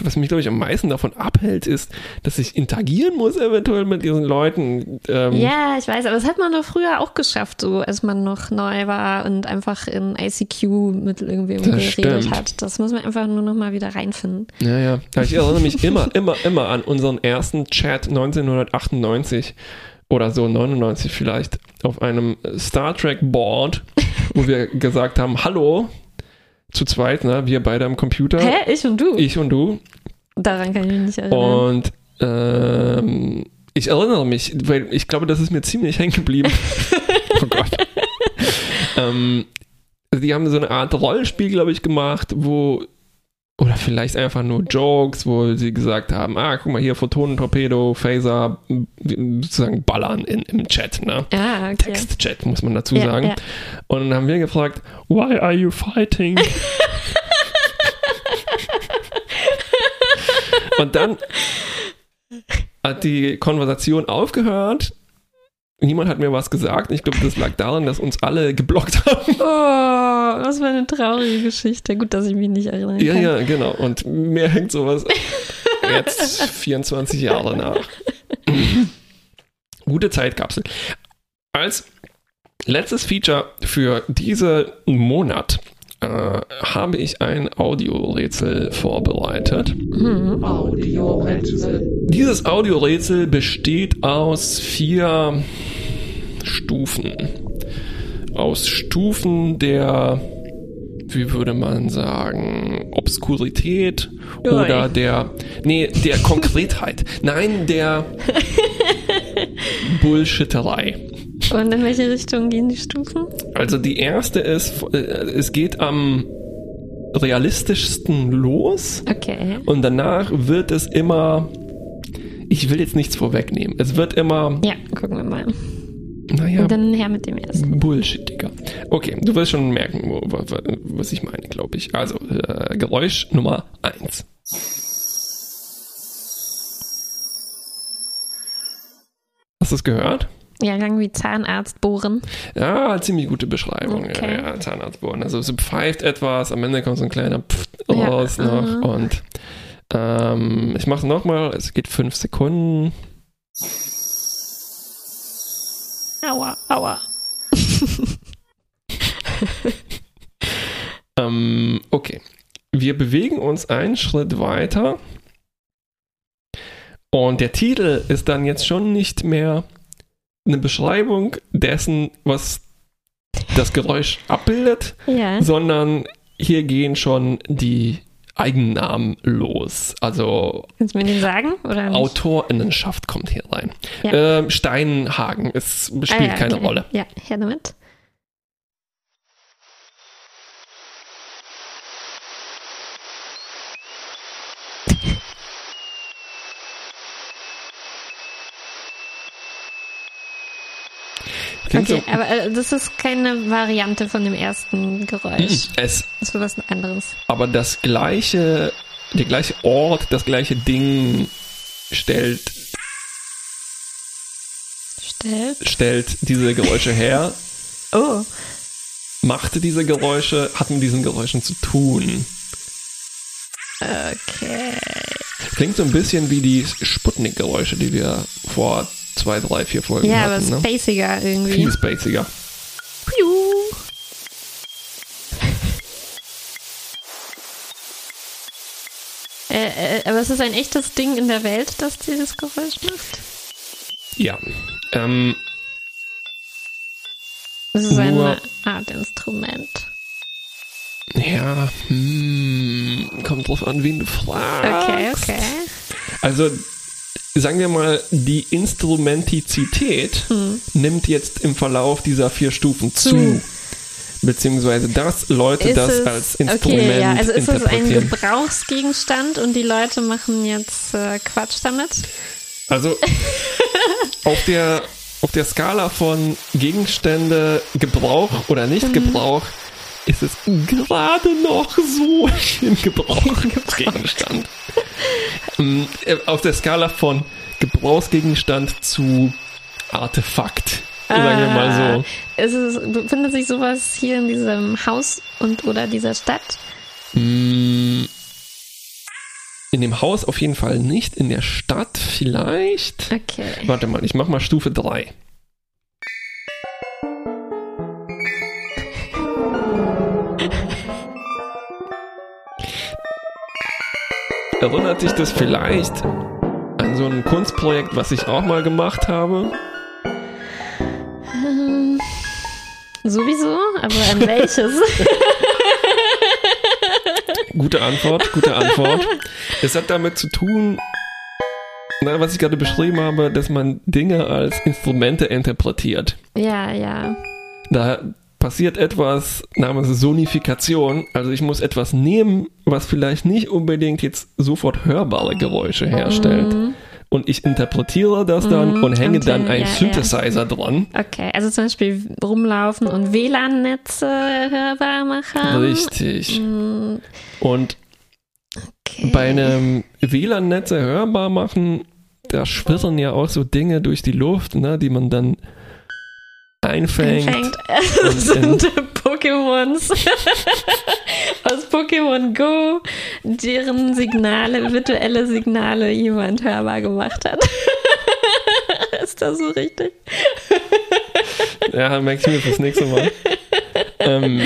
was mich, glaube ich, am meisten davon abhält, ist, dass ich interagieren muss eventuell mit diesen Leuten. Ähm, Ja, ich weiß, aber das hat man doch früher auch geschafft, so als man noch neu war und einfach in ICQ mit irgendwem Das geredet stimmt. hat. Das muss man einfach nur noch mal wieder reinfinden. ja. Ja, Ich erinnere mich immer, immer, immer an unseren ersten Chat 1998 oder so 99 vielleicht auf einem Star Trek Board, wo wir gesagt haben, hallo, zu zweit, ne, wir beide am Computer, Hä? Ich und du? ich und du, Daran kann ich mich nicht erinnern. Und ähm, ich erinnere mich, weil ich glaube, das ist mir ziemlich hängen geblieben. oh Gott. ähm, die haben so eine Art Rollenspiel, glaube ich, gemacht, wo oder vielleicht einfach nur Jokes, wo sie gesagt haben, ah, guck mal hier, Photonentorpedo, Phaser, sozusagen ballern in, im Chat, ne? ah, okay. Textchat, muss man dazu Ja, sagen. ja. Und dann haben wir gefragt, why are you fighting? Und dann hat die Konversation aufgehört. Niemand hat mir was gesagt. Ich glaube, das lag daran, dass uns alle geblockt haben. Oh, was für eine traurige Geschichte. Gut, dass ich mich nicht erinnern Ja, ja, genau. Und mir hängt sowas jetzt 24 Jahre nach. Gute Zeitkapsel. Als letztes Feature für diesen Monat äh, habe ich ein Audiorätsel vorbereitet. Hm. Audiorätsel. Dieses Audiorätsel besteht aus vier Stufen. Aus Stufen der, wie würde man sagen, Obskurität Ui. oder der, nee, der Konkretheit. Nein, der Bullshitterei. Und in welche Richtung gehen die Stufen? Also die erste ist, äh, es geht am realistischsten los. Okay. Und danach wird es immer, ich will jetzt nichts vorwegnehmen, es wird immer, Ja, gucken wir mal. naja, Und dann her mit dem ersten. bullshittiger. Okay, du wirst schon merken, wo, wo, was ich meine, glaube ich. Also, äh, Geräusch Nummer eins. Hast du es gehört? Ja, irgendwie Zahnarzt bohren. Ja, ziemlich gute Beschreibung. Okay. Ja, ja, Zahnarztbohren. Also es pfeift etwas, am Ende kommt so ein kleiner Pfft Ja, raus noch. mhm. Und ähm, ich mache es nochmal. Es geht fünf Sekunden. Aua, aua. Ähm, okay. Wir bewegen uns einen Schritt weiter. Und der Titel ist dann jetzt schon nicht mehr eine Beschreibung dessen, was das Geräusch abbildet, Ja. sondern hier gehen schon die Eigennamen los. Also Kannst du mir den sagen? Oder nicht? Autorinnenschaft kommt hier rein. Ja. Ähm, Steinhagen, es spielt Ah, ja, keine okay. Rolle. Ja, her damit. Klingt Okay, so, aber äh, das ist keine Variante von dem ersten Geräusch. es Das war was anderes. aber das gleiche, der gleiche Ort, das gleiche Ding stellt, Stellt. stellt diese Geräusche her, Oh, machte diese Geräusche, hat mit diesen Geräuschen zu tun. okay. Klingt so ein bisschen wie die Sputnik-Geräusche, die wir vor zwei, drei, vier Folgen Ja, aber hatten. Ne? spaciger irgendwie. Viel spaciger. Piu. Äh, äh, aber es ist ein echtes Ding in der Welt, das dieses Geräusch macht. Ja. Ähm, Es ist eine Art Instrument. ja, hm, kommt drauf an, wen du fragst. Okay, okay. Also, sagen wir mal, die Instrumentizität Hm. nimmt jetzt im Verlauf dieser vier Stufen zu. Beziehungsweise, dass Leute Ist das es- als Instrument okay, ja. Also ist es ein. Gebrauchsgegenstand und die Leute machen jetzt äh, Quatsch damit? Also, auf der, auf der Skala von Gegenstände, Gebrauch oder Mhm. Ist es gerade noch so im Gebrauchsgegenstand. Ähm, äh, auf der Skala von Gebrauchsgegenstand zu Artefakt. Sagen wir mal so. Ist es, befindet sich sowas hier in diesem Haus und oder dieser Stadt? Mm, In dem Haus auf jeden Fall nicht, in der Stadt vielleicht. Okay. Warte mal, ich mach mal Stufe 3. Erinnert dich das vielleicht an so ein Kunstprojekt, was ich auch mal gemacht habe? Ähm, sowieso, aber an welches? Gute Antwort, gute Antwort. Es hat damit zu tun, na, was ich gerade beschrieben habe, dass man Dinge als Instrumente interpretiert. ja, ja. Da passiert etwas namens Sonifikation. Also ich muss etwas nehmen, was vielleicht nicht unbedingt jetzt sofort hörbare Geräusche herstellt. Und ich interpretiere das dann Mhm, und hänge und, dann einen ja, ja. Synthesizer dran. Okay, also zum Beispiel rumlaufen und WLAN-Netze hörbar machen. Richtig. Mm, Und Okay. bei einem WLAN-Netze hörbar machen, da schwirren ja auch so Dinge durch die Luft, ne, die man dann einfängt. Fängt. und Das sind Pokémons aus Pokémon Go, deren Signale, virtuelle Signale jemand hörbar gemacht hat. Ist das so richtig? Ja, merke ich mir fürs nächste Mal. ähm,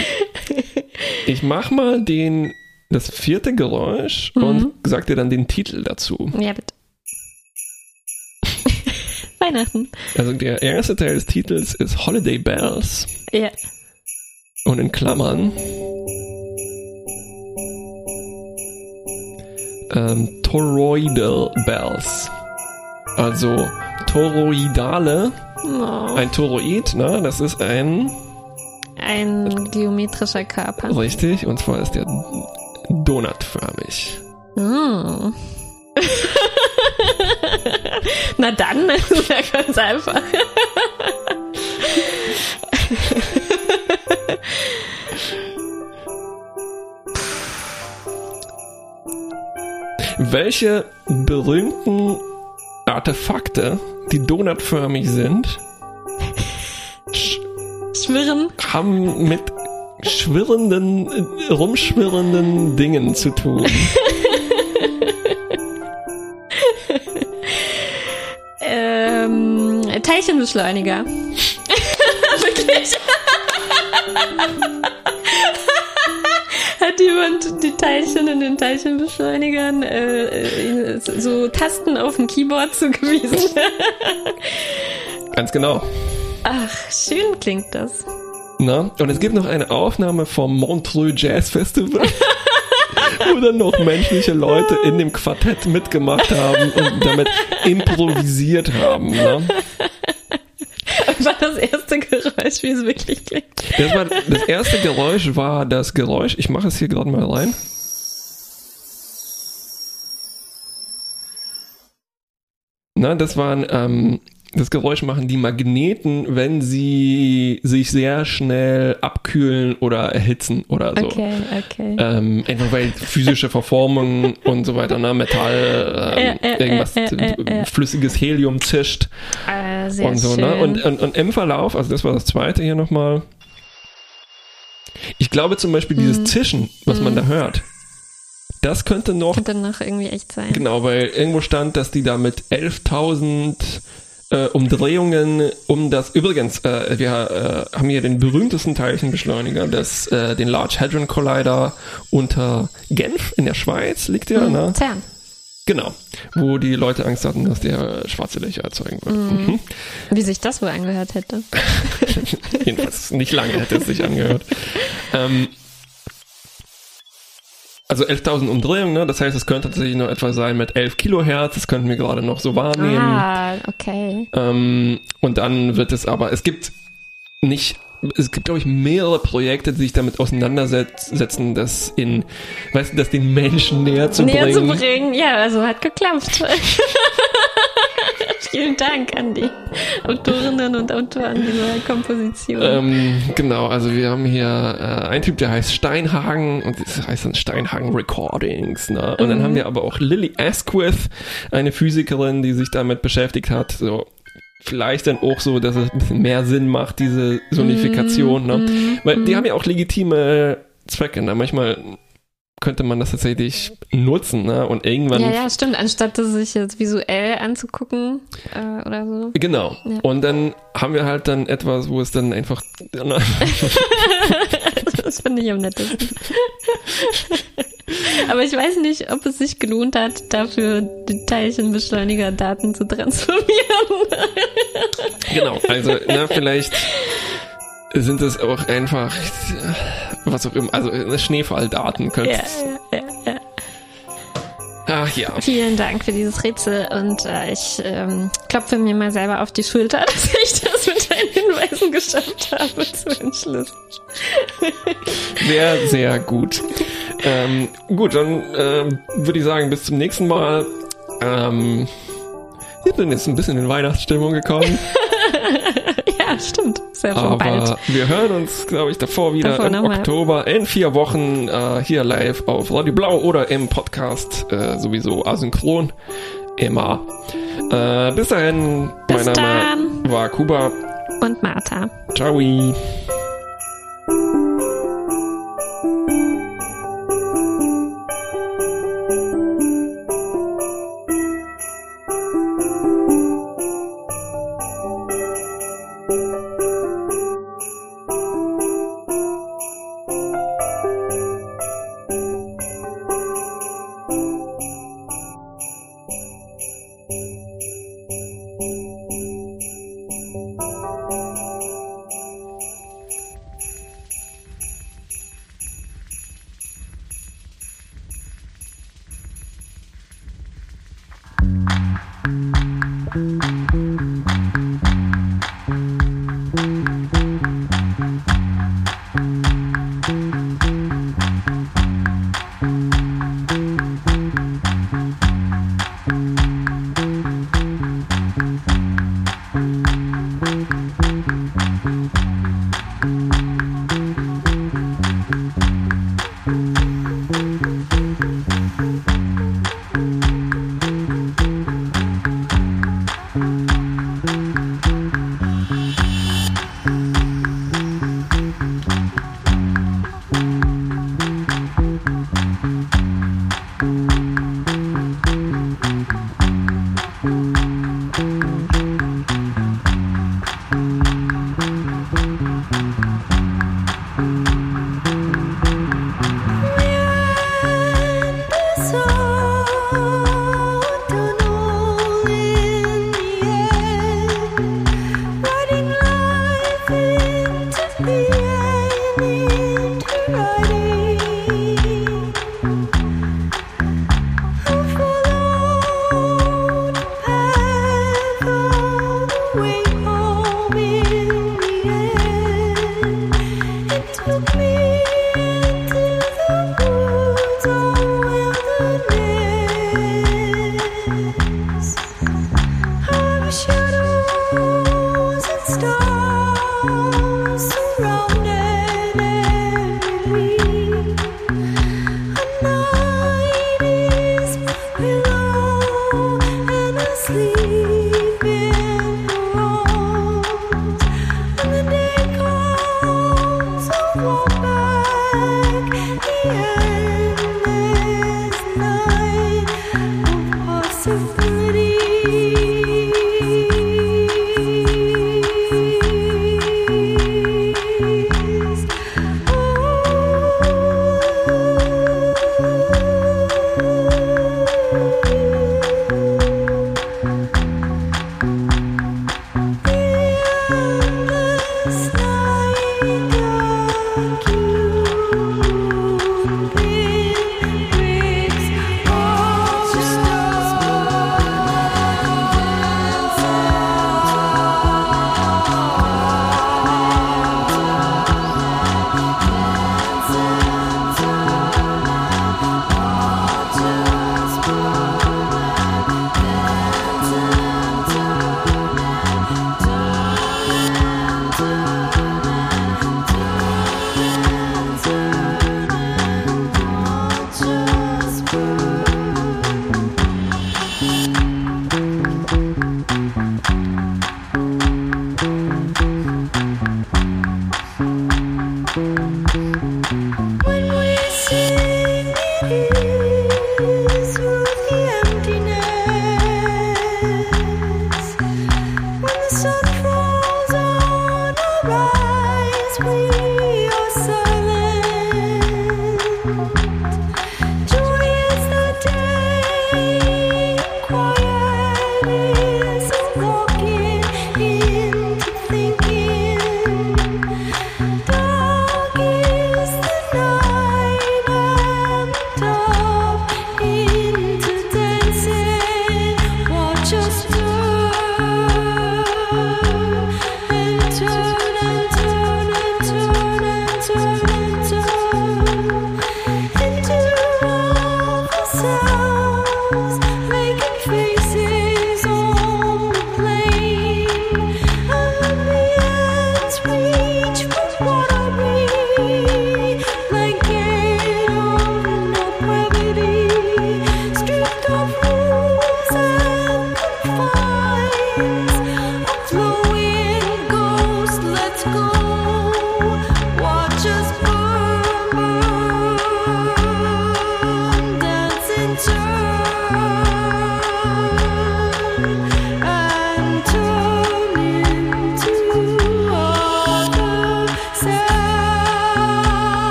ich mach mal den, das vierte Geräusch Mhm. und sag dir dann den Titel dazu. Ja, bitte. Weihnachten. Also der erste Teil des Titels ist Holiday Bells Ja. und in Klammern ähm, Toroidal Bells. Also Toroidale, Oh, ein Toroid, ne, das ist ein, ein geometrischer Körper. richtig, und zwar ist der donutförmig. Mm. Na dann, das ist ja ganz einfach. Welche berühmten Artefakte, die donutförmig sind, Schwirren. haben mit schwirrenden, rumschwirrenden Dingen zu tun. Teilchenbeschleuniger. Wirklich? Hat jemand die Teilchen in den Teilchenbeschleunigern äh, äh, so Tasten auf dem Keyboard zugewiesen? Ganz genau. Ach, schön klingt das. Na? Und es gibt noch eine Aufnahme vom Montreux Jazz Festival, wo dann noch menschliche Leute in dem Quartett mitgemacht haben und damit improvisiert haben. Ne? War das erste Geräusch, wie es wirklich klingt. Das, war, das erste Geräusch war das Geräusch, ich mache es hier gerade mal rein. Na, das waren, ähm, das Geräusch machen die Magneten, wenn sie sich sehr schnell abkühlen oder erhitzen oder so. Okay, okay. Ähm, einfach weil physische Verformung und so weiter, ne, Metall, ähm, Ja, ja, irgendwas, ja. flüssiges Helium zischt Ah, sehr und so, schön. ne? Und, und, und im Verlauf, also das war das zweite hier nochmal. Ich glaube zum Beispiel Mhm. dieses Zischen, was man da hört, das könnte noch, Könnte noch irgendwie echt sein. genau, weil irgendwo stand, dass die da mit 11.000 äh, Umdrehungen um das, übrigens, äh, wir äh, haben hier den berühmtesten Teilchenbeschleuniger, das, äh, den Large Hadron Collider unter Genf in der Schweiz, liegt der, ne? CERN. Genau, wo die Leute Angst hatten, dass der schwarze Löcher erzeugen wird. Mhm. Wie sich das wohl angehört hätte. Jedenfalls nicht lange hätte es sich angehört. Ähm, also 11.000 Umdrehungen, ne? das heißt, es könnte tatsächlich nur etwa sein mit 11 Kilohertz, das könnten wir gerade noch so wahrnehmen. Ah, okay. Ähm, und dann wird es aber, es gibt nicht, es gibt glaube ich mehrere Projekte, die sich damit auseinandersetzen, das in, weißt du, das den Menschen näher zu Näher bringen. zu bringen. Ja, also hat geklappt. Vielen Dank an die Autorinnen und Autoren dieser Komposition. Ähm, genau, also wir haben hier äh, einen Typ, der heißt Steinhagen und das heißt dann Steinhagen Recordings. Ne? Und dann haben wir aber auch Lily Asquith, eine Physikerin, die sich damit beschäftigt hat. So vielleicht dann auch so, dass es ein bisschen mehr Sinn macht, diese Sonifikation. Ne? Weil die haben ja auch legitime Zwecke. Ne? Manchmal könnte man das tatsächlich nutzen ne? und irgendwann ja, ja, stimmt. Anstatt das sich jetzt visuell anzugucken äh, oder so. Genau. Ja. Und dann haben wir halt dann etwas, wo es dann einfach Das finde ich am nettesten. Aber ich weiß nicht, ob es sich gelohnt hat, dafür die Teilchenbeschleuniger-Daten zu transformieren. Genau, also na, vielleicht sind es auch einfach was auch immer, also äh, Schneefalldaten könnte ja, ja, ja, ja. Ach ja. Vielen Dank für dieses Rätsel und äh, ich ähm, klopfe mir mal selber auf die Schulter, dass ich das mit Hinweisen geschafft habe zu entschlüsseln. Sehr, sehr gut. Ähm, gut, dann ähm, würde ich sagen, bis zum nächsten Mal. Ähm, wir sind jetzt ein bisschen in Weihnachtsstimmung gekommen, Ja, stimmt. Ist ja aber bald. wir hören uns, glaube ich, davor wieder Davor im noch mal. Oktober in vier Wochen äh, hier live auf Radio Blau oder im Podcast äh, sowieso asynchron immer. Äh, bis dahin, Bis mein Name dann. war Kuba. Und Martha. Ciao.